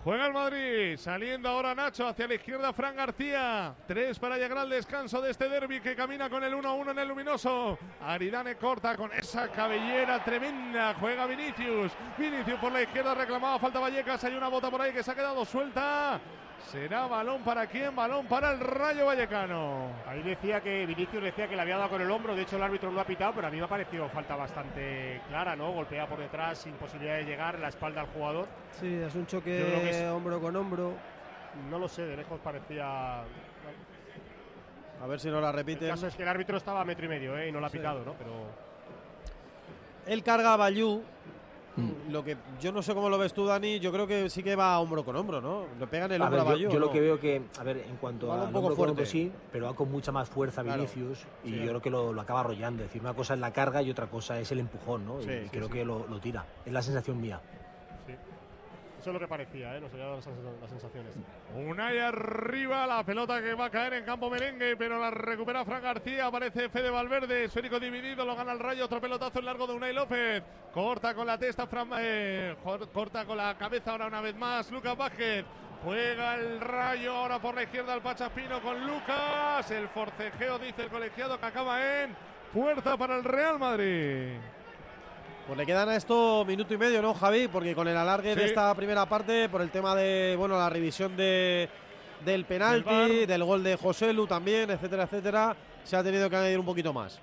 Juega el Madrid, saliendo ahora Nacho hacia la izquierda Fran García. Tres para llegar al descanso de este derby que camina con el 1-1 en el luminoso. Aridane corta con esa cabellera tremenda. Juega Vinicius. Vinicius por la izquierda reclamaba falta Vallecas. Hay una bota por ahí que se ha quedado suelta. Será balón para quién? Balón para el Rayo Vallecano.
Ahí decía que Vinicius decía que le había dado con el hombro, de hecho el árbitro no lo ha pitado, pero a mí me ha parecido falta bastante clara, ¿no? Golpea por detrás sin posibilidad de llegar, la espalda al jugador.
Sí, es un choque
es-
hombro con hombro.
No lo sé, de lejos parecía.
A ver si no la
El
repiten.
caso es que el árbitro estaba a metro y medio, ¿eh? Y no lo ha
Sí.
pitado, ¿no? Pero
Él carga a Bayú
Mm.
Lo que yo no sé cómo lo ves tú, Dani, yo creo que sí que va hombro con hombro, ¿no? Le pegan el
A
hombro
ver,
a
yo, lo que veo que, a ver, en cuanto
Va
a
un poco
hombro,
fuerte.
sí, pero va con mucha más fuerza
Claro.
Vinicius y
Sí.
yo creo que lo, lo acaba arrollando. Es decir, una cosa es la carga y otra cosa es el empujón, ¿no?
Sí,
y
sí,
creo que lo, lo tira. Es la sensación mía.
Lo que parecía, ¿eh? nos había dado las, sensaciones.
Unai arriba, la pelota que va a caer en campo merengue, pero la recupera Fran García, aparece Fede Valverde, esférico dividido, lo gana el rayo, otro pelotazo en largo de Unai López, corta con la testa, Fran, eh, corta con la cabeza ahora una vez más, Lucas Vázquez, juega el rayo ahora por la izquierda el Pachaspino con Lucas, el forcejeo dice el colegiado que acaba en puerta para el Real Madrid.
Pues le quedan a esto minuto y medio, ¿no, Javi? Porque con el alargue de esta primera parte, por el tema de, bueno, la revisión de, del penalti, del, gol de José Lu también, etcétera, etcétera, se ha tenido que añadir un poquito más.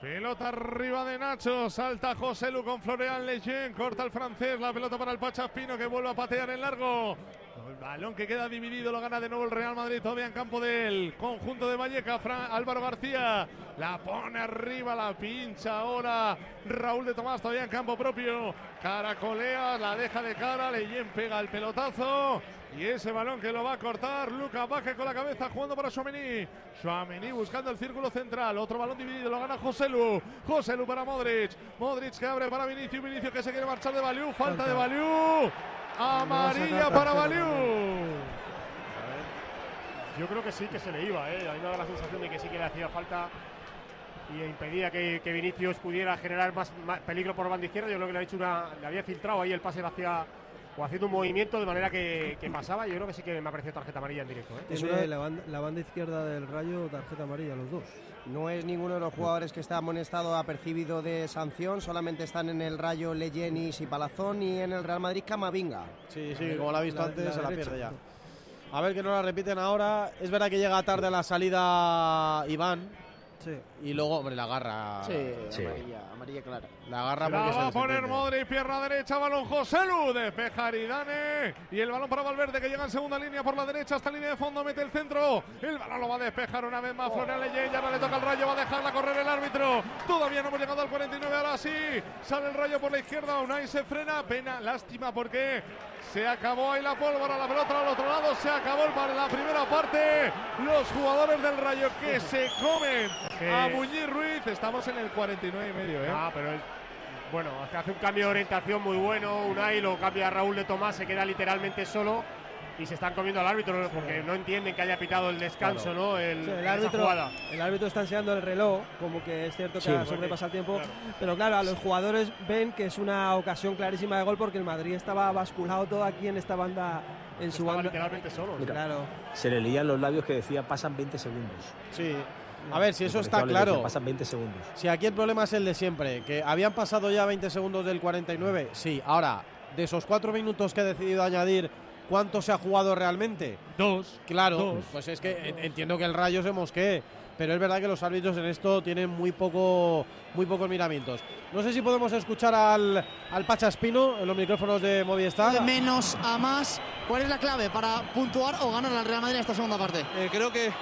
Pelota arriba de Nacho, salta José Lu con Florian Lejeune, corta el francés, la pelota para el Pachaspino que vuelve a patear en largo. El balón que queda dividido lo gana de nuevo el Real Madrid, todavía en campo del conjunto de Valleca. Fra- Álvaro García la pone arriba, la pincha ahora. Raúl de Tomás todavía en campo propio. Caracolea, la deja de cara, Leyen pega el pelotazo. Y ese balón que lo va a cortar Lucas Vázquez con la cabeza jugando para Suamení. Suamení buscando el círculo central. Otro balón dividido, lo gana José Lu. José Lu para Modric. Modric que abre para Vinicius. Vinicius que se quiere marchar de Valiu. Falta de Valiu. Amarilla para Valiu.
Yo creo que sí que se le iba, ¿eh? a mí me da la sensación de que sí que le hacía falta y impedía que, que Vinicius pudiera generar más, más peligro por banda izquierda. Yo creo que le, ha hecho una, le había filtrado ahí el pase hacia o haciendo un movimiento de manera que, que pasaba. Yo creo que sí que me ha parecido tarjeta amarilla en directo. ¿eh?
Tiene la, banda, la banda izquierda del Rayo tarjeta amarilla, los dos.
No es ninguno de los jugadores que está amonestado apercibido de sanción, solamente están en el Rayo Leyenis y Palazón y en el Real Madrid Camavinga.
Sí, sí, como la ha visto
La-
antes,
la
se la
derecha.
pierde ya. A ver que no la repiten ahora. Es verdad que llega tarde a la salida Iván.
Sí.
Y luego, hombre, la agarra.
Sí, amarilla, amarilla clara.
La agarra
La va a poner. Modric, pierna derecha, balón José Lu, despeja Aridane y el balón para Valverde que llega en segunda línea por la derecha hasta línea de fondo, mete el centro, el balón lo va a despejar una vez más Florian Leyen, ya no le toca el rayo, va a dejarla correr el árbitro, todavía no hemos llegado al 49, ahora sí, sale el rayo por la izquierda, Unai se frena, pena, lástima porque se acabó ahí la pólvora, la pelota al otro lado, se acabó el la primera parte, los jugadores del rayo que <laughs> se comen a Muñiz Ruiz, estamos en el 49 y medio, ¿eh?
Ah, pero el- bueno, hace, hace un cambio de orientación muy bueno. Unai lo cambia a Raúl de Tomás, se queda literalmente solo y se están comiendo al árbitro porque no entienden que haya pitado el descanso,
Claro.
¿no? El,
Sí, el, árbitro,
jugada.
el árbitro está enseñando el reloj, como que es cierto que
Sí,
ha sobrepasado el tiempo,
claro.
pero claro, a los jugadores ven que es una ocasión clarísima de gol porque el Madrid estaba basculado todo aquí en esta banda, en su
Estaba
banda.
literalmente solo.
Mira,
Claro.
Se le leían los labios que decía pasan 20 segundos.
Sí. A ver, si eso está claro.
pasan 20 segundos.
Si aquí el problema es el de siempre, que habían pasado ya 20 segundos del 49, sí. Ahora, de esos cuatro minutos que ha decidido añadir, ¿cuánto se ha jugado realmente?
Dos.
Claro,
Dos.
pues es que en- entiendo que el Rayo se mosquee, pero es verdad que los árbitros en esto tienen muy poco muy pocos miramientos. No sé si podemos escuchar al, al Pacha Espino en los micrófonos de Movistar.
de menos a más. ¿Cuál es la clave para puntuar o ganar al Real Madrid en esta segunda parte?
Eh, creo que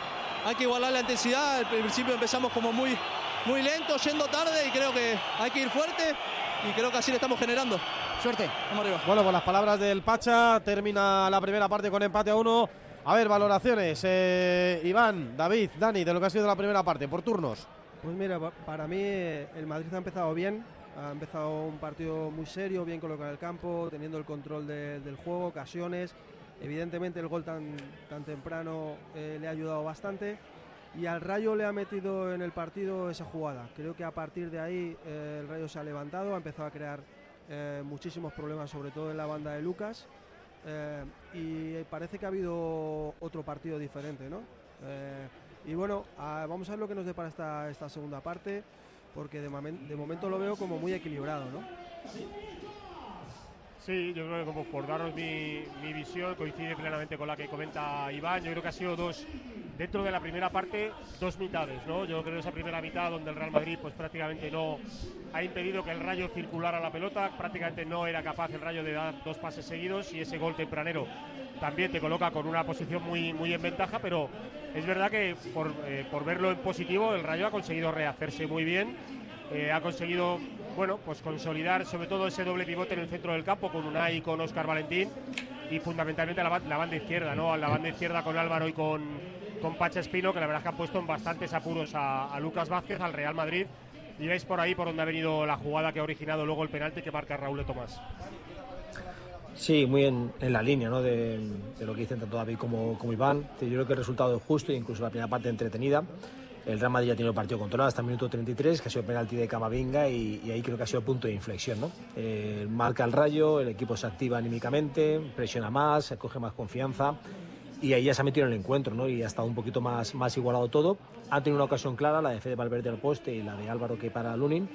hay que igualar la intensidad. Al principio empezamos como muy, muy lento, yendo tarde y creo que hay que ir fuerte y creo que así le estamos generando.
Suerte, vamos arriba.
Bueno, con las palabras del Pacha, termina la primera parte con empate a uno. A ver, valoraciones. eh, Iván, David, Dani, de lo que ha sido la primera parte, por turnos.
Pues mira, pa- para mí eh, el Madrid ha empezado bien, ha empezado un partido muy serio, bien colocado en el campo, teniendo el control de- del juego, ocasiones. Evidentemente el gol tan, tan temprano eh, le ha ayudado bastante y al Rayo le ha metido en el partido esa jugada. Creo que a partir de ahí eh, el Rayo se ha levantado, ha empezado a crear eh, muchísimos problemas, sobre todo en la banda de Lucas. eh, y parece que ha habido otro partido diferente, ¿no? Eh, y bueno, ah, vamos a ver lo que nos depara esta, esta segunda parte, porque de, de momento lo veo como muy equilibrado, ¿no?
Sí, yo creo que como por daros mi, mi visión coincide plenamente con la que comenta Iván. Yo creo que ha sido dos, dentro de la primera parte, dos mitades, ¿no? Yo creo que esa primera mitad donde el Real Madrid pues prácticamente no ha impedido que el Rayo circulara la pelota, prácticamente no era capaz el Rayo de dar dos pases seguidos y ese gol tempranero también te coloca con una posición muy, muy en ventaja, pero es verdad que por, eh, por verlo en positivo el Rayo ha conseguido rehacerse muy bien, eh, ha conseguido bueno, pues consolidar sobre todo ese doble pivote en el centro del campo con Unai y con Oscar Valentín y fundamentalmente la, la banda izquierda, ¿no? La banda izquierda con Álvaro y con, con Pacha Espino, que la verdad es que han puesto en bastantes apuros a, Lucas Vázquez, al Real Madrid. Y veis por ahí por donde ha venido la jugada que ha originado luego el penalti que marca Raúl Tomás.
Sí, muy en, la línea ¿no? de, lo que dicen tanto David como, como Iván. Yo creo que el resultado es justo, incluso la primera parte entretenida. El Real Madrid ya tiene el partido controlado hasta el minuto 33, que ha sido penalti de Camavinga y, ahí creo que ha sido el punto de inflexión. ¿no? Eh, marca el rayo, el equipo se activa anímicamente, presiona más, coge más confianza y ahí ya se ha metido en el encuentro ¿no? y ha estado un poquito más, más igualado todo. Han tenido una ocasión clara, la de Fede Valverde al poste y la de Álvaro que para Lunin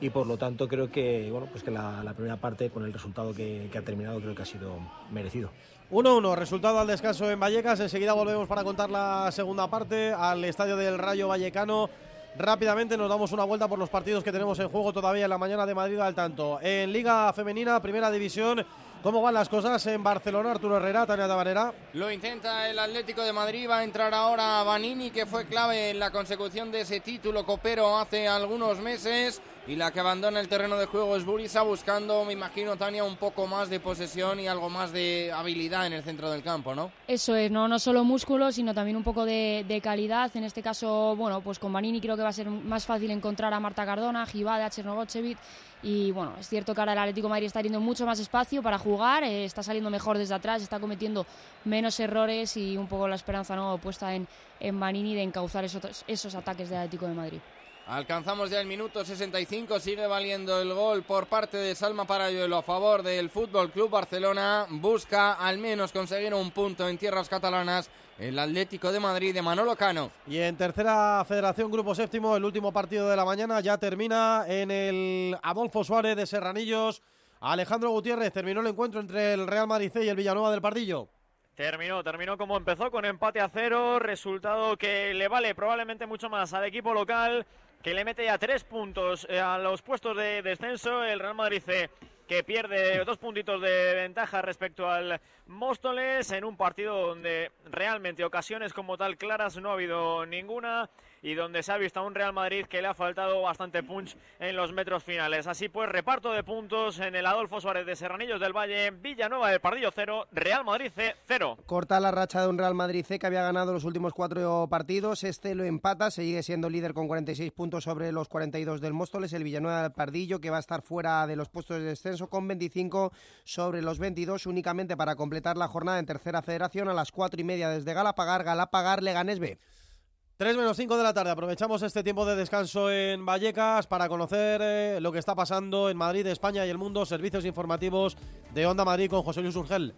y por lo tanto creo que bueno pues que la, primera parte con el resultado que ha terminado creo que ha sido merecido.
1-1, resultado al descanso en Vallecas. Enseguida volvemos para contar la segunda parte al estadio del Rayo Vallecano. Rápidamente nos damos una vuelta por los partidos que tenemos en juego todavía en la mañana de Madrid al tanto. En Liga Femenina, Primera División, ¿cómo van las cosas en Barcelona? Arturo Herrera, Tania Tabanera.
Lo intenta el Atlético de Madrid, va a entrar ahora Vanini, que fue clave en la consecución de ese título copero hace algunos meses. Y la que abandona el terreno de juego es Burisa, buscando, me imagino, Tania, un poco más de posesión y algo más de habilidad en el centro del campo, ¿no?
Eso es, no, no solo músculo, sino también un poco de, calidad. En este caso, bueno, pues con Vanini creo que va a ser más fácil encontrar a Marta Cardona, Gibada, Chernogochevich. Y bueno, es cierto que ahora el Atlético de Madrid está teniendo mucho más espacio para jugar, eh, está saliendo mejor desde atrás, está cometiendo menos errores y un poco la esperanza no puesta en, en Vanini de encauzar esos, esos ataques del Atlético de Madrid.
Alcanzamos ya el minuto 65, sigue valiendo el gol por parte de Salma Parayuelo a favor del Fútbol Club Barcelona. Busca al menos conseguir un punto en tierras catalanas el Atlético de Madrid de Manolo Cano.
Y en tercera federación, grupo séptimo, el último partido de la mañana ya termina en el Adolfo Suárez de Serranillos. Alejandro Gutiérrez terminó el encuentro entre el Real Madrid C y el Villanueva del Pardillo.
Terminó, terminó como empezó, con empate a cero, resultado que le vale probablemente mucho más al equipo local, que le mete ya tres puntos eh, a los puestos de descenso, el Real Madrid C, que pierde dos puntitos de ventaja respecto al Móstoles en un partido donde realmente ocasiones como tal claras no ha habido ninguna y donde se ha visto a un Real Madrid que le ha faltado bastante punch en los metros finales. Así pues, reparto de puntos en el Adolfo Suárez de Serranillos del Valle, Villanueva del Pardillo 0, Real Madrid C 0.
Corta la racha de un Real Madrid C que había ganado los últimos cuatro partidos. Este lo empata, sigue siendo líder con 46 puntos sobre los 42 del Móstoles. El Villanueva del Pardillo que va a estar fuera de los puestos de descenso con 25 sobre los 22 únicamente para completar la jornada en tercera federación a las cuatro y media desde Galapagar. Galapagar Leganés B.
3 menos 5 de la tarde. Aprovechamos este tiempo de descanso en Vallecas para conocer eh, lo que está pasando en Madrid, España y el mundo. Servicios informativos de Onda Madrid con José Luis Urgel.